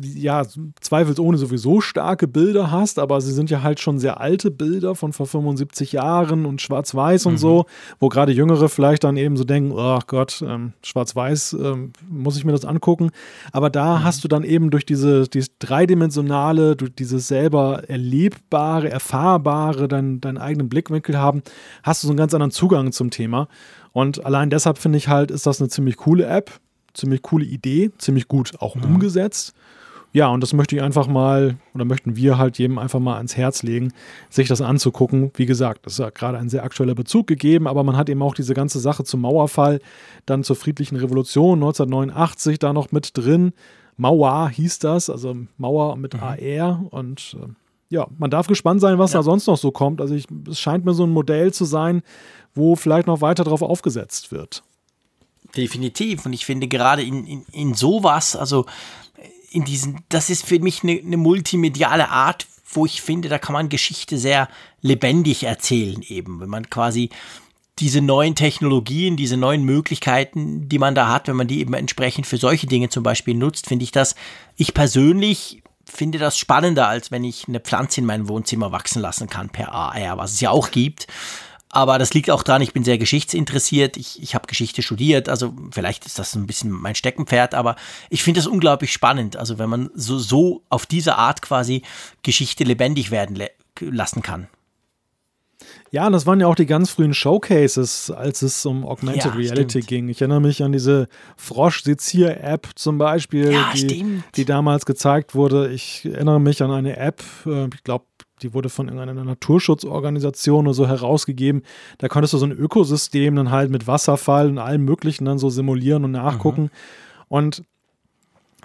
ja, zweifelsohne sowieso starke Bilder hast, aber sie sind ja halt schon sehr alte Bilder von vor 75 Jahren und schwarz-weiß und mhm. so, wo gerade Jüngere vielleicht dann eben so denken, oh Gott, ähm, schwarz-weiß, ähm, muss ich mir das angucken. Aber da mhm. hast du dann eben durch diese, dieses dreidimensionale, durch dieses selber erlebbare, erfahrbare, dein, deinen eigenen Blickwinkel haben, hast du so einen ganz anderen Zugang zum Thema. Und allein deshalb finde ich halt, ist das eine ziemlich coole App, ziemlich coole Idee, ziemlich gut auch mhm. umgesetzt ja, und das möchte ich einfach mal, oder möchten wir halt jedem einfach mal ans Herz legen, sich das anzugucken. Wie gesagt, das ist ja gerade ein sehr aktueller Bezug gegeben, aber man hat eben auch diese ganze Sache zum Mauerfall, dann zur friedlichen Revolution 1989 da noch mit drin. Mauer hieß das, also Mauer mit mhm. AR und äh, ja, man darf gespannt sein, was ja. da sonst noch so kommt. Also ich, es scheint mir so ein Modell zu sein, wo vielleicht noch weiter drauf aufgesetzt wird. Definitiv. Und ich finde gerade in, in, in sowas, also in diesen, das ist für mich eine, eine multimediale Art, wo ich finde, da kann man Geschichte sehr lebendig erzählen, eben, wenn man quasi diese neuen Technologien, diese neuen Möglichkeiten, die man da hat, wenn man die eben entsprechend für solche Dinge zum Beispiel nutzt, finde ich das, ich persönlich finde das spannender, als wenn ich eine Pflanze in mein Wohnzimmer wachsen lassen kann per AR, was es ja auch gibt. Aber das liegt auch daran, ich bin sehr geschichtsinteressiert. Ich, ich habe Geschichte studiert, also vielleicht ist das ein bisschen mein Steckenpferd, aber ich finde das unglaublich spannend. Also wenn man so, so auf diese Art quasi Geschichte lebendig werden lassen kann. Ja, und das waren ja auch die ganz frühen Showcases, als es um Augmented ja, Reality stimmt. ging. Ich erinnere mich an diese Frosch-Sezier-App zum Beispiel, ja, die, die, damals gezeigt wurde. Ich erinnere mich an eine App, äh, ich glaube, die wurde von irgendeiner Naturschutzorganisation oder so herausgegeben. Da konntest du so ein Ökosystem dann halt mit Wasserfall und allem Möglichen dann so simulieren und nachgucken. Mhm. Und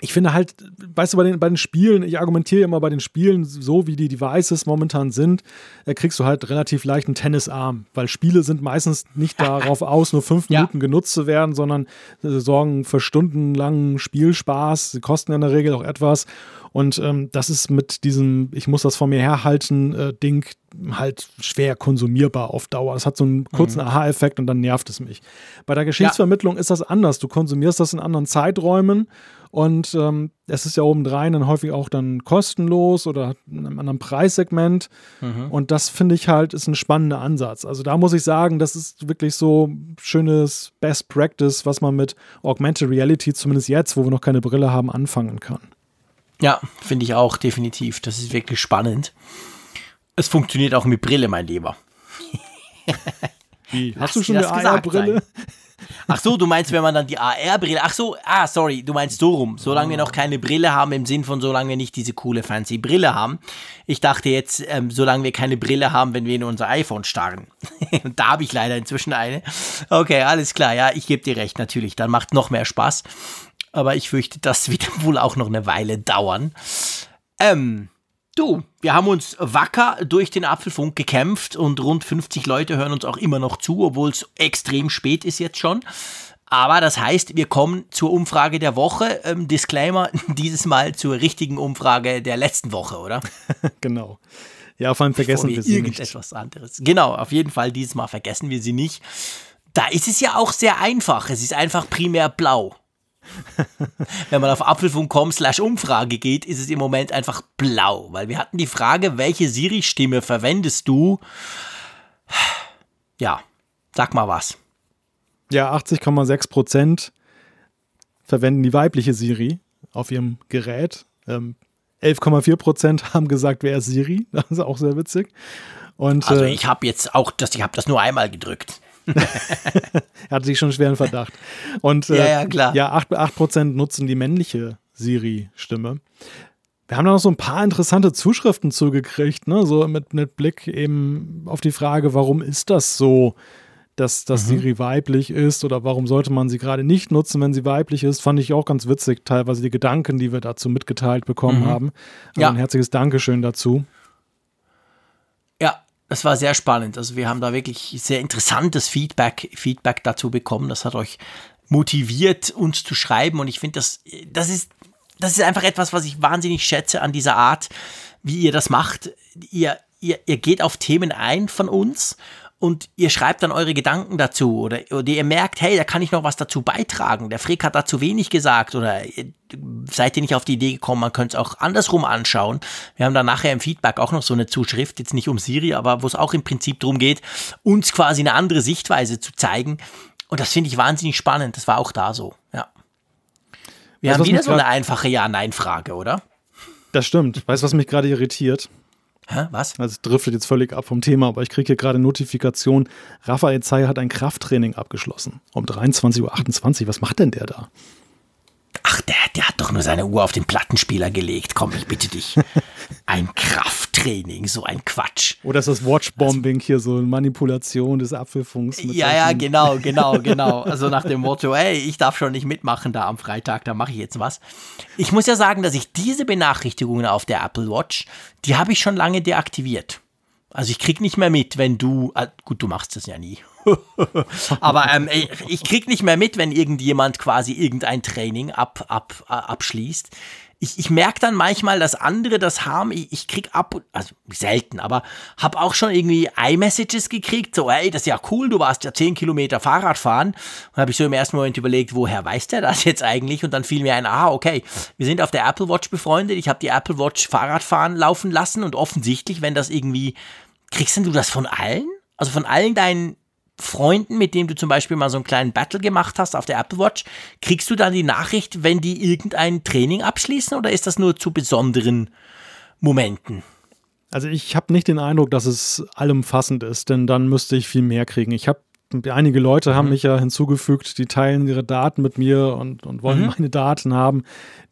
ich finde halt, weißt du, bei den, bei den Spielen, ich argumentiere immer bei den Spielen, so wie die Devices momentan sind, äh, kriegst du halt relativ leicht einen Tennisarm, weil Spiele sind meistens nicht darauf aus, nur fünf ja. Minuten genutzt zu werden, sondern äh, sorgen für stundenlangen Spielspaß. Sie kosten in der Regel auch etwas. Und ähm, das ist mit diesem, ich muss das vor mir herhalten, äh, Ding halt schwer konsumierbar auf Dauer. Es hat so einen kurzen mhm. Aha-Effekt und dann nervt es mich. Bei der Geschichtsvermittlung ja. ist das anders. Du konsumierst das in anderen Zeiträumen und ähm, es ist ja obendrein dann häufig auch dann kostenlos oder in einem anderen Preissegment. Mhm. Und das finde ich halt ist ein spannender Ansatz. Also da muss ich sagen, das ist wirklich so schönes Best Practice, was man mit Augmented Reality, zumindest jetzt, wo wir noch keine Brille haben, anfangen kann. Ja, finde ich auch definitiv. Das ist wirklich spannend. Es funktioniert auch mit Brille, mein Lieber. Wie? Hast du schon eine AR-Brille? Ach so, du meinst, wenn man dann die AR-Brille. Ach so, ah, sorry, du meinst so rum. Solange wir noch keine Brille haben, im Sinn von, solange wir nicht diese coole, fancy Brille haben. Ich dachte jetzt, ähm, solange wir keine Brille haben, wenn wir in unser iPhone starren. Und da habe ich leider inzwischen eine. Okay, alles klar, ja, ich gebe dir recht, natürlich. Dann macht noch mehr Spaß aber ich fürchte, das wird wohl auch noch eine Weile dauern. Ähm, du, wir haben uns wacker durch den Apfelfunk gekämpft und rund 50 Leute hören uns auch immer noch zu, obwohl es extrem spät ist jetzt schon. Aber das heißt, wir kommen zur Umfrage der Woche. Ähm, Disclaimer, dieses Mal zur richtigen Umfrage der letzten Woche, oder? genau. Ja, vor allem vergessen wir, wir sie irgendetwas nicht. anderes. Genau, auf jeden Fall dieses Mal vergessen wir sie nicht. Da ist es ja auch sehr einfach. Es ist einfach primär blau. Wenn man auf apfelfunk.com slash Umfrage geht, ist es im Moment einfach blau, weil wir hatten die Frage, welche Siri-Stimme verwendest du? Ja, sag mal was. Ja, 80,6 Prozent verwenden die weibliche Siri auf ihrem Gerät. Ähm, 11,4 Prozent haben gesagt, wer ist Siri. Das ist auch sehr witzig. Und, also äh, ich habe jetzt auch, das, ich habe das nur einmal gedrückt. er hatte sich schon schweren Verdacht. Und äh, ja, ja, klar. Ja, 8%, 8 nutzen die männliche Siri-Stimme. Wir haben da noch so ein paar interessante Zuschriften zugekriegt, ne? so mit, mit Blick eben auf die Frage, warum ist das so, dass, dass mhm. Siri weiblich ist oder warum sollte man sie gerade nicht nutzen, wenn sie weiblich ist, fand ich auch ganz witzig, teilweise die Gedanken, die wir dazu mitgeteilt bekommen mhm. haben. Also ja. Ein herzliches Dankeschön dazu. Das war sehr spannend. Also wir haben da wirklich sehr interessantes Feedback, Feedback dazu bekommen. Das hat euch motiviert, uns zu schreiben. Und ich finde, das, das, ist, das ist einfach etwas, was ich wahnsinnig schätze an dieser Art, wie ihr das macht. Ihr, ihr, ihr geht auf Themen ein von uns und ihr schreibt dann eure Gedanken dazu oder, oder ihr merkt, hey, da kann ich noch was dazu beitragen. Der Frick hat da zu wenig gesagt oder seid ihr nicht auf die Idee gekommen, man könnte es auch andersrum anschauen. Wir haben dann nachher im Feedback auch noch so eine Zuschrift, jetzt nicht um Siri, aber wo es auch im Prinzip darum geht, uns quasi eine andere Sichtweise zu zeigen. Und das finde ich wahnsinnig spannend. Das war auch da so, ja. Wir weißt, haben wieder so eine einfache Ja-Nein-Frage, oder? Das stimmt. Weißt du, was mich gerade irritiert? Hä, was? Also driftet jetzt völlig ab vom Thema, aber ich kriege hier gerade Notifikation, Raphael Zay hat ein Krafttraining abgeschlossen. Um 23.28 Uhr. Was macht denn der da? Ach, der, der hat doch nur seine Uhr auf den Plattenspieler gelegt. Komm, ich bitte dich. Ein Krafttraining, so ein Quatsch. Oder ist das Watchbombing also, hier so eine Manipulation des Apfelfunks? ja, ja, genau, genau, genau. Also nach dem Motto, hey, ich darf schon nicht mitmachen da am Freitag, da mache ich jetzt was. Ich muss ja sagen, dass ich diese Benachrichtigungen auf der Apple Watch, die habe ich schon lange deaktiviert. Also ich krieg nicht mehr mit, wenn du, ah, gut, du machst das ja nie. Aber ähm, ich krieg nicht mehr mit, wenn irgendjemand quasi irgendein Training ab, ab, äh, abschließt. Ich, ich merke dann manchmal, dass andere das haben. Ich, ich krieg ab, also selten, aber habe auch schon irgendwie iMessages gekriegt. So, hey, das ist ja cool, du warst ja 10 Kilometer Fahrrad fahren. Und habe ich so im ersten Moment überlegt, woher weiß der das jetzt eigentlich? Und dann fiel mir ein, ah, okay, wir sind auf der Apple Watch befreundet. Ich habe die Apple Watch Fahrradfahren laufen lassen und offensichtlich, wenn das irgendwie, kriegst denn du das von allen? Also von allen deinen Freunden, mit denen du zum Beispiel mal so einen kleinen Battle gemacht hast auf der Apple Watch, kriegst du dann die Nachricht, wenn die irgendein Training abschließen oder ist das nur zu besonderen Momenten? Also ich habe nicht den Eindruck, dass es allumfassend ist, denn dann müsste ich viel mehr kriegen. Ich habe einige Leute haben mhm. mich ja hinzugefügt, die teilen ihre Daten mit mir und, und wollen mhm. meine Daten haben.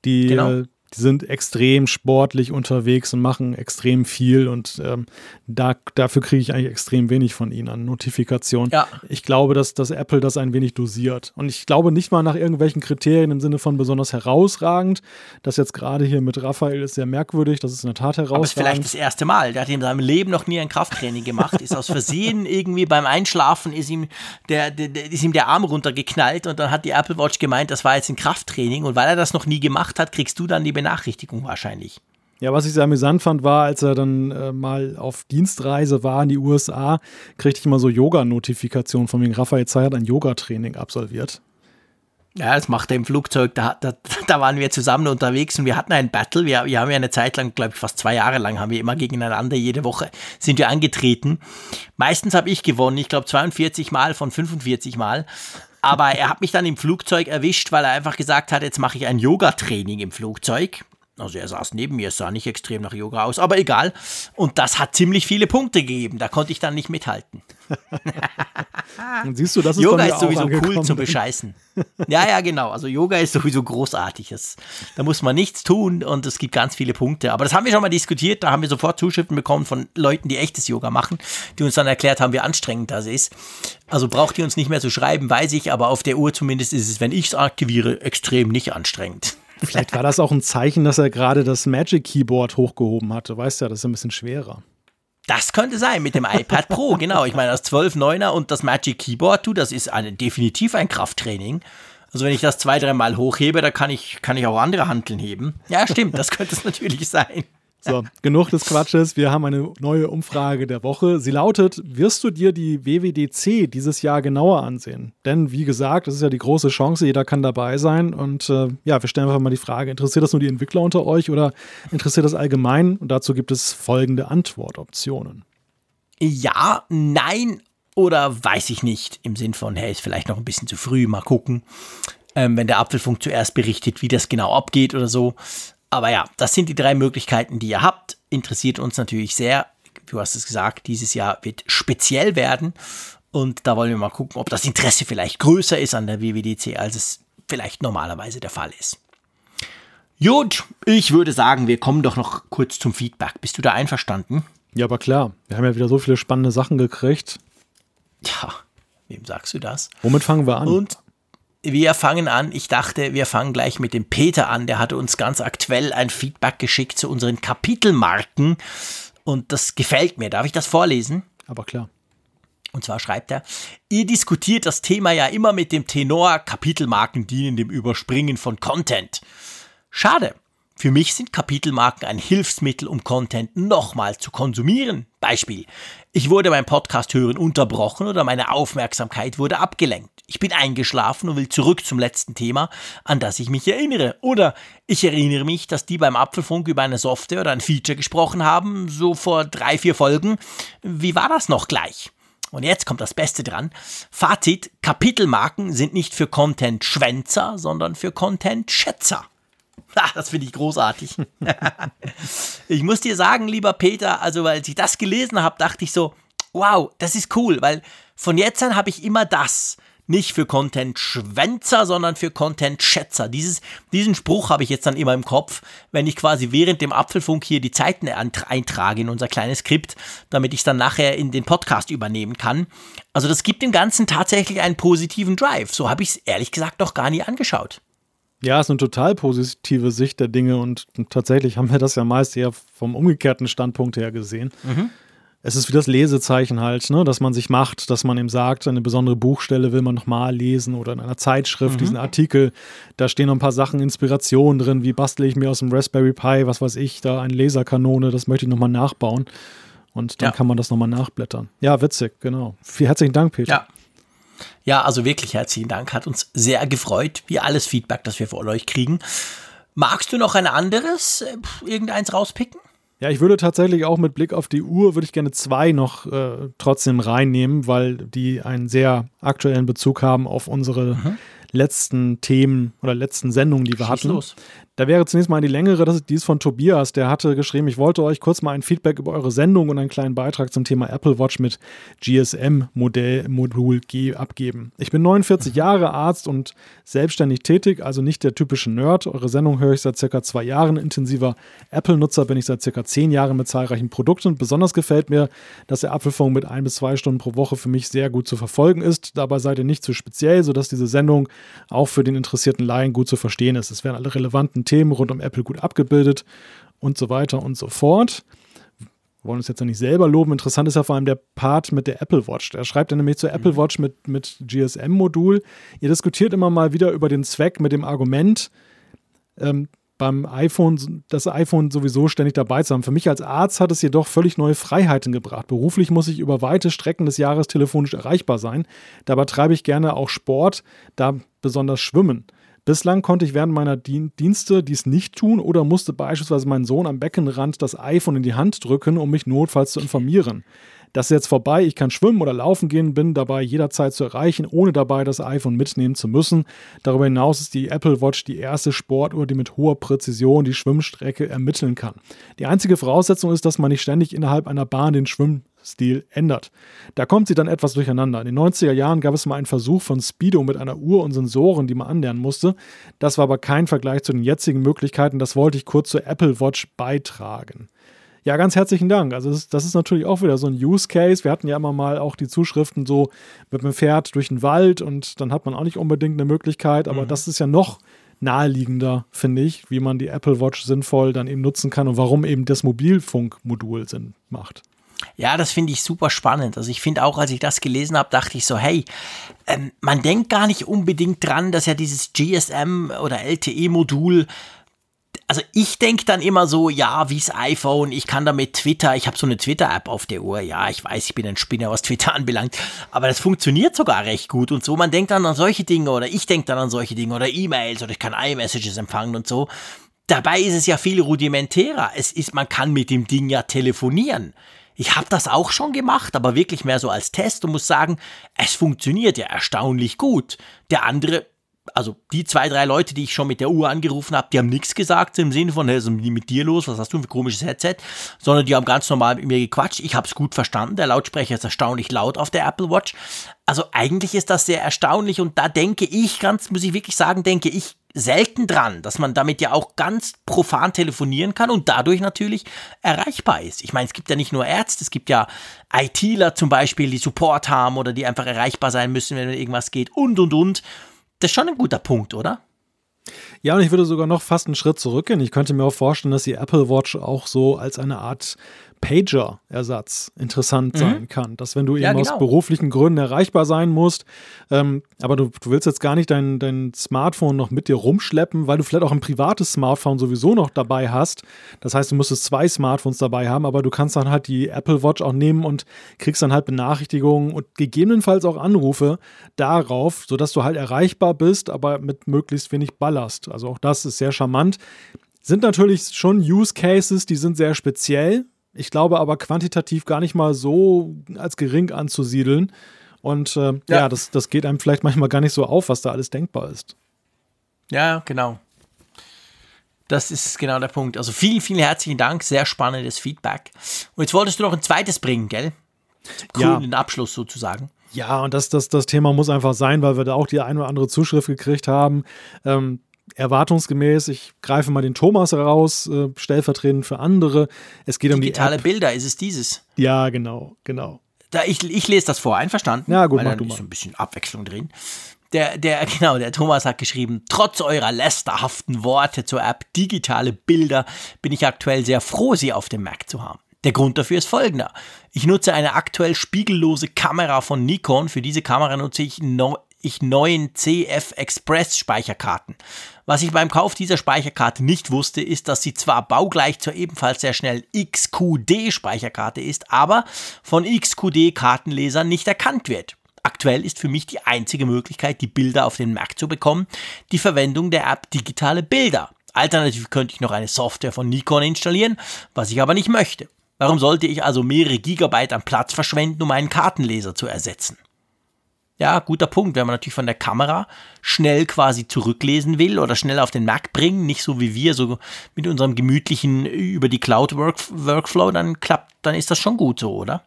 Die genau. äh, die sind extrem sportlich unterwegs und machen extrem viel und ähm, da, dafür kriege ich eigentlich extrem wenig von ihnen an Notifikationen. Ja. Ich glaube, dass, dass Apple das ein wenig dosiert. Und ich glaube nicht mal nach irgendwelchen Kriterien im Sinne von besonders herausragend. Das jetzt gerade hier mit Raphael ist sehr merkwürdig, das ist in der Tat herausragend. Aber ist vielleicht das erste Mal. Der hat in seinem Leben noch nie ein Krafttraining gemacht, ist aus Versehen irgendwie beim Einschlafen ist ihm der, der, der, ist ihm der Arm runtergeknallt und dann hat die Apple Watch gemeint, das war jetzt ein Krafttraining und weil er das noch nie gemacht hat, kriegst du dann die Benachrichtigung wahrscheinlich. Ja, was ich sehr amüsant fand, war, als er dann äh, mal auf Dienstreise war in die USA, kriegte ich immer so Yoga-Notifikationen von wegen Raphael Zay hat ein Yoga-Training absolviert. Ja, das macht er im Flugzeug. Da, da, da waren wir zusammen unterwegs und wir hatten ein Battle. Wir, wir haben ja eine Zeit lang, glaube ich, fast zwei Jahre lang, haben wir immer gegeneinander, jede Woche sind wir angetreten. Meistens habe ich gewonnen, ich glaube 42 Mal von 45 Mal. Aber er hat mich dann im Flugzeug erwischt, weil er einfach gesagt hat, jetzt mache ich ein Yoga-Training im Flugzeug. Also er saß neben mir, es sah nicht extrem nach Yoga aus, aber egal. Und das hat ziemlich viele Punkte gegeben. Da konnte ich dann nicht mithalten. Und siehst du, das ist Yoga ist sowieso cool zum Bescheißen. Ja, ja, genau. Also Yoga ist sowieso großartig. Das, da muss man nichts tun und es gibt ganz viele Punkte. Aber das haben wir schon mal diskutiert. Da haben wir sofort Zuschriften bekommen von Leuten, die echtes Yoga machen, die uns dann erklärt haben, wie anstrengend das ist. Also braucht ihr uns nicht mehr zu schreiben, weiß ich, aber auf der Uhr zumindest ist es, wenn ich es aktiviere, extrem nicht anstrengend. Vielleicht war das auch ein Zeichen, dass er gerade das Magic Keyboard hochgehoben hatte. Weißt ja, das ist ein bisschen schwerer. Das könnte sein mit dem iPad Pro, genau. Ich meine, das 12.9er und das Magic Keyboard, du, das ist eine, definitiv ein Krafttraining. Also wenn ich das zwei, dreimal hochhebe, da kann ich, kann ich auch andere Handeln heben. Ja, stimmt, das könnte es natürlich sein. So, genug des Quatsches. Wir haben eine neue Umfrage der Woche. Sie lautet: Wirst du dir die WWDC dieses Jahr genauer ansehen? Denn, wie gesagt, das ist ja die große Chance, jeder kann dabei sein. Und äh, ja, wir stellen einfach mal die Frage: Interessiert das nur die Entwickler unter euch oder interessiert das allgemein? Und dazu gibt es folgende Antwortoptionen: Ja, nein oder weiß ich nicht. Im Sinn von: Hey, ist vielleicht noch ein bisschen zu früh, mal gucken. Ähm, wenn der Apfelfunk zuerst berichtet, wie das genau abgeht oder so. Aber ja, das sind die drei Möglichkeiten, die ihr habt. Interessiert uns natürlich sehr. Du hast es gesagt, dieses Jahr wird speziell werden. Und da wollen wir mal gucken, ob das Interesse vielleicht größer ist an der WWDC, als es vielleicht normalerweise der Fall ist. Gut, ich würde sagen, wir kommen doch noch kurz zum Feedback. Bist du da einverstanden? Ja, aber klar. Wir haben ja wieder so viele spannende Sachen gekriegt. Ja, wem sagst du das? Womit fangen wir an? Und wir fangen an, ich dachte, wir fangen gleich mit dem Peter an, der hatte uns ganz aktuell ein Feedback geschickt zu unseren Kapitelmarken und das gefällt mir. Darf ich das vorlesen? Aber klar. Und zwar schreibt er, ihr diskutiert das Thema ja immer mit dem Tenor, Kapitelmarken dienen dem Überspringen von Content. Schade. Für mich sind Kapitelmarken ein Hilfsmittel, um Content nochmal zu konsumieren. Beispiel. Ich wurde beim Podcast hören unterbrochen oder meine Aufmerksamkeit wurde abgelenkt. Ich bin eingeschlafen und will zurück zum letzten Thema, an das ich mich erinnere. Oder ich erinnere mich, dass die beim Apfelfunk über eine Software oder ein Feature gesprochen haben, so vor drei, vier Folgen. Wie war das noch gleich? Und jetzt kommt das Beste dran. Fazit, Kapitelmarken sind nicht für Content-Schwänzer, sondern für Content-Schätzer. Das finde ich großartig. ich muss dir sagen, lieber Peter, also als ich das gelesen habe, dachte ich so, wow, das ist cool, weil von jetzt an habe ich immer das. Nicht für Content-Schwänzer, sondern für Content-Schätzer. diesen Spruch habe ich jetzt dann immer im Kopf, wenn ich quasi während dem Apfelfunk hier die Zeiten eintrage in unser kleines Skript, damit ich es dann nachher in den Podcast übernehmen kann. Also das gibt dem Ganzen tatsächlich einen positiven Drive. So habe ich es ehrlich gesagt noch gar nie angeschaut. Ja, ist eine total positive Sicht der Dinge und tatsächlich haben wir das ja meist eher vom umgekehrten Standpunkt her gesehen. Mhm. Es ist wie das Lesezeichen halt, ne, dass man sich macht, dass man eben sagt, eine besondere Buchstelle will man nochmal lesen oder in einer Zeitschrift, mhm. diesen Artikel, da stehen noch ein paar Sachen, Inspirationen drin, wie bastle ich mir aus dem Raspberry Pi, was weiß ich, da eine Laserkanone, das möchte ich nochmal nachbauen. Und dann ja. kann man das nochmal nachblättern. Ja, witzig, genau. Vielen herzlichen Dank, Peter. Ja. Ja, also wirklich herzlichen Dank. Hat uns sehr gefreut, wie alles Feedback, das wir von euch kriegen. Magst du noch ein anderes, äh, irgendeins rauspicken? Ja, ich würde tatsächlich auch mit Blick auf die Uhr, würde ich gerne zwei noch äh, trotzdem reinnehmen, weil die einen sehr aktuellen Bezug haben auf unsere mhm. letzten Themen oder letzten Sendungen, die wir Schieß hatten. Los. Da wäre zunächst mal die längere, das ist dies von Tobias, der hatte geschrieben, ich wollte euch kurz mal ein Feedback über eure Sendung und einen kleinen Beitrag zum Thema Apple Watch mit GSM-Modell Modul G abgeben. Ich bin 49 Jahre Arzt und selbstständig tätig, also nicht der typische Nerd. Eure Sendung höre ich seit circa zwei Jahren. Intensiver Apple-Nutzer bin ich seit circa zehn Jahren mit zahlreichen Produkten. Besonders gefällt mir, dass der Apfelfunk mit ein bis zwei Stunden pro Woche für mich sehr gut zu verfolgen ist. Dabei seid ihr nicht zu speziell, sodass diese Sendung auch für den interessierten Laien gut zu verstehen ist. Es werden alle relevanten Themen rund um Apple gut abgebildet und so weiter und so fort. Wir wollen uns jetzt ja nicht selber loben. Interessant ist ja vor allem der Part mit der Apple Watch. Er schreibt ja nämlich zur Apple mhm. Watch mit, mit GSM-Modul. Ihr diskutiert immer mal wieder über den Zweck mit dem Argument, ähm, beim iPhone, das iPhone sowieso ständig dabei zu haben. Für mich als Arzt hat es jedoch völlig neue Freiheiten gebracht. Beruflich muss ich über weite Strecken des Jahres telefonisch erreichbar sein. Dabei treibe ich gerne auch Sport, da besonders Schwimmen. Bislang konnte ich während meiner Dienste dies nicht tun oder musste beispielsweise meinen Sohn am Beckenrand das iPhone in die Hand drücken, um mich notfalls zu informieren. Das ist jetzt vorbei, ich kann schwimmen oder laufen gehen, bin dabei jederzeit zu erreichen, ohne dabei das iPhone mitnehmen zu müssen. Darüber hinaus ist die Apple Watch die erste Sportuhr, die mit hoher Präzision die Schwimmstrecke ermitteln kann. Die einzige Voraussetzung ist, dass man nicht ständig innerhalb einer Bahn den Schwimm Stil ändert. Da kommt sie dann etwas durcheinander. In den 90er Jahren gab es mal einen Versuch von Speedo mit einer Uhr und Sensoren, die man anlernen musste. Das war aber kein Vergleich zu den jetzigen Möglichkeiten. Das wollte ich kurz zur Apple Watch beitragen. Ja, ganz herzlichen Dank. Also das, das, ist natürlich auch wieder so ein Use Case. Wir hatten ja immer mal auch die Zuschriften so, man fährt durch den Wald und dann hat man auch nicht unbedingt eine Möglichkeit, aber mhm. das ist ja noch naheliegender, finde ich, wie man die Apple Watch sinnvoll dann eben nutzen kann und warum eben das Mobilfunkmodul Sinn macht. Ja, das finde ich super spannend. Also ich finde auch, als ich das gelesen habe, dachte ich so, hey, ähm, man denkt gar nicht unbedingt dran, dass ja dieses GSM oder LTE-Modul also ich denke dann immer so, ja, wie's iPhone, ich kann damit Twitter, ich habe so eine Twitter-App auf der Uhr, ja, ich weiß, ich bin ein Spinner, was Twitter anbelangt, aber das funktioniert sogar recht gut und so. Man denkt dann an solche Dinge oder ich denke dann an solche Dinge oder E-Mails oder ich kann iMessages empfangen und so. Dabei ist es ja viel rudimentärer. Es ist, man kann mit dem Ding ja telefonieren. Ich habe das auch schon gemacht, aber wirklich mehr so als Test und muss sagen, es funktioniert ja erstaunlich gut. Der andere, also die zwei, drei Leute, die ich schon mit der Uhr angerufen habe, die haben nichts gesagt im Sinne von, hey, was ist mit dir los, was hast du für ein komisches Headset, sondern die haben ganz normal mit mir gequatscht. Ich habe es gut verstanden, der Lautsprecher ist erstaunlich laut auf der Apple Watch. Also eigentlich ist das sehr erstaunlich und da denke ich, ganz, muss ich wirklich sagen, denke ich selten dran, dass man damit ja auch ganz profan telefonieren kann und dadurch natürlich erreichbar ist. Ich meine, es gibt ja nicht nur Ärzte, es gibt ja ITler zum Beispiel, die Support haben oder die einfach erreichbar sein müssen, wenn irgendwas geht und und und. Das ist schon ein guter Punkt, oder? Ja, und ich würde sogar noch fast einen Schritt zurückgehen. Ich könnte mir auch vorstellen, dass die Apple Watch auch so als eine Art Pager-Ersatz interessant mhm. sein kann. Dass wenn du eben ja, genau. aus beruflichen Gründen erreichbar sein musst, ähm, aber du, du, willst jetzt gar nicht dein, dein Smartphone noch mit dir rumschleppen, weil du vielleicht auch ein privates Smartphone sowieso noch dabei hast. Das heißt, du müsstest zwei Smartphones dabei haben, aber du kannst dann halt die Apple Watch auch nehmen und kriegst dann halt Benachrichtigungen und gegebenenfalls auch Anrufe darauf, sodass du halt erreichbar bist, aber mit möglichst wenig Ballast. Also auch das ist sehr charmant. Sind natürlich schon Use Cases, die sind sehr speziell. Ich glaube aber quantitativ gar nicht mal so als gering anzusiedeln. Und äh, ja, ja das, das geht einem vielleicht manchmal gar nicht so auf, was da alles denkbar ist. Ja, genau. Das ist genau der Punkt. Also vielen, vielen herzlichen Dank. Sehr spannendes Feedback. Und jetzt wolltest du noch ein zweites bringen, gell? Coolen ja. Abschluss sozusagen. Ja, und das, das, das Thema muss einfach sein, weil wir da auch die eine oder andere Zuschrift gekriegt haben. Ähm, erwartungsgemäß, ich greife mal den Thomas raus, äh, stellvertretend für andere. Es geht um Digitale die Digitale Bilder, ist es dieses? Ja, genau, genau. Da, ich, ich lese das vor, einverstanden? Ja, gut, weil mach du ist mal. so ein bisschen Abwechslung drin. Der, der, genau, der Thomas hat geschrieben, trotz eurer lästerhaften Worte zur App digitale Bilder bin ich aktuell sehr froh, sie auf dem Mac zu haben. Der Grund dafür ist folgender. Ich nutze eine aktuell spiegellose Kamera von Nikon. Für diese Kamera nutze ich, no, ich neuen CF Express Speicherkarten. Was ich beim Kauf dieser Speicherkarte nicht wusste, ist, dass sie zwar baugleich zur ebenfalls sehr schnellen XQD Speicherkarte ist, aber von XQD Kartenlesern nicht erkannt wird. Aktuell ist für mich die einzige Möglichkeit, die Bilder auf den Mac zu bekommen, die Verwendung der App Digitale Bilder. Alternativ könnte ich noch eine Software von Nikon installieren, was ich aber nicht möchte. Warum sollte ich also mehrere Gigabyte an Platz verschwenden, um einen Kartenleser zu ersetzen? Ja, guter Punkt, wenn man natürlich von der Kamera schnell quasi zurücklesen will oder schnell auf den Mac bringen, nicht so wie wir, so mit unserem gemütlichen über die Cloud -Work Workflow, dann klappt, dann ist das schon gut so, oder?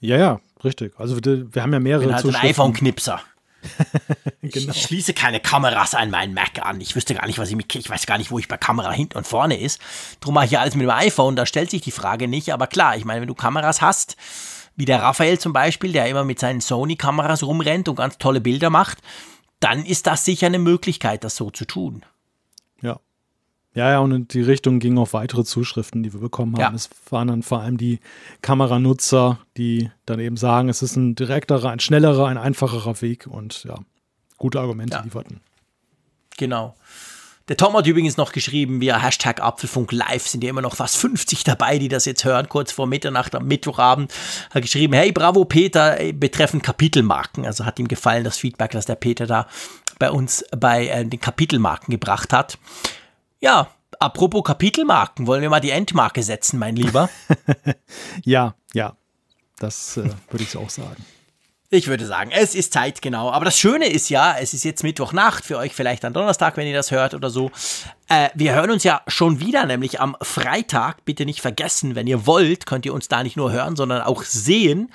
Ja, ja, richtig. Also wir, wir haben ja mehrere. Ich bin halt ein iPhone-Knipser. genau. Ich schließe keine Kameras an meinen Mac an. Ich wüsste gar nicht, was ich mit, ich weiß gar nicht, wo ich bei Kamera hinten und vorne ist. Drum mache ich ja alles mit dem iPhone, da stellt sich die Frage nicht. Aber klar, ich meine, wenn du Kameras hast, wie der Raphael zum Beispiel, der immer mit seinen Sony-Kameras rumrennt und ganz tolle Bilder macht, dann ist das sicher eine Möglichkeit, das so zu tun. Ja. Ja, ja, und in die Richtung gingen auch weitere Zuschriften, die wir bekommen haben. Ja. Es waren dann vor allem die Kameranutzer, die dann eben sagen, es ist ein direkterer, ein schnellerer, ein einfacherer Weg und ja, gute Argumente ja. lieferten. Genau. Der Tom hat übrigens noch geschrieben, via Hashtag Apfelfunk Live sind ja immer noch fast 50 dabei, die das jetzt hören, kurz vor Mitternacht am Mittwochabend. Hat geschrieben, hey, bravo Peter, betreffend Kapitelmarken. Also hat ihm gefallen das Feedback, das der Peter da bei uns bei äh, den Kapitelmarken gebracht hat. Ja, apropos Kapitelmarken, wollen wir mal die Endmarke setzen, mein Lieber? ja, ja, das äh, würde ich so auch sagen. Ich würde sagen, es ist Zeit, genau. Aber das Schöne ist ja, es ist jetzt Mittwochnacht, für euch vielleicht am Donnerstag, wenn ihr das hört oder so. Äh, wir hören uns ja schon wieder, nämlich am Freitag. Bitte nicht vergessen, wenn ihr wollt, könnt ihr uns da nicht nur hören, sondern auch sehen.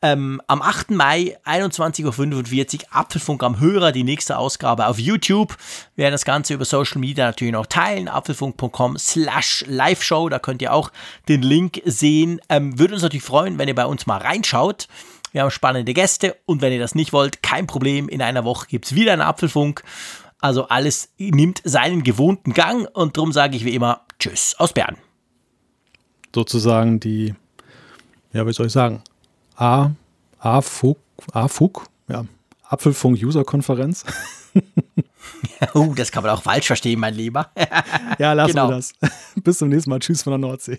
Ähm, am 8. Mai, 21.45 Uhr, Apfelfunk am Hörer, die nächste Ausgabe auf YouTube. Wir werden das Ganze über Social Media natürlich noch teilen. Apfelfunk.com slash Live-Show, da könnt ihr auch den Link sehen. Ähm, würde uns natürlich freuen, wenn ihr bei uns mal reinschaut. Wir haben spannende Gäste und wenn ihr das nicht wollt, kein Problem. In einer Woche gibt es wieder einen Apfelfunk. Also alles nimmt seinen gewohnten Gang und darum sage ich wie immer Tschüss aus Bern. Sozusagen die, ja, wie soll ich sagen, A, A, Fug, A, Fug, ja, Apfelfunk-User-Konferenz. oh, das kann man auch falsch verstehen, mein Lieber. ja, lassen genau. wir das. Bis zum nächsten Mal. Tschüss von der Nordsee.